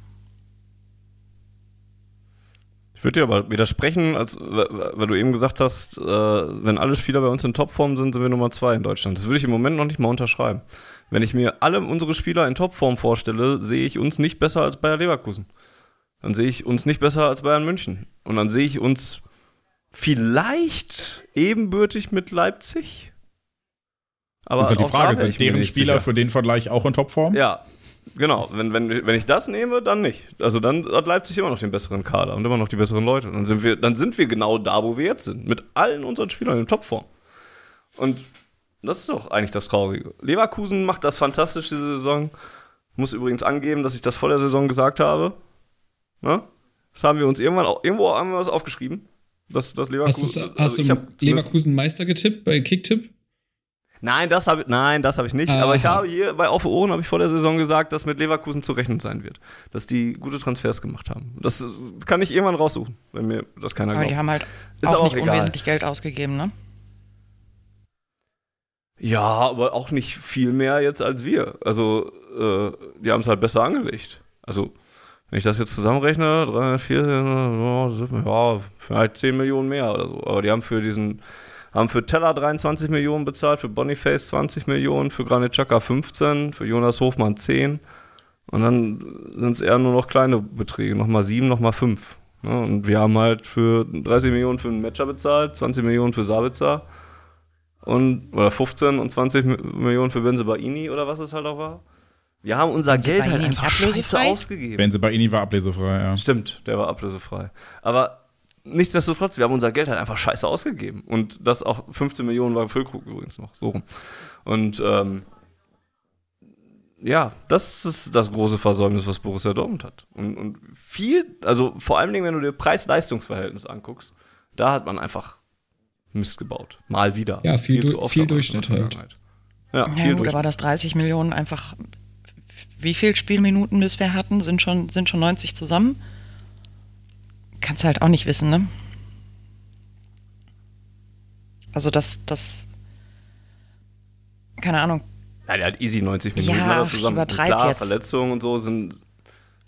Ich würde dir aber widersprechen, als, weil du eben gesagt hast, äh, wenn alle Spieler bei uns in Topform sind, sind wir Nummer zwei in Deutschland. Das würde ich im Moment noch nicht mal unterschreiben. Wenn ich mir alle unsere Spieler in Topform vorstelle, sehe ich uns nicht besser als Bayer Leverkusen. Dann sehe ich uns nicht besser als Bayern München. Und dann sehe ich uns vielleicht ebenbürtig mit Leipzig. Aber Das ist halt die Frage, sind deren Spieler sicher. für den Vergleich auch in Topform? Ja, genau. Wenn, wenn, wenn ich das nehme, dann nicht. Also dann hat Leipzig immer noch den besseren Kader und immer noch die besseren Leute. Dann sind wir, dann sind wir genau da, wo wir jetzt sind. Mit allen unseren Spielern in Topform. Und das ist doch eigentlich das Traurige. Leverkusen macht das fantastisch diese Saison. Muss übrigens angeben, dass ich das vor der Saison gesagt habe. Ne? Das haben wir uns irgendwann auch, irgendwo haben wir was aufgeschrieben. Das, das Hast, Leverkusen. hast also du Leverkusen Meister getippt bei Kicktipp? Nein, das habe ich, nein, das habe ich nicht. Aha. Aber ich habe hier bei Auf Ohren habe ich vor der Saison gesagt, dass mit Leverkusen zu rechnen sein wird, dass die gute Transfers gemacht haben. Das kann ich irgendwann raussuchen, wenn mir das keiner Aber glaubt. die haben halt Ist auch aber auch nicht egal. unwesentlich Geld ausgegeben, ne? ja, aber auch nicht viel mehr jetzt als wir. Also äh, die haben es halt besser angelegt. Also wenn ich das jetzt zusammenrechne, 3, 4, ja, vielleicht 10 Millionen mehr oder so. Aber die haben für diesen haben für Teller 23 Millionen bezahlt, für Boniface 20 Millionen, für Granit Xhaka 15, für Jonas Hofmann 10. Und dann sind es eher nur noch kleine Beträge, nochmal 7, nochmal 5. Ne? Und wir haben halt für 30 Millionen für einen Matcher bezahlt, 20 Millionen für Sabitzer und oder 15 und 20 Mi- Millionen für Benzebaini oder was es halt auch war. Wir haben unser Geld halt einfach scheiße ablösefrei? ausgegeben. Benze bei Ini war ablesefrei, ja. Stimmt, der war ablösefrei. Aber nichtsdestotrotz, wir haben unser Geld halt einfach scheiße ausgegeben. Und das auch 15 Millionen war Füllkrug übrigens noch, so rum. Und ähm, ja, das ist das große Versäumnis, was Borussia Dortmund hat. Und, und viel, also vor allen Dingen, wenn du dir Preis-Leistungs-Verhältnis anguckst, da hat man einfach Mist gebaut. Mal wieder. Ja, viel zu Du- oft viel Durchschnitt halt. Ja, Ja, viel gut, Durchschnitt. aber das 30 Millionen einfach. Wie viel Spielminuten bisher hatten, sind schon, sind schon 90 zusammen. Kannst du halt auch nicht wissen, ne? Also das, das. Keine Ahnung. Ja, der hat easy 90 Minuten Ja, zusammen. klar, jetzt. Verletzungen und so sind.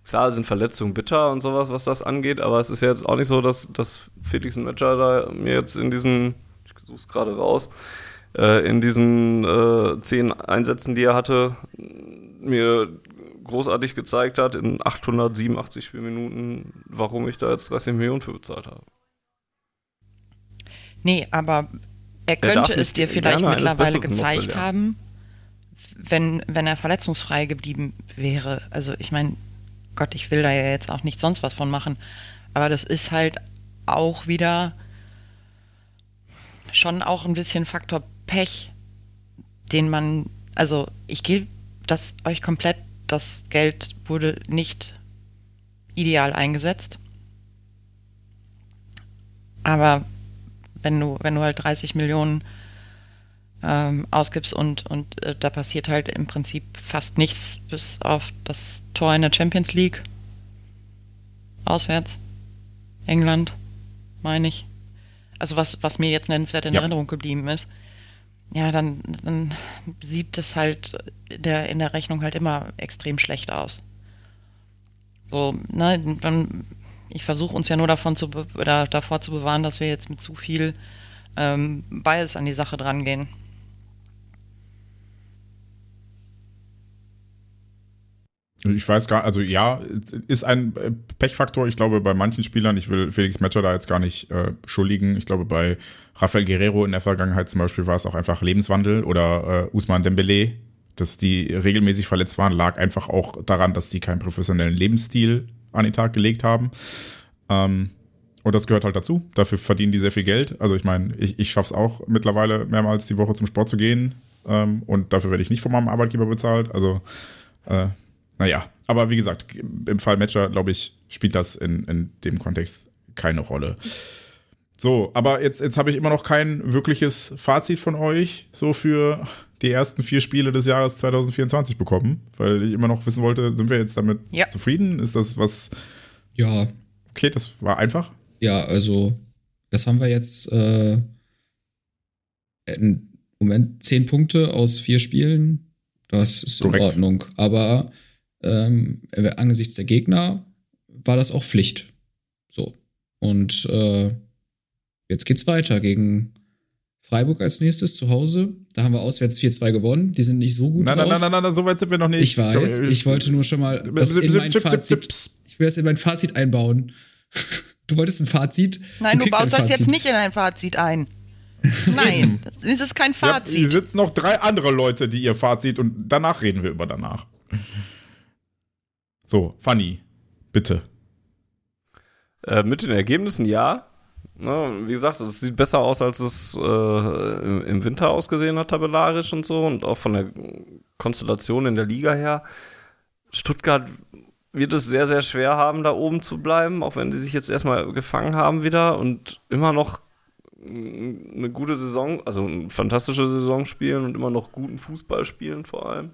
Klar sind Verletzungen bitter und sowas, was das angeht, aber es ist ja jetzt auch nicht so, dass, dass Felix Matcher da mir jetzt in diesen, ich suche es gerade raus, äh, in diesen äh, zehn Einsätzen, die er hatte, mir großartig gezeigt hat, in 887 Spielminuten, warum ich da jetzt 30 Millionen für bezahlt habe. Nee, aber er könnte mich es dir vielleicht mittlerweile gezeigt haben, wenn, wenn er verletzungsfrei geblieben wäre. Also ich meine, Gott, ich will da ja jetzt auch nicht sonst was von machen. Aber das ist halt auch wieder schon auch ein bisschen Faktor Pech, den man, also ich gebe das euch komplett, das Geld wurde nicht ideal eingesetzt. Aber wenn du, wenn du halt 30 Millionen ähm, ausgibst und, und äh, da passiert halt im Prinzip fast nichts, bis auf das Tor in der Champions League. Auswärts. England, meine ich. Also was, was mir jetzt nennenswert in ja. Erinnerung geblieben ist. Ja, dann, dann sieht es halt der, in der Rechnung halt immer extrem schlecht aus. So, ne, dann, ich versuche uns ja nur davon zu oder davor zu bewahren, dass wir jetzt mit zu viel ähm, Bias an die Sache drangehen. Ich weiß gar, also ja, ist ein äh, Pechfaktor. Ich glaube, bei manchen Spielern, ich will Felix Matcher da jetzt gar nicht äh, schuldigen. Ich glaube, bei Rafael Guerrero in der Vergangenheit zum Beispiel war es auch einfach Lebenswandel oder äh, Usman Dembele, dass die regelmäßig verletzt waren, lag einfach auch daran, dass die keinen professionellen Lebensstil an den Tag gelegt haben. Ähm, und das gehört halt dazu. Dafür verdienen die sehr viel Geld. Also ich meine, ich, ich schaffe es auch mittlerweile mehrmals die Woche zum Sport zu gehen. Ähm, und dafür werde ich nicht von meinem Arbeitgeber bezahlt. Also äh, naja, aber wie gesagt, im Fall Matcher, glaube ich, spielt das in, in dem Kontext keine Rolle. So, aber jetzt, jetzt habe ich immer noch kein wirkliches Fazit von euch so für die ersten vier Spiele des Jahres 2024 bekommen, weil ich immer noch wissen wollte, sind wir jetzt damit ja. zufrieden? Ist das was? Ja. Okay, das war einfach. Ja, also das haben wir jetzt äh, im Moment zehn Punkte aus vier Spielen. Das ist Korrekt. in Ordnung. Aber ähm, angesichts der Gegner war das auch Pflicht. So. Und äh, jetzt geht's weiter gegen Freiburg als nächstes zu Hause. Da haben wir auswärts 4-2 gewonnen. Die sind nicht so gut. Nein, drauf. nein, nein, nein, nein, so weit sind wir noch nicht. Ich weiß. Ich wollte nur schon mal das in mein Fazit. Ich will das in mein Fazit einbauen. [LAUGHS] Du wolltest ein Fazit? Nein, du, du baust das jetzt nicht in ein Fazit ein. [LAUGHS] Nein, das ist kein Fazit. Ja, hier sitzen noch drei andere Leute, die ihr Fazit und danach reden wir über danach. So, Fanny, bitte. Äh, mit den Ergebnissen ja. Ne, wie gesagt, es sieht besser aus, als es äh, im, im, Winter ausgesehen hat, tabellarisch und so. Und auch von der Konstellation in der Liga her. Stuttgart wird es sehr, sehr schwer haben, da oben zu bleiben, auch wenn die sich jetzt erstmal gefangen haben wieder und immer noch eine gute Saison, also eine fantastische Saison spielen und immer noch guten Fußball spielen vor allem.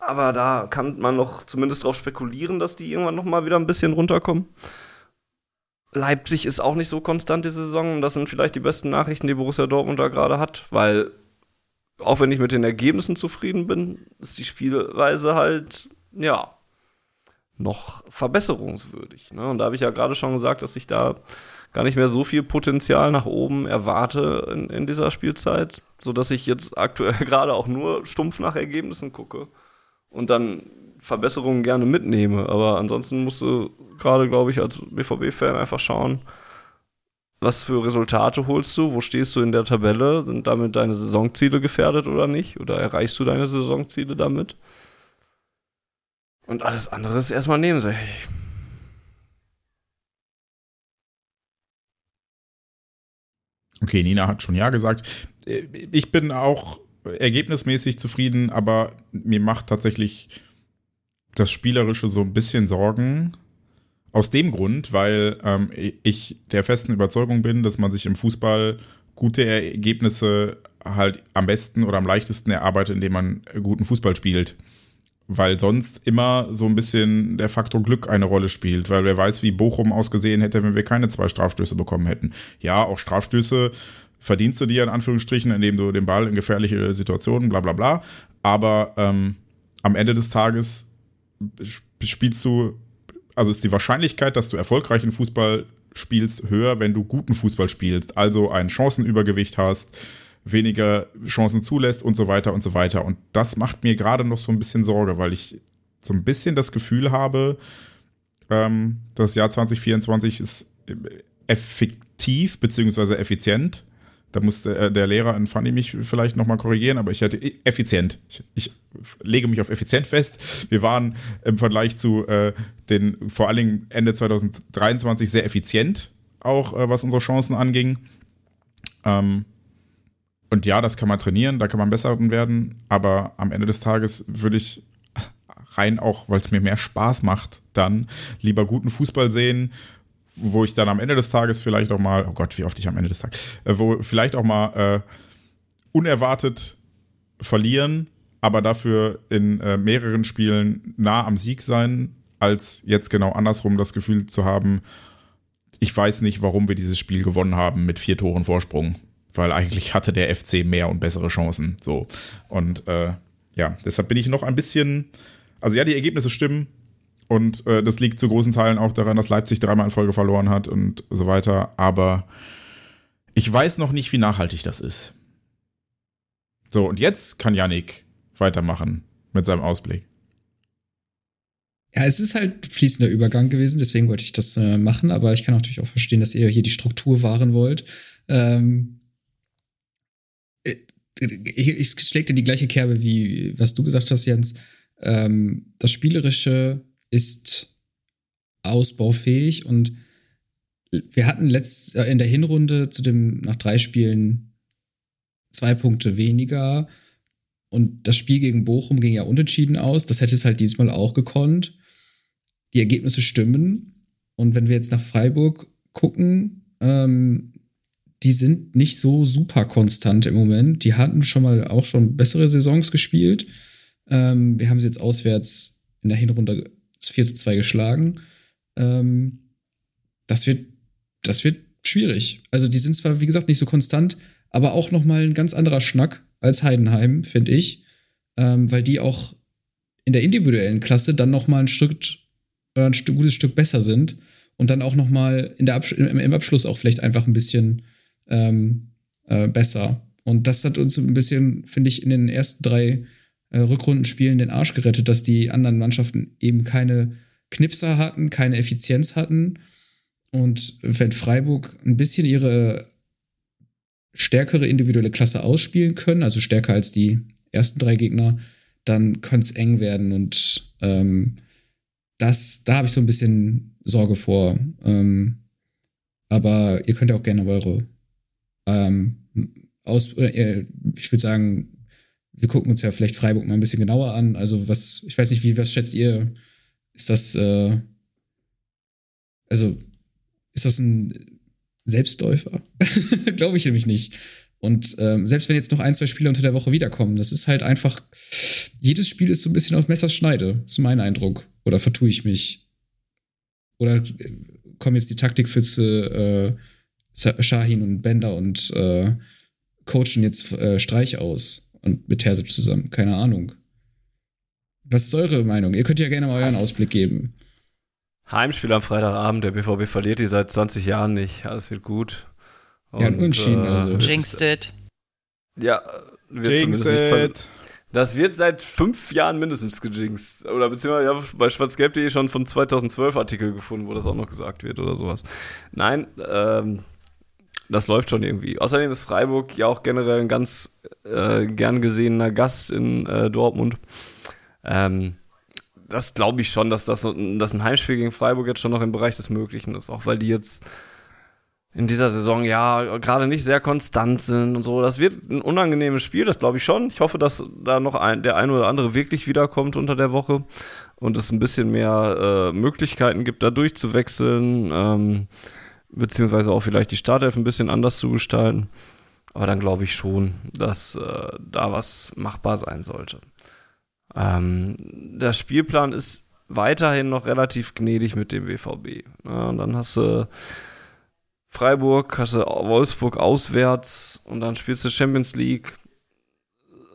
Aber da kann man noch zumindest darauf spekulieren, dass die irgendwann noch mal wieder ein bisschen runterkommen. Leipzig ist auch nicht so konstant diese Saison. Und das sind vielleicht die besten Nachrichten, die Borussia Dortmund da gerade hat, weil auch wenn ich mit den Ergebnissen zufrieden bin, ist die Spielweise halt, ja, noch verbesserungswürdig. Ne? Und da habe ich ja gerade schon gesagt, dass ich da gar nicht mehr so viel Potenzial nach oben erwarte in, in dieser Spielzeit, sodass ich jetzt aktuell [LAUGHS] gerade auch nur stumpf nach Ergebnissen gucke und dann Verbesserungen gerne mitnehme. Aber ansonsten musst du gerade, glaube ich, als BVB-Fan einfach schauen, was für Resultate holst du, wo stehst du in der Tabelle, sind damit deine Saisonziele gefährdet oder nicht? Oder erreichst du deine Saisonziele damit? Und alles andere ist erstmal nebensächlich. Okay, Nina hat schon Ja gesagt. Ich bin auch ergebnismäßig zufrieden, aber mir macht tatsächlich das Spielerische so ein bisschen Sorgen. Aus dem Grund, weil ähm, ich der festen Überzeugung bin, dass man sich im Fußball gute Ergebnisse halt am besten oder am leichtesten erarbeitet, indem man guten Fußball spielt. Weil sonst immer so ein bisschen der Faktor Glück eine Rolle spielt, weil wer weiß, wie Bochum ausgesehen hätte, wenn wir keine zwei Strafstöße bekommen hätten. Ja, auch Strafstöße verdienst du dir in Anführungsstrichen, indem du den Ball in gefährliche Situationen, bla bla bla. Aber ähm, am Ende des Tages spielst du, also ist die Wahrscheinlichkeit, dass du erfolgreichen Fußball spielst, höher, wenn du guten Fußball spielst, also ein Chancenübergewicht hast, weniger Chancen zulässt und so weiter und so weiter. Und das macht mir gerade noch so ein bisschen Sorge, weil ich so ein bisschen das Gefühl habe, ähm, das Jahr 2024 ist effektiv beziehungsweise effizient da muss der, der Lehrer in Funny mich vielleicht nochmal korrigieren, aber ich hätte e, effizient. Ich, ich, lege mich auf effizient fest. Wir waren im Vergleich zu äh, den vor allen Dingen Ende 2023 sehr effizient, auch äh, was unsere Chancen anging. Ähm, und ja, das kann man trainieren, da kann man besser werden, aber am Ende des Tages würde ich rein auch, weil es mir mehr Spaß macht, dann lieber guten Fußball sehen, wo ich dann am Ende des Tages vielleicht auch mal, oh Gott, wie oft ich am Ende des Tages, äh, wo vielleicht auch mal äh, unerwartet verlieren, aber dafür in äh, mehreren Spielen nah am Sieg sein, als jetzt genau andersrum das Gefühl zu haben, ich weiß nicht, warum wir dieses Spiel gewonnen haben mit vier Toren Vorsprung, weil eigentlich hatte der FC mehr und bessere Chancen. So. Und äh, ja, deshalb bin ich noch ein bisschen, also ja, die Ergebnisse stimmen, und äh, das liegt zu großen Teilen auch daran, dass Leipzig dreimal in Folge verloren hat und so weiter. Aber ich weiß noch nicht, wie nachhaltig das ist. So, und jetzt kann Yannick weitermachen mit seinem Ausblick. Ja, es ist halt fließender Übergang gewesen, deswegen wollte ich das äh, machen, aber ich kann natürlich auch verstehen, dass ihr hier die Struktur wahren wollt. Ähm, äh, ich, ich schläge dir die gleiche Kerbe, wie was du gesagt hast, Jens. Ähm, das Spielerische ist ausbaufähig und wir hatten letzt, äh, in der Hinrunde zu dem nach drei Spielen zwei Punkte weniger und das Spiel gegen Bochum ging ja unentschieden aus. Das hätte es halt diesmal auch gekonnt. Die Ergebnisse stimmen und wenn wir jetzt nach Freiburg gucken, ähm, die sind nicht so super konstant im Moment. Die hatten schon mal auch schon bessere Saisons gespielt. Ähm, wir haben sie jetzt auswärts in der Hinrunde 4 zu 2 geschlagen. Ähm, das wird, das wird schwierig. Also die sind zwar, wie gesagt, nicht so konstant, aber auch noch mal ein ganz anderer Schnack als Heidenheim, finde ich. Ähm, weil die auch in der individuellen Klasse dann noch mal ein Stück, ein gutes Stück besser sind und dann auch noch mal in der Absch im, im, Abschluss auch vielleicht einfach ein bisschen ähm, äh, besser. Und das hat uns ein bisschen, finde ich, in den ersten drei äh, Rückrundenspielen den Arsch gerettet, dass die anderen Mannschaften eben keine Knipser hatten, keine Effizienz hatten. Und wenn Freiburg ein bisschen ihre stärkere individuelle Klasse ausspielen können, also stärker als die ersten drei Gegner, dann könnte es eng werden. Und ähm, das, da habe ich so ein bisschen Sorge vor. Ähm, aber ihr könnt ja auch gerne eure ähm, aus, äh, ich würde sagen, wir gucken uns ja vielleicht Freiburg mal ein bisschen genauer an. Also was, ich weiß nicht, wie, was schätzt ihr? Ist das, äh, also, ist das ein Selbstläufer? [LAUGHS] Glaube ich nämlich nicht. Und ähm, selbst wenn jetzt noch ein, zwei Spiele unter der Woche wiederkommen, das ist halt einfach, jedes Spiel ist so ein bisschen auf Messerschneide, ist mein Eindruck. Oder vertue ich mich? Oder äh, kommen jetzt die Taktik für äh, Shahin und Bender und äh, coachen jetzt äh, Streich aus? Und mit Terzic zusammen. Keine Ahnung. Was ist eure Meinung? Ihr könnt ja gerne mal euren Was? Ausblick geben. Heimspiel am Freitagabend. Der BVB verliert die seit 20 Jahren nicht. Alles wird gut. Und, ja, unentschieden äh, also. Jinxed it. Ja, wird Jinxed zumindest nicht Das wird seit fünf Jahren mindestens gejinxt. Oder beziehungsweise ja, bei schwarzgelb.de schon von 2012 Artikel gefunden, wo das auch noch gesagt wird oder sowas. Nein, ähm, das läuft schon irgendwie. Außerdem ist Freiburg ja auch generell ein ganz äh, gern gesehener Gast in äh, Dortmund. Ähm, das glaube ich schon, dass das dass ein Heimspiel gegen Freiburg jetzt schon noch im Bereich des Möglichen ist, auch weil die jetzt in dieser Saison ja gerade nicht sehr konstant sind und so. Das wird ein unangenehmes Spiel, das glaube ich schon. Ich hoffe, dass da noch ein, der ein oder andere wirklich wiederkommt unter der Woche und es ein bisschen mehr äh, Möglichkeiten gibt, da durchzuwechseln. Ähm, beziehungsweise auch vielleicht die Startelf ein bisschen anders zu gestalten. Aber dann glaube ich schon, dass äh, da was machbar sein sollte. Ähm, der Spielplan ist weiterhin noch relativ gnädig mit dem WVB. Ja, und dann hast du Freiburg, hast du Wolfsburg auswärts und dann spielst du Champions League,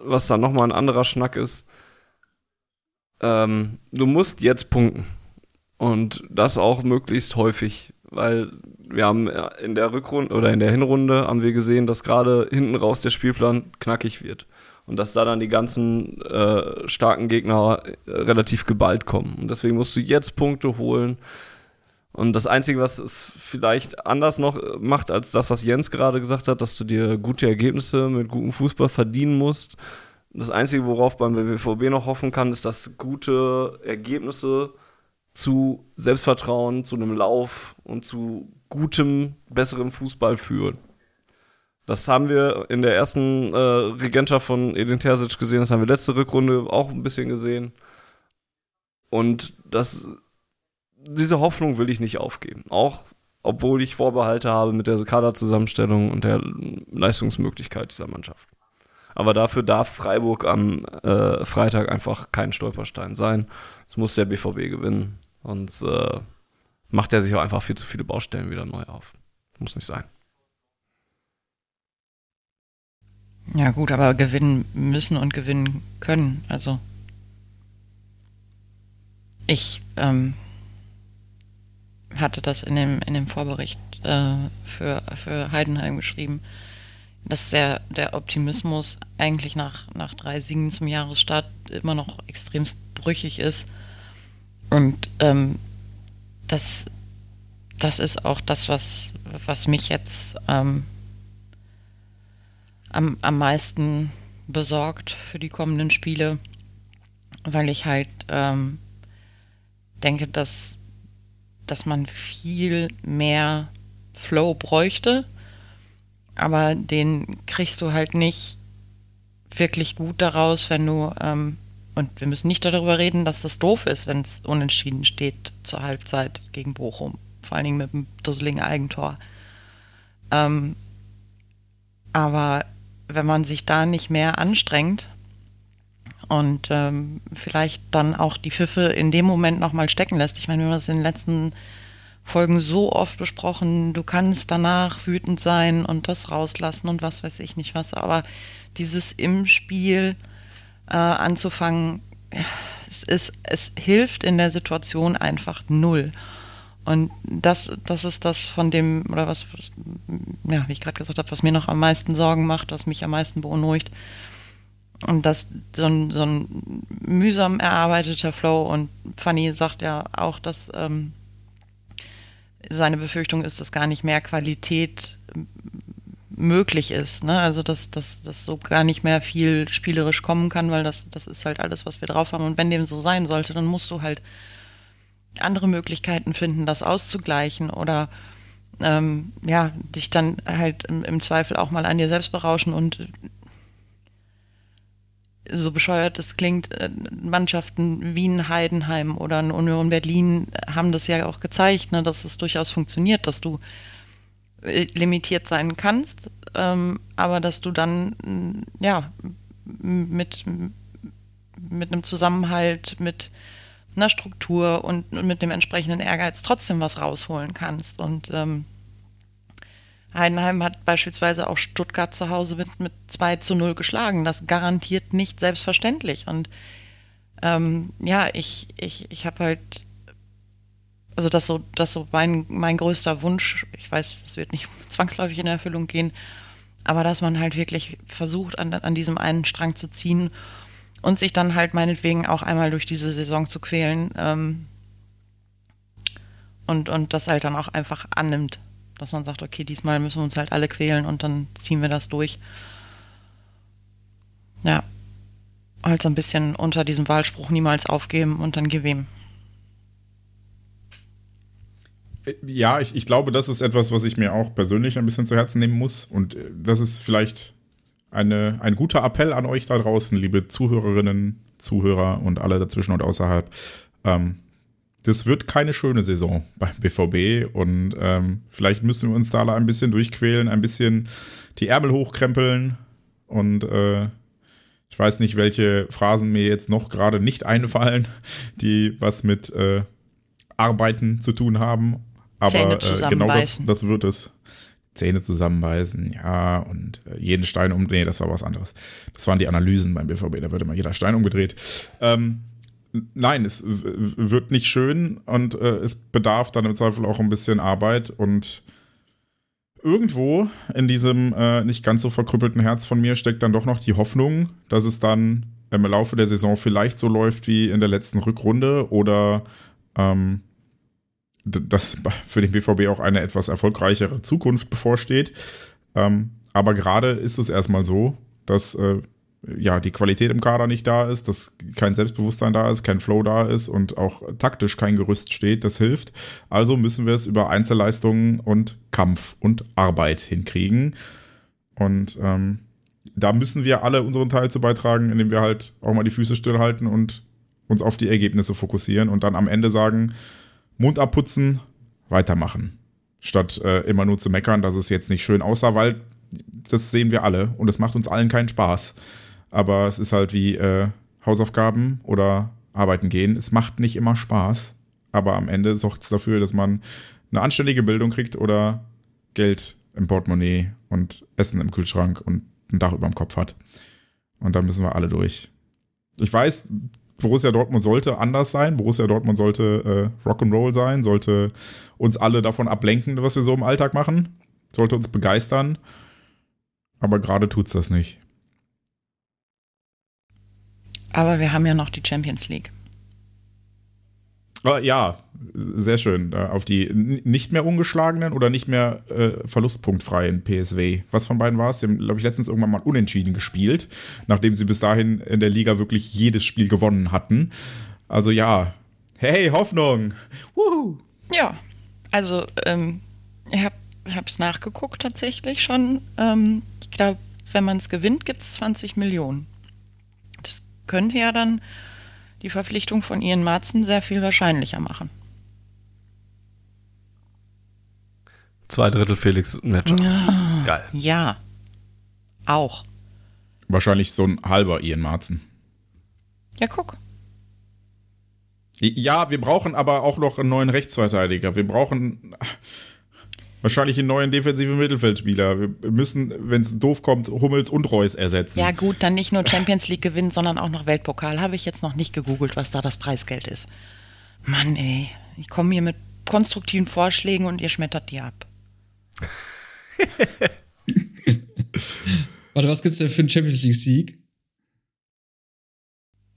was dann nochmal ein anderer Schnack ist. Ähm, du musst jetzt punkten. Und das auch möglichst häufig, weil wir haben in der Rückrunde oder in der Hinrunde haben wir gesehen, dass gerade hinten raus der Spielplan knackig wird und dass da dann die ganzen äh, starken Gegner äh, relativ geballt kommen. Und deswegen musst du jetzt Punkte holen. Und das Einzige, was es vielleicht anders noch macht als das, was Jens gerade gesagt hat, dass du dir gute Ergebnisse mit gutem Fußball verdienen musst. Das Einzige, worauf beim BVB noch hoffen kann, ist, dass gute Ergebnisse zu Selbstvertrauen, zu einem Lauf und zu gutem, besserem Fußball führen. Das haben wir in der ersten äh, Regentschaft von Edin Terzic gesehen, das haben wir letzte Rückrunde auch ein bisschen gesehen. Und das, diese Hoffnung will ich nicht aufgeben. Auch obwohl ich Vorbehalte habe mit der Kaderzusammenstellung und der Leistungsmöglichkeit dieser Mannschaft. Aber dafür darf Freiburg am äh, Freitag einfach kein Stolperstein sein. Es muss der BVB gewinnen. Sonst äh, macht er sich auch einfach viel zu viele Baustellen wieder neu auf. Muss nicht sein. Ja, gut, aber gewinnen müssen und gewinnen können. Also. Ich ähm, hatte das in dem, in dem Vorbericht äh, für, für Heidenheim geschrieben dass der, der Optimismus eigentlich nach, nach drei Siegen zum Jahresstart immer noch extremst brüchig ist. Und ähm, das, das ist auch das, was, was mich jetzt ähm, am, am meisten besorgt für die kommenden Spiele, weil ich halt ähm, denke, dass, dass man viel mehr Flow bräuchte aber den kriegst du halt nicht wirklich gut daraus, wenn du, ähm, und wir müssen nicht darüber reden, dass das doof ist, wenn es unentschieden steht zur Halbzeit gegen Bochum. Vor allen Dingen mit einem dusseligen Eigentor. Ähm, aber wenn man sich da nicht mehr anstrengt und ähm, vielleicht dann auch die Pfiffe in dem Moment nochmal stecken lässt. Ich meine, wir haben das in den letzten Folgen so oft besprochen, du kannst danach wütend sein und das rauslassen und was weiß ich nicht was, aber dieses im Spiel äh, anzufangen, es, ist, es hilft in der Situation einfach null. Und das, das ist das von dem, oder was, was ja, wie ich gerade gesagt habe, was mir noch am meisten Sorgen macht, was mich am meisten beunruhigt. Und das so ein, so ein mühsam erarbeiteter Flow und Fanny sagt ja auch, dass ähm, seine Befürchtung ist, dass gar nicht mehr Qualität möglich ist. Ne? Also dass, dass, dass so gar nicht mehr viel spielerisch kommen kann, weil das, das ist halt alles, was wir drauf haben. Und wenn dem so sein sollte, dann musst du halt andere Möglichkeiten finden, das auszugleichen oder ähm, ja, dich dann halt im, im Zweifel auch mal an dir selbst berauschen und so bescheuert es klingt, äh, Mannschaften wie ein Heidenheim oder Union Berlin haben das ja auch gezeigt, ne, dass es durchaus funktioniert, dass du limitiert sein kannst, ähm, aber dass du dann ja mit, mit einem Zusammenhalt, mit einer Struktur und, und mit dem entsprechenden Ehrgeiz trotzdem was rausholen kannst. Und ähm, Heidenheim hat beispielsweise auch Stuttgart zu Hause mit, mit 2 zu 0 geschlagen. Das garantiert nicht selbstverständlich. Und ähm, ja, ich, ich, ich habe halt, also das so, das so mein, mein größter Wunsch, ich weiß, das wird nicht [LAUGHS] zwangsläufig in Erfüllung gehen, aber dass man halt wirklich versucht, an, an diesem einen Strang zu ziehen und sich dann halt meinetwegen auch einmal durch diese Saison zu quälen ähm, und, und das halt dann auch einfach annimmt dass man sagt, okay, diesmal müssen wir uns halt alle quälen und dann ziehen wir das durch. Ja, halt so ein bisschen unter diesem Wahlspruch niemals aufgeben und dann gewem. Ja, ich, ich glaube, das ist etwas, was ich mir auch persönlich ein bisschen zu Herzen nehmen muss. Und äh, das ist vielleicht eine, ein guter Appell an euch da draußen, liebe Zuhörerinnen, Zuhörer und alle dazwischen und außerhalb. Ähm, das wird keine schöne Saison [LAUGHS] beim BVB und ähm, vielleicht müssen wir uns da ein bisschen durchquälen, ein bisschen die Ärmel hochkrempeln und äh, ich weiß nicht, welche Phrasen mir jetzt noch gerade nicht einfallen, [LAUGHS] die was mit äh, Arbeiten zu tun haben. Aber äh, genau das, das wird es. Zähne zusammenbeißen, ja, und äh, jeden Stein um. Nee, das war was anderes. Das waren die Analysen beim BVB, da wird immer jeder Stein umgedreht. Ähm, nein, es wird nicht schön und äh, es bedarf dann im Zweifel auch ein bisschen Arbeit und irgendwo in diesem äh, nicht ganz so verkrüppelten Herz von mir steckt dann doch noch die Hoffnung, dass es dann im Laufe der Saison vielleicht so läuft wie in der letzten Rückrunde oder ähm, dass für den BVB auch eine etwas erfolgreichere Zukunft bevorsteht. Ähm, aber gerade ist es erstmal so, dass äh, ja, die Qualität im Kader nicht da ist, dass kein Selbstbewusstsein da ist, kein Flow da ist und auch taktisch kein Gerüst steht, das hilft. Also müssen wir es über Einzelleistungen und Kampf und Arbeit hinkriegen. Und ähm, da müssen wir alle unseren Teil zu beitragen, indem wir halt auch mal die Füße stillhalten und uns auf die Ergebnisse fokussieren und dann am Ende sagen, Mund abputzen, weitermachen. Statt äh, immer nur zu meckern, dass es jetzt nicht schön aussah, weil das sehen wir alle und es macht uns allen keinen Spaß. Aber es ist halt wie äh, Hausaufgaben oder arbeiten gehen. Es macht nicht immer Spaß, aber am Ende sorgt es dafür, dass man eine anständige Bildung kriegt oder Geld im Portemonnaie und Essen im Kühlschrank und ein Dach über dem Kopf hat. Und da müssen wir alle durch. Ich weiß, Borussia Dortmund sollte anders sein. Borussia Dortmund sollte äh, Rock'n'Roll sein, sollte uns alle davon ablenken, was wir so im Alltag machen, sollte uns begeistern. Aber gerade tut's das nicht. Aber wir haben ja noch die Champions League. Ah, ja, sehr schön. Äh, auf die nicht mehr ungeschlagenen oder nicht mehr äh, verlustpunktfreien PSW. Was von beiden war es? Sie haben, glaube ich, letztens irgendwann mal unentschieden gespielt, nachdem sie bis dahin in der Liga wirklich jedes Spiel gewonnen hatten. Also ja, hey, Hoffnung! Wuhu. Ja, also ähm, ich habe es nachgeguckt tatsächlich schon. Ähm, ich glaube, wenn man es gewinnt, gibt es 20 Millionen. Das könnte ja dann die Verpflichtung von Ian Marzen sehr viel wahrscheinlicher machen. Zwei Drittel Felix Netscher. Ja, Geil. Ja. Auch. Wahrscheinlich so ein halber Ian Marzen. Ja, guck. Ja, wir brauchen aber auch noch einen neuen Rechtsverteidiger. Wir brauchen wahrscheinlich einen neuen defensiven Mittelfeldspieler. Wir müssen, wenn es doof kommt, Hummels und Reus ersetzen. Ja, gut, dann nicht nur Champions League gewinnen, sondern auch noch Weltpokal. Habe ich jetzt noch nicht gegoogelt, was da das Preisgeld ist. Mann, ey. Ich komme hier mit konstruktiven Vorschlägen und ihr schmettert die ab. [LAUGHS] Warte, was gibt's denn für einen Champions League-Sieg?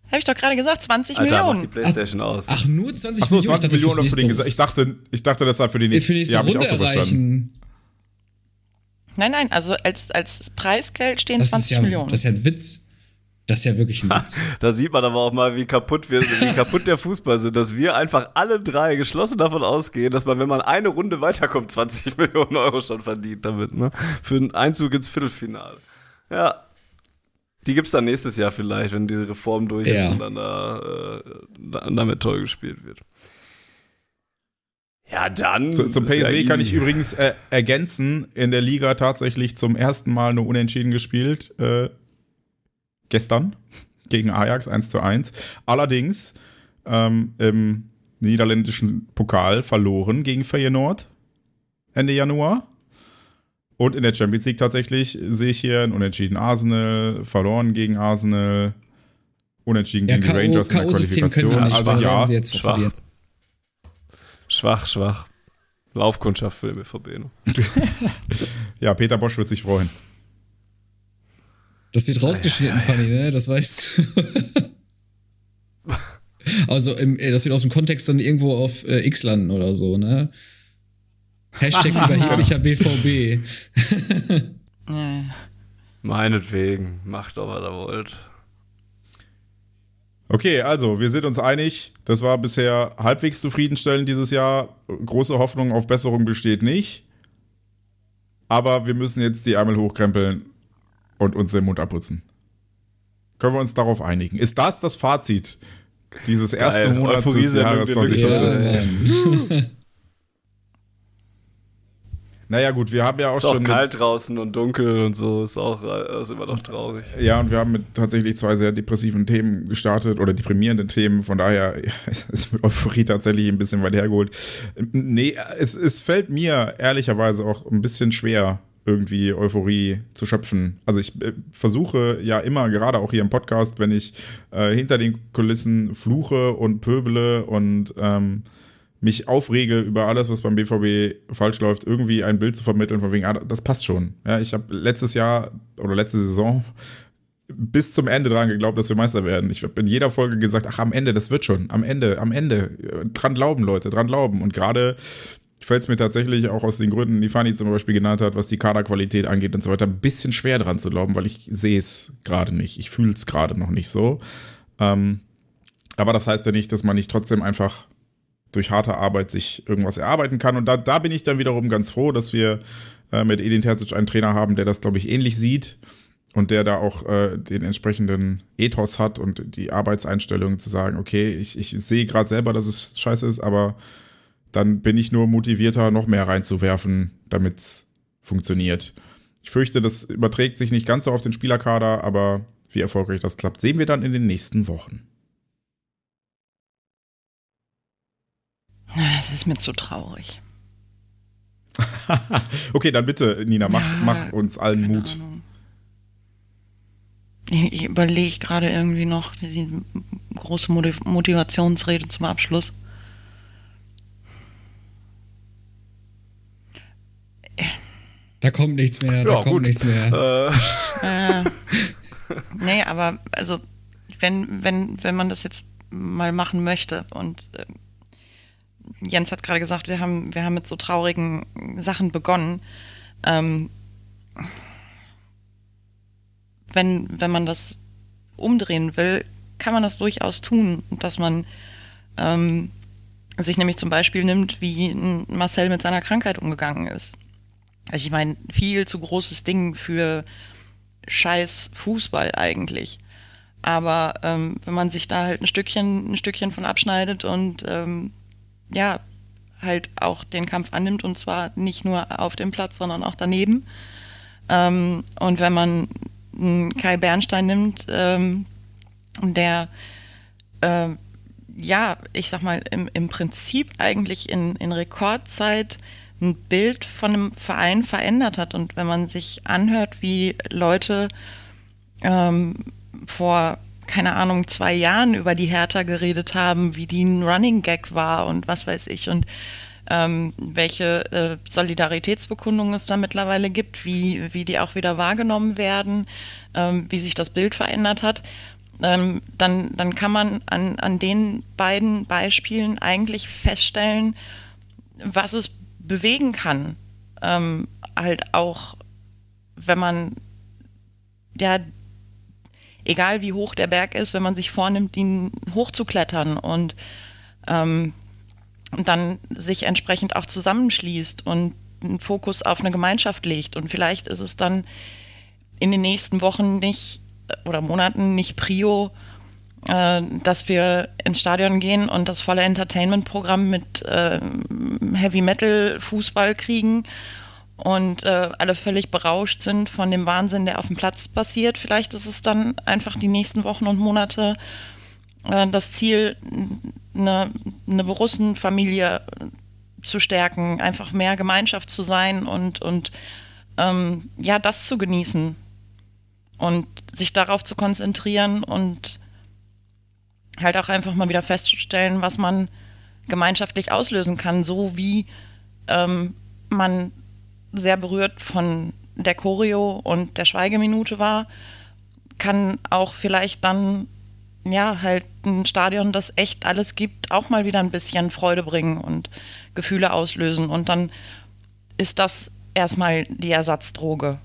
Habe ich doch gerade gesagt, 20 Alter, Millionen. Mach die Playstation ach, aus. Ach, nur 20 ach so, Millionen? 20 Millionen für den. Ich dachte, ich dachte, das sei für die nächste, für die nächste ja, Runde ich auch so erreichen. Nein, nein, also als, als Preisgeld stehen das 20 ja, Millionen. Das ist ja ein Witz. Das ist ja wirklich ein [LAUGHS] Witz. da sieht man aber auch mal, wie kaputt wir, [LAUGHS] wie kaputt der Fußball sind, dass wir einfach alle drei geschlossen davon ausgehen, dass man, wenn man eine Runde weiterkommt, 20 [LAUGHS] Millionen Euro schon verdient damit, ne? Für einen Einzug ins Viertelfinale. Ja, die gibt es dann nächstes Jahr vielleicht, wenn diese Reform durch ist und dann da, äh, damit toll gespielt wird. Ja, dann. Zu, zum PSW ja kann ich übrigens äh, ergänzen, in der Liga tatsächlich zum ersten Mal nur unentschieden gespielt. Äh, gestern [LAUGHS] gegen Ajax 1 zu 1. Allerdings ähm, im niederländischen Pokal verloren gegen Feyenoord Ende Januar. Und in der Champions League tatsächlich sehe ich hier ein Unentschieden Arsenal, verloren gegen Arsenal, Unentschieden ja, gegen die Rangers in der Qualifikation. Nicht, also ja, sie jetzt schwach. Verlieren. Schwach, schwach. Laufkundschaft für den BVB. ja, Peter Bosch wird sich freuen. Das wird rausgeschnitten, Fanny, ne? Das weißt du. [LAUGHS] also, im, das wird aus dem Kontext dann irgendwo auf äh, X landen oder so, ne? Hashtag [LAUGHS] überheblicher BVB. Meinetwegen, macht doch, was ihr wollt. Okay, also wir sind uns einig, das war bisher halbwegs zufriedenstellend dieses Jahr. Große Hoffnung auf Besserung besteht nicht. Aber wir müssen jetzt die Ärmel hochkrempeln und uns den Mund abputzen. Können wir uns darauf einigen? Ist das das Fazit dieses Geil. ersten Monats des Jahres 2014? [LAUGHS] Ja, Naja, gut, wir haben ja auch ist schon. Ist auch kalt draußen und dunkel und so, ist auch ist immer noch traurig. Ja, und wir haben mit tatsächlich zwei sehr depressiven Themen gestartet oder deprimierenden Themen. Von daher [LAUGHS] ist mit Euphorie tatsächlich ein bisschen weit hergeholt. Nee, es, es fällt mir ehrlicherweise auch ein bisschen schwer, irgendwie Euphorie zu schöpfen. Also ich äh, versuche ja immer, gerade auch hier im Podcast, wenn ich äh, hinter den Kulissen fluche und pöbele und ähm, mich aufrege über alles, was beim BVB falsch läuft, irgendwie ein Bild zu vermitteln, von wegen, ah, das passt schon. Ja, ich habe letztes Jahr oder letzte Saison bis zum Ende dran geglaubt, dass wir Meister werden. Ich habe in jeder Folge gesagt, ach, am Ende, das wird schon. Am Ende, am Ende. Dran glauben, Leute, dran glauben. Und gerade fällt es mir tatsächlich auch aus den Gründen, die Fanny zum Beispiel genannt hat, was die Kaderqualität angeht und so weiter, ein bisschen schwer dran zu glauben, weil ich sehe es gerade nicht. Ich fühle es gerade noch nicht so. Ähm, aber das heißt ja nicht, dass man nicht trotzdem einfach durch harte Arbeit sich irgendwas erarbeiten kann. Und da, da bin ich dann wiederum ganz froh, dass wir äh, mit Edin Terzic einen Trainer haben, der das, glaube ich, ähnlich sieht und der da auch äh, den entsprechenden Ethos hat und die Arbeitseinstellung zu sagen, okay, ich, ich sehe gerade selber, dass es scheiße ist, aber dann bin ich nur motivierter, noch mehr reinzuwerfen, damit es funktioniert. Ich fürchte, das überträgt sich nicht ganz so auf den Spielerkader, aber wie erfolgreich das klappt, sehen wir dann in den nächsten Wochen. Es ist mir zu traurig. [LAUGHS] okay, dann bitte, Nina, mach, ja, mach uns allen Mut. Ahnung. Ich überlege gerade irgendwie noch die große Motivationsrede zum Abschluss. Da kommt nichts mehr, da ja, kommt gut. nichts mehr. Äh. äh, nee, aber also wenn, wenn, wenn man das jetzt mal machen möchte und äh, Jens hat gerade gesagt, wir haben, wir haben mit so traurigen Sachen begonnen. Ähm, wenn, wenn man das umdrehen will, kann man das durchaus tun, dass man ähm, sich nämlich zum Beispiel nimmt, wie Marcel mit seiner Krankheit umgegangen ist. Also ich meine, viel zu großes Ding für scheiß Fußball eigentlich. Aber ähm, wenn man sich da halt ein Stückchen, ein Stückchen von abschneidet und ähm, ja, halt auch den Kampf annimmt und zwar nicht nur auf dem Platz, sondern auch daneben. Ähm, und wenn man Kai Bernstein nimmt, ähm, der äh, ja, ich sag mal, im, im Prinzip eigentlich in, in Rekordzeit ein Bild von einem Verein verändert hat. Und wenn man sich anhört, wie Leute ähm, vor keine Ahnung, zwei Jahren über die Hertha geredet haben, wie die ein Running Gag war und was weiß ich und ähm, welche äh, Solidaritätsbekundungen es da mittlerweile gibt, wie, wie die auch wieder wahrgenommen werden, ähm, wie sich das Bild verändert hat, ähm, dann, dann kann man an, an den beiden Beispielen eigentlich feststellen, was es bewegen kann. Ähm, halt auch, wenn man ja egal wie hoch der Berg ist, wenn man sich vornimmt, ihn hochzuklettern und ähm, dann sich entsprechend auch zusammenschließt und einen Fokus auf eine Gemeinschaft legt. Und vielleicht ist es dann in den nächsten Wochen nicht oder Monaten nicht Prio, äh, dass wir ins Stadion gehen und das volle Entertainment-Programm mit äh, Heavy Metal Fußball kriegen und äh, alle völlig berauscht sind von dem Wahnsinn, der auf dem Platz passiert. Vielleicht ist es dann einfach die nächsten Wochen und Monate äh, das Ziel, eine, eine Borussenfamilie zu stärken, einfach mehr Gemeinschaft zu sein und, und ähm, ja, das zu genießen und sich darauf zu konzentrieren und halt auch einfach mal wieder festzustellen, was man gemeinschaftlich auslösen kann, so wie ähm, man sehr berührt von der Choreo und der Schweigeminute war, kann auch vielleicht dann, ja, halt ein Stadion, das echt alles gibt, auch mal wieder ein bisschen Freude bringen und Gefühle auslösen. Und dann ist das erstmal die Ersatzdroge.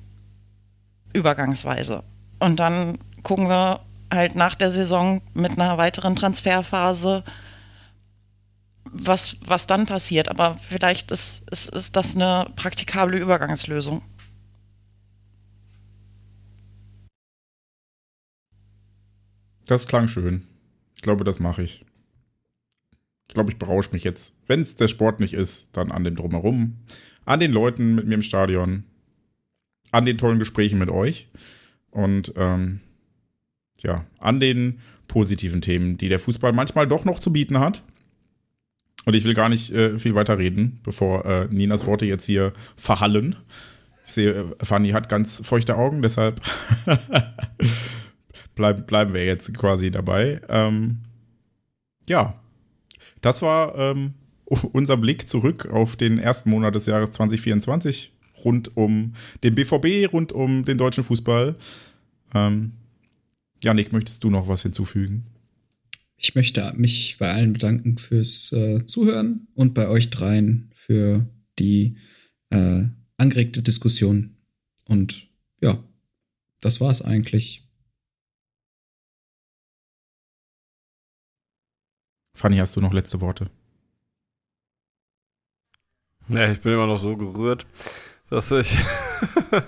Übergangsweise. Und dann gucken wir halt nach der Saison mit einer weiteren Transferphase, was, was dann passiert. Aber vielleicht ist, ist, ist das eine praktikable Übergangslösung. Das klang schön. Ich glaube, das mache ich. Ich glaube, ich berausche mich jetzt, wenn es der Sport nicht ist, dann an dem Drumherum, an den Leuten mit mir im Stadion, an den tollen Gesprächen mit euch und ähm, ja, an den positiven Themen, die der Fußball manchmal doch noch zu bieten hat. Und ich will gar nicht äh, viel weiter reden, bevor äh, Ninas Worte jetzt hier verhallen. Ich sehe, äh, Fanny hat ganz feuchte Augen, deshalb [LAUGHS] bleib, bleiben wir jetzt quasi dabei. Ähm, ja, das war ähm, unser Blick zurück auf den ersten Monat des Jahres 2024 rund um den BVB, rund um den deutschen Fußball. Ähm, Janik, möchtest du noch was hinzufügen? Ich möchte mich bei allen bedanken fürs äh, Zuhören und bei euch dreien für die äh, angeregte Diskussion. Und ja, das war's eigentlich. Fanny, hast du noch letzte Worte? Ja, ich bin immer noch so gerührt, dass ich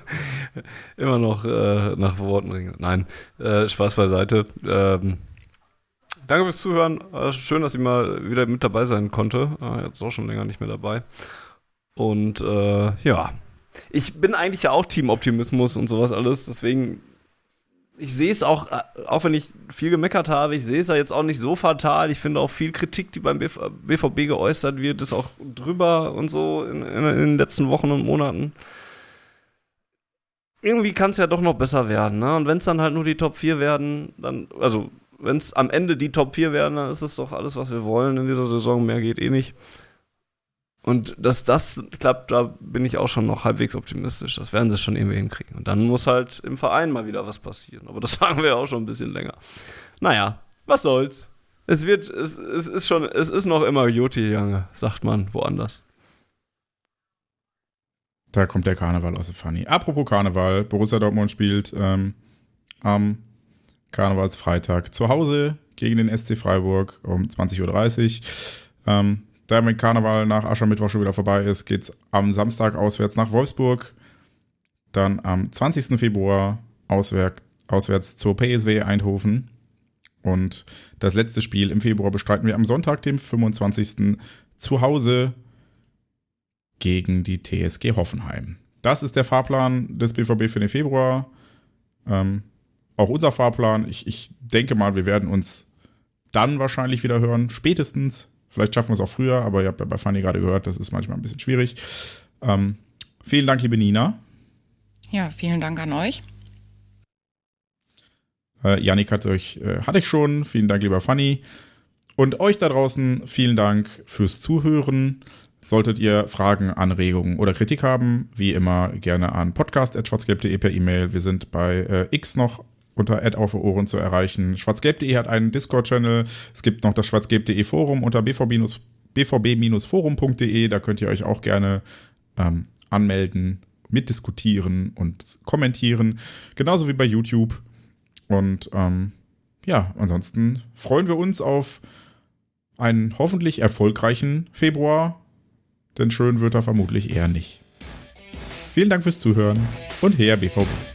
[LAUGHS] immer noch äh, nach Worten ringe. Nein, äh, Spaß beiseite. Ähm, danke fürs Zuhören. Äh, schön, dass ich mal wieder mit dabei sein konnte. Äh, jetzt auch schon länger nicht mehr dabei. Und äh, ja, ich bin eigentlich ja auch Team-Optimismus und sowas alles. Deswegen ich sehe es auch, äh, auch wenn ich viel gemeckert habe, ich sehe es ja jetzt auch nicht so fatal. Ich finde auch viel Kritik, die beim BVB geäußert wird, ist auch drüber und so in, in, in den letzten Wochen und Monaten. Irgendwie kann es ja doch noch besser werden, ne? Und wenn es dann halt nur die Top 4 werden, dann, also wenn es am Ende die Top 4 werden, dann ist es doch alles, was wir wollen in dieser Saison. Mehr geht eh nicht. Und dass das klappt, da bin ich auch schon noch halbwegs optimistisch. Das werden sie schon irgendwie hinkriegen. Und dann muss halt im Verein mal wieder was passieren. Aber das [LAUGHS] sagen wir ja auch schon ein bisschen länger. Naja, was soll's. Es wird, es, es ist schon, es ist noch immer Joti Jange, sagt man woanders. Da kommt der Karneval aus der Fanny. Apropos Karneval, Borussia Dortmund spielt ähm, am Karnevalsfreitag zu Hause gegen den SC Freiburg um 20.30 Uhr. Ähm, damit Karneval nach Aschermittwoch schon wieder vorbei ist, geht es am Samstag auswärts nach Wolfsburg. Dann am 20. Februar auswärts, auswärts zur PSW Eindhoven. Und das letzte Spiel im Februar bestreiten wir am Sonntag, dem 25. zu Hause gegen die TSG Hoffenheim. Das ist der Fahrplan des BVB für den Februar. Ähm, auch unser Fahrplan. Ich, ich denke mal, wir werden uns dann wahrscheinlich wieder hören, spätestens Vielleicht schaffen wir es auch früher, aber ihr habt ja bei Fanny gerade gehört, das ist manchmal ein bisschen schwierig. Ähm, vielen Dank, liebe Nina. Ja, vielen Dank an euch. Äh, Janik hat euch, äh, hatte ich schon. Vielen Dank, lieber Fanny. Und euch da draußen, vielen Dank fürs Zuhören. Solltet ihr Fragen, Anregungen oder Kritik haben, wie immer gerne an podcast.schwarzgelb.de per E-Mail. Wir sind bei äh, X noch unter Ad auf Ohren zu erreichen. Schwarzgelb.de hat einen Discord-Channel. Es gibt noch das schwarzgelb.de Forum unter bvb-forum.de. Da könnt ihr euch auch gerne ähm, anmelden, mitdiskutieren und kommentieren. Genauso wie bei YouTube. Und ähm, ja, ansonsten freuen wir uns auf einen hoffentlich erfolgreichen Februar. Denn schön wird er vermutlich eher nicht. Vielen Dank fürs Zuhören und her BVB.